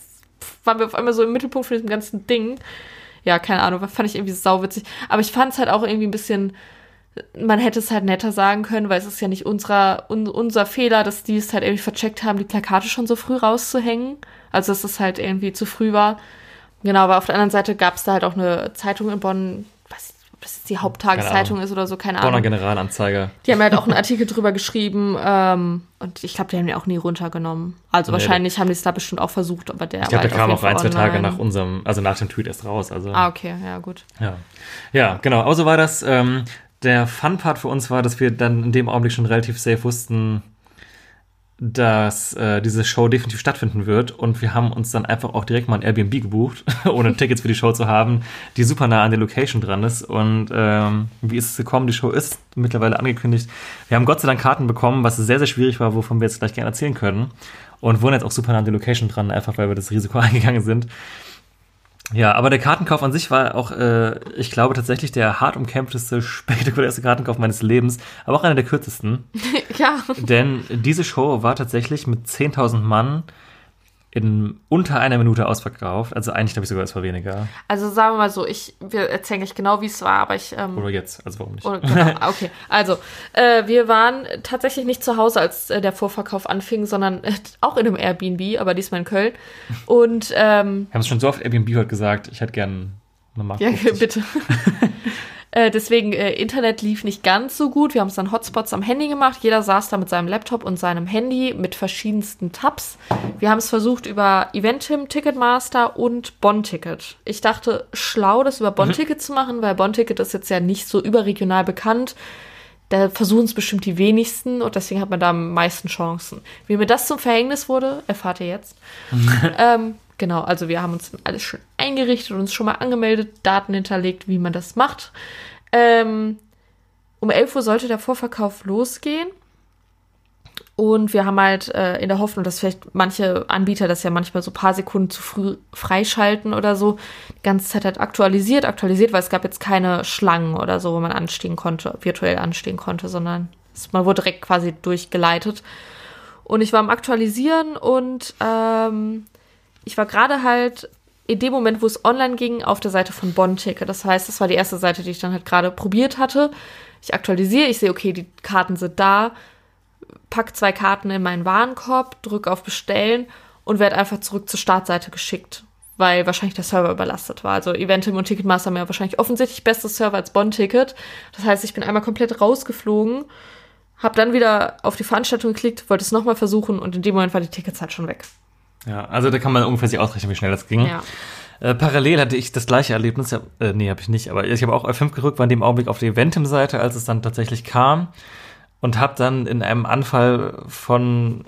waren wir auf einmal so im Mittelpunkt von diesem ganzen Ding. Ja, keine Ahnung, fand ich irgendwie sauwitzig. Aber ich fand es halt auch irgendwie ein bisschen, man hätte es halt netter sagen können, weil es ist ja nicht unserer, un, unser Fehler, dass die es halt irgendwie vercheckt haben, die Plakate schon so früh rauszuhängen. Also, dass es halt irgendwie zu früh war. Genau, aber auf der anderen Seite gab es da halt auch eine Zeitung in Bonn, das jetzt die Haupttageszeitung ist oder so, keine Bonner Ahnung. Generalanzeiger. Die haben halt auch einen Artikel drüber geschrieben ähm, und ich glaube, die haben den auch nie runtergenommen. Also Nee, wahrscheinlich haben die es da bestimmt auch versucht, aber der Ich glaube, der halt kam auch ein, zwei Tage nach unserem, also nach dem Tweet erst raus. Also, Ah, okay, ja, gut. ja. ja, genau. Aber so war das. Ähm, der Fun-Part für uns war, dass wir dann in dem Augenblick schon relativ safe wussten, dass äh, diese Show definitiv stattfinden wird. Und wir haben uns dann einfach auch direkt mal ein Airbnb gebucht, ohne Tickets für die Show zu haben, die super nah an der Location dran ist. Und ähm, wie ist es gekommen? Die Show ist mittlerweile angekündigt. Wir haben Gott sei Dank Karten bekommen, was sehr, sehr schwierig war, wovon wir jetzt gleich gerne erzählen können. Und wohnen jetzt auch super nah an der Location dran, einfach weil wir das Risiko eingegangen sind. Ja, aber der Kartenkauf an sich war auch, äh, ich glaube, tatsächlich der hart umkämpfteste, spektakulärste Kartenkauf meines Lebens, aber auch einer der kürzesten. Ja, Denn diese Show war tatsächlich mit 10.000 Mann in unter einer Minute ausverkauft. Also eigentlich glaube ich sogar, es war weniger. also sagen wir mal so, ich, wir erzählen nicht genau, wie es war, aber ich, ähm, Oder jetzt, also warum nicht? Oder, genau, okay, also äh, wir waren tatsächlich nicht zu Hause, als äh, der Vorverkauf anfing, sondern äh, auch in einem Airbnb, aber diesmal in Köln. Und ähm, Wir haben es schon so oft Airbnb heute gesagt, ich hätte gern Nummer Ja, 50. bitte. äh, deswegen, äh, Internet lief nicht ganz so gut. Wir haben es dann Hotspots am Handy gemacht. Jeder saß da mit seinem Laptop und seinem Handy mit verschiedensten Tabs. Wir haben es versucht über Eventim, Ticketmaster und Bonn-Ticket. Ich dachte, schlau, das über Bonn-Ticket zu machen, weil Bonn-Ticket ist jetzt ja nicht so überregional bekannt. Da versuchen es bestimmt die wenigsten und deswegen hat man da am meisten Chancen. Wie mir das zum Verhängnis wurde, erfahrt ihr jetzt. ähm, genau, also wir haben uns alles schon eingerichtet und uns schon mal angemeldet, Daten hinterlegt, wie man das macht. Ähm, um 11 Uhr sollte der Vorverkauf losgehen. Und wir haben halt äh, in der Hoffnung, dass vielleicht manche Anbieter das ja manchmal so ein paar Sekunden zu früh freischalten oder so, die ganze Zeit halt aktualisiert, aktualisiert, weil es gab jetzt keine Schlangen oder so, wo man anstehen konnte, virtuell anstehen konnte, sondern man wurde direkt quasi durchgeleitet. Und ich war am Aktualisieren und ähm, ich war gerade halt in dem Moment, wo es online ging, auf der Seite von Bonn-Ticket. Das heißt, das war die erste Seite, die ich dann halt gerade probiert hatte. Ich aktualisiere, ich sehe, okay, die Karten sind da, pack zwei Karten in meinen Warenkorb, drücke auf Bestellen und werde einfach zurück zur Startseite geschickt, weil wahrscheinlich der Server überlastet war. Also Eventim und Ticketmaster haben ja wahrscheinlich offensichtlich besseres Server als Bonn-Ticket. Das heißt, ich bin einmal komplett rausgeflogen, habe dann wieder auf die Veranstaltung geklickt, wollte es nochmal versuchen und in dem Moment war die Ticketzahl schon weg. Ja, also da kann man ungefähr sich ausrechnen, wie schnell das ging. Ja. Äh, parallel hatte ich das gleiche Erlebnis, ja, äh, nee, habe ich nicht, aber ich habe auch F5 gerückt, war in dem Augenblick auf der Eventim-Seite, als es dann tatsächlich kam und habe dann in einem Anfall von,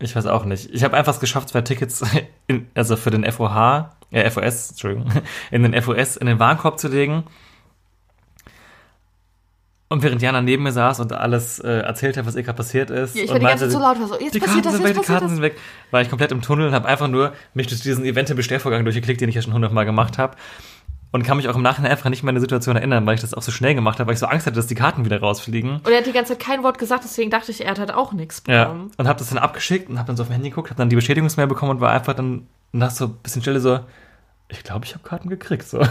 ich weiß auch nicht, ich habe einfach es geschafft, zwei Tickets, in, also für den FOH, äh, FOS, Entschuldigung, in den FOS in den Warenkorb zu legen. Und während Jana neben mir saß und alles äh, erzählt hat, was ihr gerade passiert ist, Ja, ich und war die ganze meinte, Zeit so laut, war so, jetzt die passiert Karten das, sind jetzt weg, die Karten sind weg. War ich komplett im Tunnel und habe einfach nur mich durch diesen Event-Bestellvorgang durchgeklickt, den ich ja schon hundertmal gemacht habe. Und kann mich auch im Nachhinein einfach nicht mehr an die Situation erinnern, weil ich das auch so schnell gemacht habe, weil ich so Angst hatte, dass die Karten wieder rausfliegen. Und er hat die ganze Zeit kein Wort gesagt, deswegen dachte ich, er hat halt auch nichts Ja. bekommen. Und habe das dann abgeschickt und habe dann so auf mein Handy geguckt, habe dann die Bestätigungsmail bekommen und war einfach dann nach so ein bisschen Stille so, ich glaube, ich habe Karten gekriegt. So. Und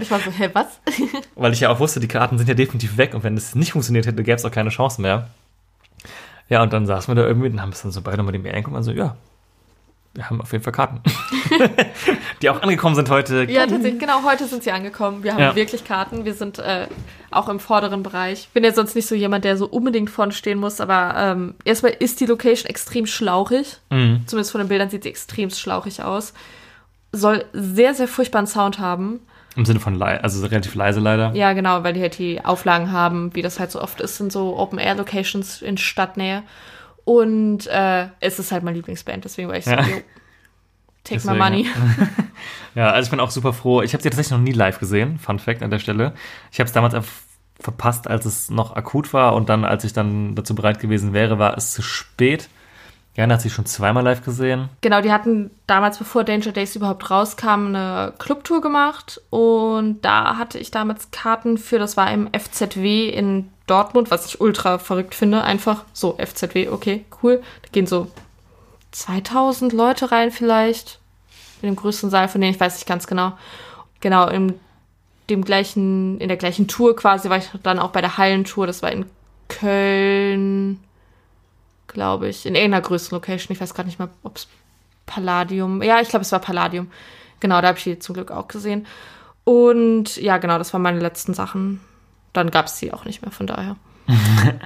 ich war so, hä, was? Weil ich ja auch wusste, die Karten sind ja definitiv weg und wenn es nicht funktioniert hätte, gäbe es auch keine Chance mehr. Ja, und dann saßen wir da irgendwie und haben es dann so beide mal die Mail angeguckt und so, ja, wir haben auf jeden Fall Karten. die auch angekommen sind heute. Ja, tatsächlich, genau, heute sind sie angekommen. Wir haben Ja. wirklich Karten. Wir sind äh, auch im vorderen Bereich. Bin ja sonst nicht so jemand, der so unbedingt vorne stehen muss, aber ähm, erstmal ist die Location extrem schlauchig. Mhm. Zumindest von den Bildern sieht sie extrem schlauchig aus. Soll sehr, sehr furchtbaren Sound haben. Im Sinne von leise, also relativ leise leider. Ja, genau, weil die halt die Auflagen haben, wie das halt so oft ist in so Open-Air-Locations in Stadtnähe. Und äh, es ist halt mein Lieblingsband, deswegen war ich so, Ja. yo, take my Deswegen, money. Ja, also ich bin auch super froh. Ich habe sie tatsächlich noch nie live gesehen. Fun Fact an der Stelle. Ich habe es damals verpasst, als es noch akut war und dann, als ich dann dazu bereit gewesen wäre, war es zu spät. Jana hat sie schon zweimal live gesehen. Genau, die hatten damals, bevor Danger Days überhaupt rauskam, eine Clubtour gemacht und da hatte ich damals Karten für, das war im FZW in Dortmund, was ich ultra verrückt finde, einfach so FZW, okay, cool. Da gehen so 2000 Leute rein vielleicht in dem größten Saal von denen, ich weiß nicht ganz genau. Genau, in dem gleichen, in der gleichen Tour quasi war ich dann auch bei der Hallentour, das war in Köln, glaube ich, in irgendeiner größeren Location. Ich weiß gerade nicht mehr, ob es Palladium. Ja, ich glaube, es war Palladium. Genau, da habe ich die zum Glück auch gesehen. Und ja, genau, das waren meine letzten Sachen. Dann gab es sie auch nicht mehr, von daher.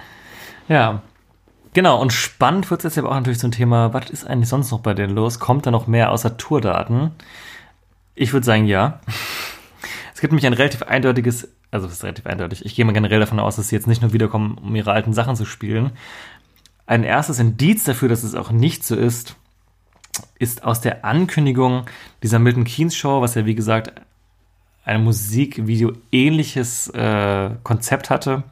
Ja. Genau, und spannend wird es jetzt aber auch natürlich zum Thema, was ist eigentlich sonst noch bei denen los? Kommt da noch mehr außer Tourdaten? Ich würde sagen, ja. Es gibt nämlich ein relativ eindeutiges, also es ist relativ eindeutig, ich gehe mal generell davon aus, dass sie jetzt nicht nur wiederkommen, um ihre alten Sachen zu spielen. Ein erstes Indiz dafür, dass es auch nicht so ist, ist aus der Ankündigung dieser Milton Keynes Show, was ja wie gesagt ein Musikvideo ähnliches äh, Konzept hatte.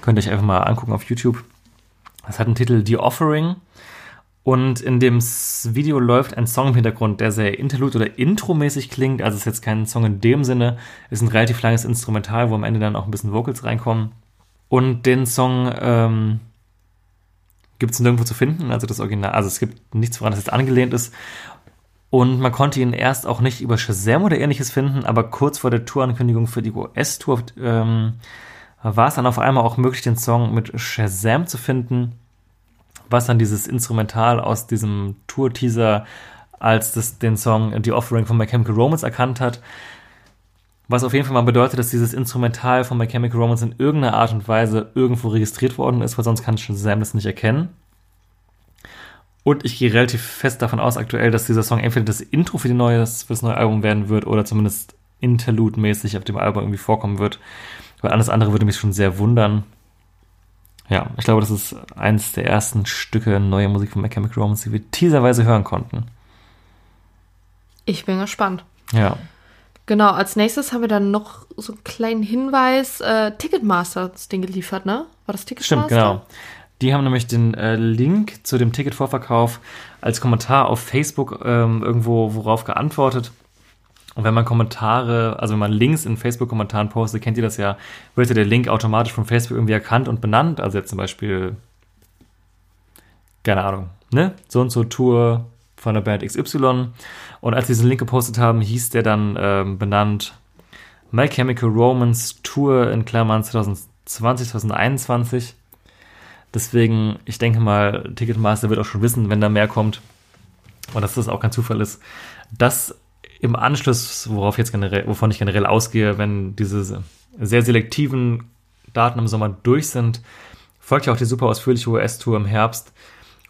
Könnt ihr euch einfach mal angucken auf YouTube. Das hat einen Titel The Offering. Und in dem Video läuft ein Song im Hintergrund, der sehr Interlude oder Intro-mäßig klingt. Also es ist jetzt kein Song in dem Sinne. Es ist ein relativ langes Instrumental, wo am Ende dann auch ein bisschen Vocals reinkommen. Und den Song ähm, gibt es nirgendwo zu finden. Also das Original, also es gibt nichts, woran es jetzt angelehnt ist. Und man konnte ihn erst auch nicht über Shazam oder ähnliches finden, aber kurz vor der Tourankündigung für die US-Tour ähm, war es dann auf einmal auch möglich, den Song mit Shazam zu finden, was dann dieses Instrumental aus diesem Tour-Teaser als das, den Song The Offering von My Chemical Romance erkannt hat. Was auf jeden Fall mal bedeutet, dass dieses Instrumental von My Chemical Romance in irgendeiner Art und Weise irgendwo registriert worden ist, weil sonst kann Shazam das nicht erkennen. Und ich gehe relativ fest davon aus aktuell, dass dieser Song entweder das Intro für, die neue, für das neue Album werden wird oder zumindest Interlude-mäßig auf dem Album irgendwie vorkommen wird. Weil alles andere würde mich schon sehr wundern. Ja, ich glaube, das ist eins der ersten Stücke neue Musik von My Chemical Romance, die wir teaserweise hören konnten. Ich bin gespannt. Ja. Genau, als nächstes haben wir dann noch so einen kleinen Hinweis. Äh, Ticketmaster hat das Ding geliefert, ne? War das Ticketmaster? Stimmt, genau. Die haben nämlich den äh, Link zu dem Ticketvorverkauf als Kommentar auf Facebook ähm, irgendwo worauf geantwortet. Und wenn man Kommentare, also wenn man Links in Facebook-Kommentaren postet, kennt ihr das ja, wird ja der Link automatisch von Facebook irgendwie erkannt und benannt. Also jetzt zum Beispiel, keine Ahnung, ne? So und so Tour von der Band XY. Und als sie diesen Link gepostet haben, hieß der dann ähm, benannt My Chemical Romance Tour in Klammern 2020, 2021. Deswegen, ich denke mal, Ticketmaster wird auch schon wissen, wenn da mehr kommt. Und dass das auch kein Zufall ist, dass im Anschluss, worauf jetzt generell, wovon ich generell ausgehe, wenn diese sehr selektiven Daten im Sommer durch sind, folgt ja auch die super ausführliche US-Tour im Herbst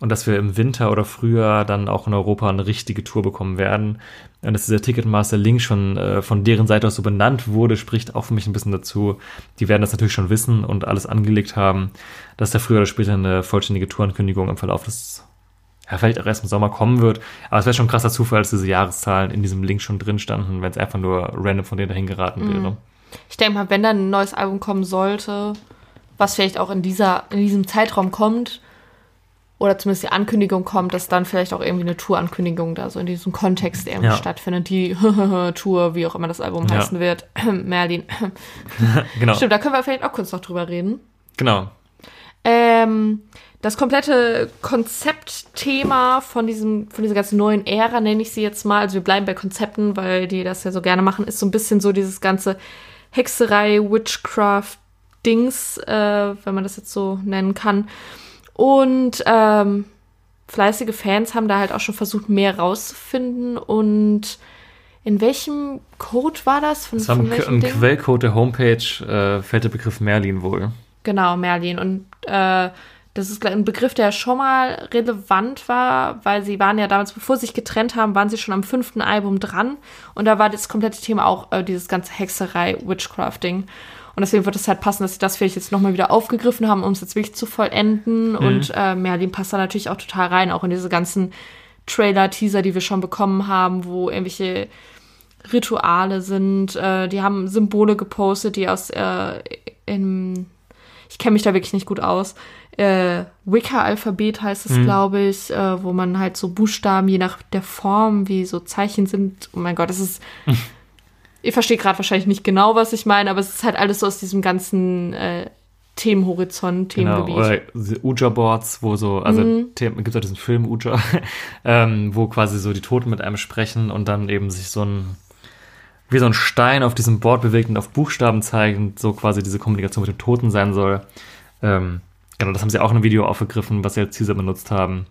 und dass wir im Winter oder Frühjahr dann auch in Europa eine richtige Tour bekommen werden. Und dass dieser Ticketmaster-Link schon äh, von deren Seite aus so benannt wurde, spricht auch für mich ein bisschen dazu. Die werden das natürlich schon wissen und alles angelegt haben, dass da früher oder später eine vollständige Tourankündigung im Verlauf des ja, vielleicht auch erst im Sommer kommen wird. Aber es wäre schon ein krasser Zufall, dass diese Jahreszahlen in diesem Link schon drin standen, wenn es einfach nur random von denen dahin geraten Mhm. wäre. Ich denke mal, wenn dann ein neues Album kommen sollte, was vielleicht auch in, dieser, in diesem Zeitraum kommt, oder zumindest die Ankündigung kommt, dass dann vielleicht auch irgendwie eine Tour-Ankündigung da so in diesem Kontext irgendwie Ja. stattfindet. Die Tour, wie auch immer das Album Ja. heißen wird. Merlin. Genau. Stimmt, da können wir vielleicht auch kurz noch drüber reden. Genau. Ähm, das komplette Konzeptthema von diesem, von dieser ganzen neuen Ära, nenne ich sie jetzt mal, also wir bleiben bei Konzepten, weil die das ja so gerne machen, ist so ein bisschen so dieses ganze Hexerei, Witchcraft-Dings, äh, wenn man das jetzt so nennen kann. Und ähm, fleißige Fans haben da halt auch schon versucht, mehr rauszufinden. Und in welchem Code war das? Von, Das welchem im Ding? Quellcode der Homepage äh, fällt der Begriff Merlin wohl. Genau, Merlin. Und äh, das ist ein Begriff, der schon mal relevant war, weil sie waren ja damals, bevor sie sich getrennt haben, waren sie schon am fünften Album dran. Und da war das komplette Thema auch äh, dieses ganze Hexerei, Witchcrafting. Und deswegen wird es halt passen, dass sie das vielleicht jetzt nochmal wieder aufgegriffen haben, um es jetzt wirklich zu vollenden. Und äh, Merlin passt da natürlich auch total rein, auch in diese ganzen Trailer-Teaser, die wir schon bekommen haben, wo irgendwelche Rituale sind. Äh, die haben Symbole gepostet, die aus äh, in ich kenne mich da wirklich nicht gut aus. Äh, Wicca-Alphabet heißt es, glaube ich, äh, wo man halt so Buchstaben, je nach der Form, wie so Zeichen sind. Oh mein Gott, das ist. Ihr versteht gerade wahrscheinlich nicht genau, was ich meine, aber es ist halt alles so aus diesem ganzen äh, Themenhorizont, Genau. Themengebiet. Oder diese Uja-Boards, wo so, also Mhm. gibt es auch diesen Film Uja, ähm, wo quasi so die Toten mit einem sprechen und dann eben sich so ein wie so ein Stein auf diesem Board bewegt und auf Buchstaben zeigt und so quasi diese Kommunikation mit dem Toten sein soll. Ähm, genau, das haben sie auch in einem Video aufgegriffen, was sie als Teaser benutzt haben.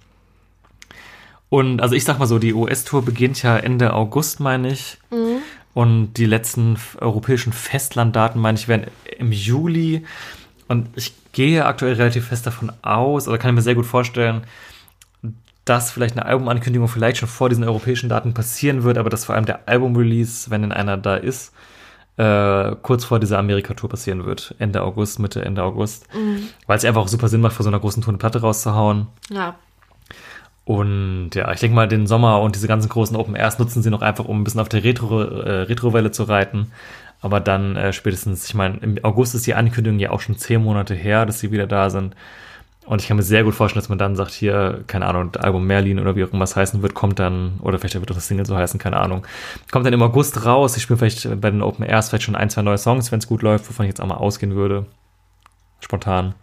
Und also ich sag mal so, die US-Tour beginnt ja Ende August, meine ich. Und die letzten europäischen Festlanddaten, meine ich, werden im Juli. Und ich gehe aktuell relativ fest davon aus, oder kann ich mir sehr gut vorstellen, dass vielleicht eine Albumankündigung vielleicht schon vor diesen europäischen Daten passieren wird, aber dass vor allem der Album-Release, wenn denn einer da ist, äh, kurz vor dieser Amerika-Tour passieren wird. Ende August, Mitte, Ende August. Weil es einfach auch super Sinn macht, vor so einer großen Tour eine Platte rauszuhauen. ja. Und ja, ich denke mal, den Sommer und diese ganzen großen Open Airs nutzen sie noch einfach, um ein bisschen auf der Retro, äh, Retrowelle zu reiten. Aber dann äh, spätestens, ich meine, im August ist die Ankündigung ja auch schon zehn Monate her, dass sie wieder da sind. Und ich kann mir sehr gut vorstellen, dass man dann sagt, hier, keine Ahnung, Album Merlin oder wie auch immer es heißen wird, kommt dann, oder vielleicht wird auch das Single so heißen, keine Ahnung, kommt dann im August raus. Ich spiele vielleicht bei den Open Airs vielleicht schon ein, zwei neue Songs, wenn es gut läuft, wovon ich jetzt auch mal ausgehen würde. Spontan.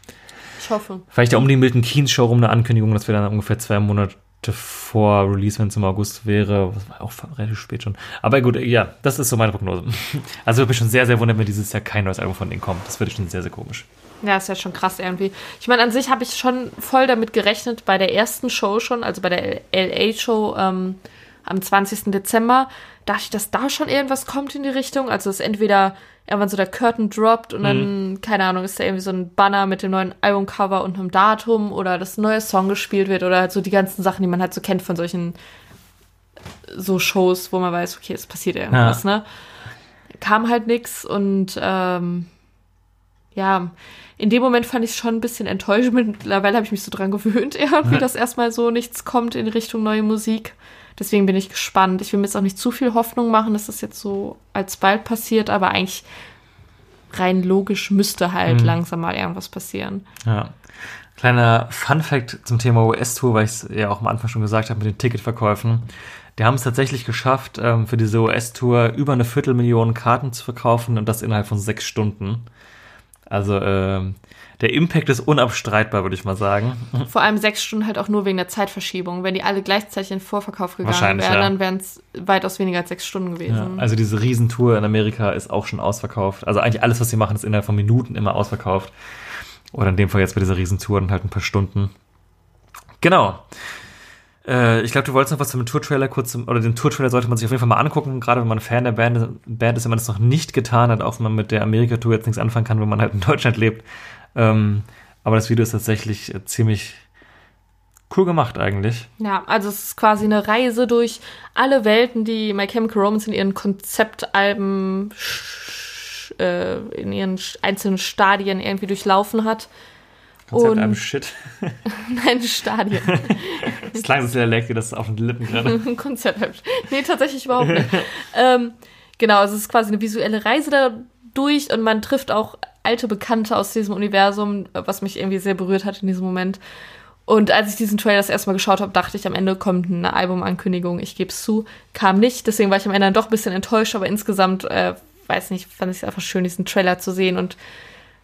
Ich hoffe. Vielleicht ja um die Milton Keynes Show rum eine Ankündigung, dass wir dann ungefähr zwei Monate vor Release, wenn es im August wäre, was war auch relativ spät schon. Aber gut, ja, das ist so meine Prognose. Also würde mich schon sehr, sehr wundern, wenn dieses Jahr kein neues Album von denen kommt. Das würde schon sehr, sehr komisch. Ja, ist ja schon krass irgendwie. Ich meine, an sich habe ich schon voll damit gerechnet, bei der ersten Show schon, also bei der LA-Show, ähm, am 20. Dezember, dachte ich, dass da schon irgendwas kommt in die Richtung. Also dass entweder irgendwann so der Curtain droppt und dann, keine Ahnung, ist da irgendwie so ein Banner mit dem neuen Albumcover und einem Datum oder dass ein neuer Song gespielt wird oder halt so die ganzen Sachen, die man halt so kennt von solchen so Shows, wo man weiß, okay, es passiert irgendwas, ne? Kam halt nix und ähm, ja, in dem Moment fand ich es schon ein bisschen enttäuschend. Mittlerweile habe ich mich so dran gewöhnt, irgendwie, Ja. dass erstmal so nichts kommt in Richtung neue Musik. Deswegen bin ich gespannt. Ich will mir jetzt auch nicht zu viel Hoffnung machen, dass das jetzt so alsbald passiert, aber eigentlich rein logisch müsste halt Mhm. langsam mal irgendwas passieren. Ja. Kleiner Fun-Fact zum Thema US-Tour, weil ich es ja auch am Anfang schon gesagt habe mit den Ticketverkäufen. Die haben es tatsächlich geschafft, ähm, für diese US-Tour über eine Viertelmillion Karten zu verkaufen und das innerhalb von sechs Stunden. Also ähm, der Impact ist unabstreitbar, würde ich mal sagen. Vor allem sechs Stunden halt auch nur wegen der Zeitverschiebung. Wenn die alle gleichzeitig in den Vorverkauf gegangen wären, ja. dann wären es weitaus weniger als sechs Stunden Ja, gewesen. also diese Riesentour in Amerika ist auch schon ausverkauft. Also eigentlich alles, was sie machen, ist innerhalb von Minuten immer ausverkauft. Oder in dem Fall jetzt bei dieser Riesentour dann halt ein paar Stunden. Genau. Äh, ich glaube, du wolltest noch was zum Tour-Trailer kurz, oder den Tour-Trailer sollte man sich auf jeden Fall mal angucken, gerade wenn man Fan der Band, Band ist, wenn man das noch nicht getan hat, auch wenn man mit der Amerika-Tour jetzt nichts anfangen kann, wenn man halt in Deutschland lebt. Ähm, aber das Video ist tatsächlich äh, ziemlich cool gemacht eigentlich. Ja, also es ist quasi eine Reise durch alle Welten, die My Chemical Romance in ihren Konzeptalben äh, in ihren einzelnen Stadien irgendwie durchlaufen hat. Konzept Und- einem Shit. Nein, Stadien. Das klang so sehr lecker, das ist auf den Lippen gerade. Konzept. Nee, tatsächlich überhaupt nicht. ähm, genau, also es ist quasi eine visuelle Reise da durch und man trifft auch alte Bekannte aus diesem Universum, was mich irgendwie sehr berührt hat in diesem Moment. Und als ich diesen Trailer das erste Mal geschaut habe, dachte ich, am Ende kommt eine Albumankündigung. Ich gebe es zu, kam nicht. Deswegen war ich am Ende dann doch ein bisschen enttäuscht, aber insgesamt, äh, weiß nicht, fand ich es einfach schön, diesen Trailer zu sehen. Und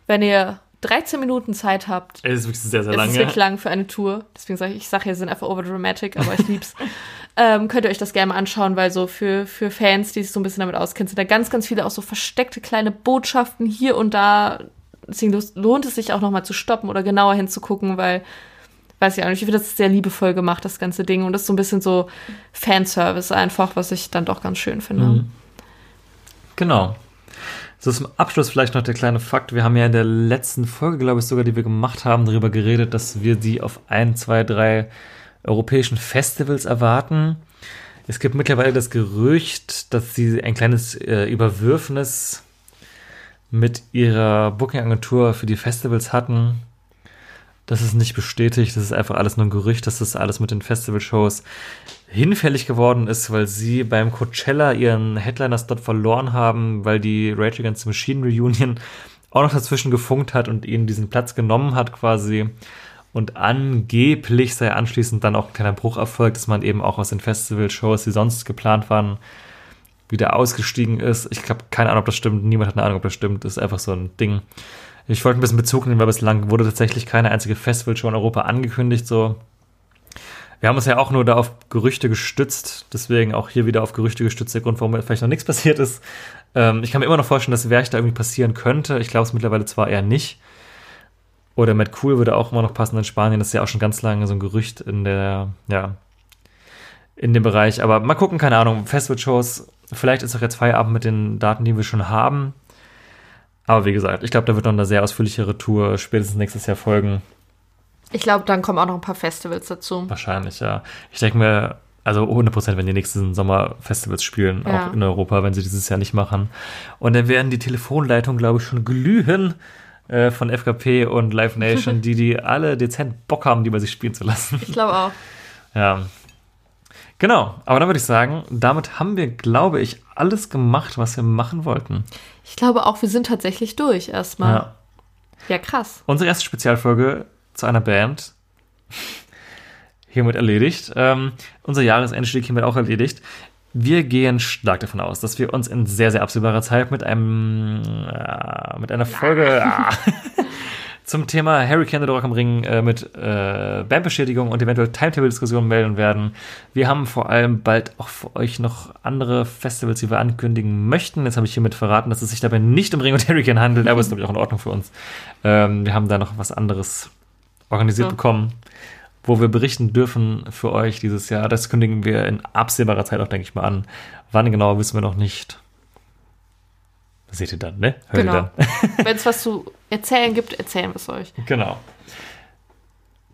wenn ihr 13 Minuten Zeit habt, Es ist wirklich sehr, sehr es lange. ist wirklich lang für eine Tour. Deswegen sage ich, ich sage ja, sie sind einfach overdramatic, aber ich lieb's. ähm, könnt ihr euch das gerne mal anschauen, weil so für, für Fans, die sich so ein bisschen damit auskennen, sind da ganz, ganz viele auch so versteckte kleine Botschaften hier und da. Deswegen lohnt es sich auch nochmal zu stoppen oder genauer hinzugucken, weil, weiß ich auch nicht, ich finde, das ist sehr liebevoll gemacht, das ganze Ding. Und das ist so ein bisschen so Fanservice einfach, was ich dann doch ganz schön finde. Mhm. Genau. So zum Abschluss vielleicht noch der kleine Fakt. Wir haben ja in der letzten Folge, glaube ich, sogar, die wir gemacht haben, darüber geredet, dass wir die auf ein, zwei, drei europäischen Festivals erwarten. Es gibt mittlerweile das Gerücht, dass sie ein kleines äh, Überwürfnis mit ihrer Booking-Agentur für die Festivals hatten. Das ist nicht bestätigt, das ist einfach alles nur ein Gerücht, dass das alles mit den Festival-Shows hinfällig geworden ist, weil sie beim Coachella ihren Headliner-Slot verloren haben, weil die Rage Against the Machine Reunion auch noch dazwischen gefunkt hat und ihnen diesen Platz genommen hat quasi. Und angeblich sei anschließend dann auch ein kleiner Bruch erfolgt, dass man eben auch aus den Festival-Shows, die sonst geplant waren, wieder ausgestiegen ist. Ich habe keine Ahnung, ob das stimmt. Niemand hat eine Ahnung, ob das stimmt. Das ist einfach so ein Ding. Ich wollte ein bisschen Bezug nehmen, weil bislang wurde tatsächlich keine einzige Festivalshow in Europa angekündigt. So, wir haben uns ja auch nur da auf Gerüchte gestützt, deswegen auch hier wieder auf Gerüchte gestützt, der Grund, warum vielleicht noch nichts passiert ist. Ähm, ich kann mir immer noch vorstellen, dass Werch da irgendwie passieren könnte. Ich glaube es mittlerweile zwar eher nicht. Oder Matt Cool würde auch immer noch passen in Spanien. Das ist ja auch schon ganz lange so ein Gerücht in der, ja, in dem Bereich. Aber mal gucken, keine Ahnung, Festival-Shows. Vielleicht ist auch jetzt Feierabend mit den Daten, die wir schon haben. Aber wie gesagt, ich glaube, da wird noch eine sehr ausführlichere Tour spätestens nächstes Jahr folgen. Ich glaube, dann kommen auch noch ein paar Festivals dazu. Wahrscheinlich, ja. Ich denke mir, also 100 Prozent, wenn die nächsten Sommer Festivals spielen, Ja. auch in Europa, wenn sie dieses Jahr nicht machen. Und dann werden die Telefonleitungen, glaube ich, schon glühen äh, von FKP und Live Nation, die die alle dezent Bock haben, die bei sich spielen zu lassen. Ich glaube auch. Ja. Genau, aber dann würde ich sagen, damit haben wir, glaube ich, alles gemacht, was wir machen wollten. Ich glaube auch, wir sind tatsächlich durch erstmal. Ja. ja krass. Unsere erste Spezialfolge zu einer Band. Hiermit erledigt. Ähm, unser Jahresendstieg hiermit auch erledigt. Wir gehen stark davon aus, dass wir uns in sehr, sehr absehbarer Zeit mit einem äh, mit einer Folge ah, zum Thema Hurricane der Rock am Ring äh, mit äh, Bandbeschädigung und eventuell Timetable-Diskussionen melden werden. Wir haben vor allem bald auch für euch noch andere Festivals, die wir ankündigen möchten. Jetzt habe ich hiermit verraten, dass es sich dabei nicht um Ring und Hurricane handelt, aber ist, glaube ich, auch in Ordnung für uns. Ähm, wir haben da noch was anderes organisiert Ja. bekommen. wo wir berichten dürfen für euch dieses Jahr. Das kündigen wir in absehbarer Zeit auch, denke ich mal, an. Wann genau, wissen wir noch nicht. Das seht ihr dann, ne? Hört ihr Genau. dann. Wenn es was zu erzählen gibt, erzählen wir es euch. Genau.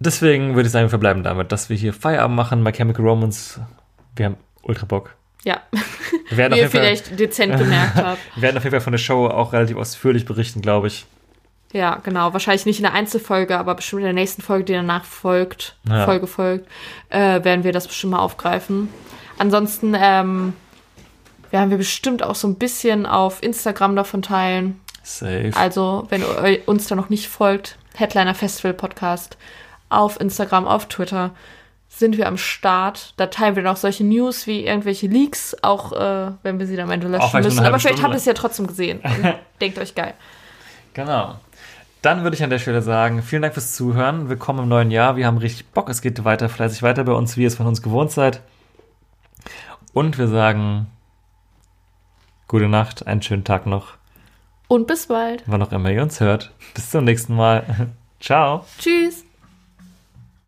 Deswegen würde ich sagen, wir verbleiben damit, dass wir hier Feierabend machen bei Chemical Romance. Wir haben ultra Bock. Ja, Wir werden, wie ihr jeden Fall, vielleicht dezent gemerkt habt. wir werden auf jeden Fall von der Show auch relativ ausführlich berichten, glaube ich. Ja, genau. Wahrscheinlich nicht in der Einzelfolge, aber bestimmt in der nächsten Folge, die danach folgt, Ja. Folge folgt, äh, werden wir das bestimmt mal aufgreifen. Ansonsten ähm, werden wir bestimmt auch so ein bisschen auf Instagram davon teilen. Safe. Also, wenn ihr uns da noch nicht folgt, Headliner Festival Podcast auf Instagram, auf Twitter sind wir am Start. Da teilen wir noch solche News wie irgendwelche Leaks, auch äh, wenn wir sie dann am Ende Auch löschen müssen. Aber vielleicht habt ihr es ja trotzdem gesehen denkt euch geil. Genau. Dann würde ich an der Stelle sagen, vielen Dank fürs Zuhören. Willkommen im neuen Jahr. Wir haben richtig Bock. Es geht weiter, fleißig weiter bei uns, wie ihr es von uns gewohnt seid. Und wir sagen gute Nacht, einen schönen Tag noch, Und bis bald. wann auch immer ihr uns hört. Bis zum nächsten Mal. Ciao. Tschüss.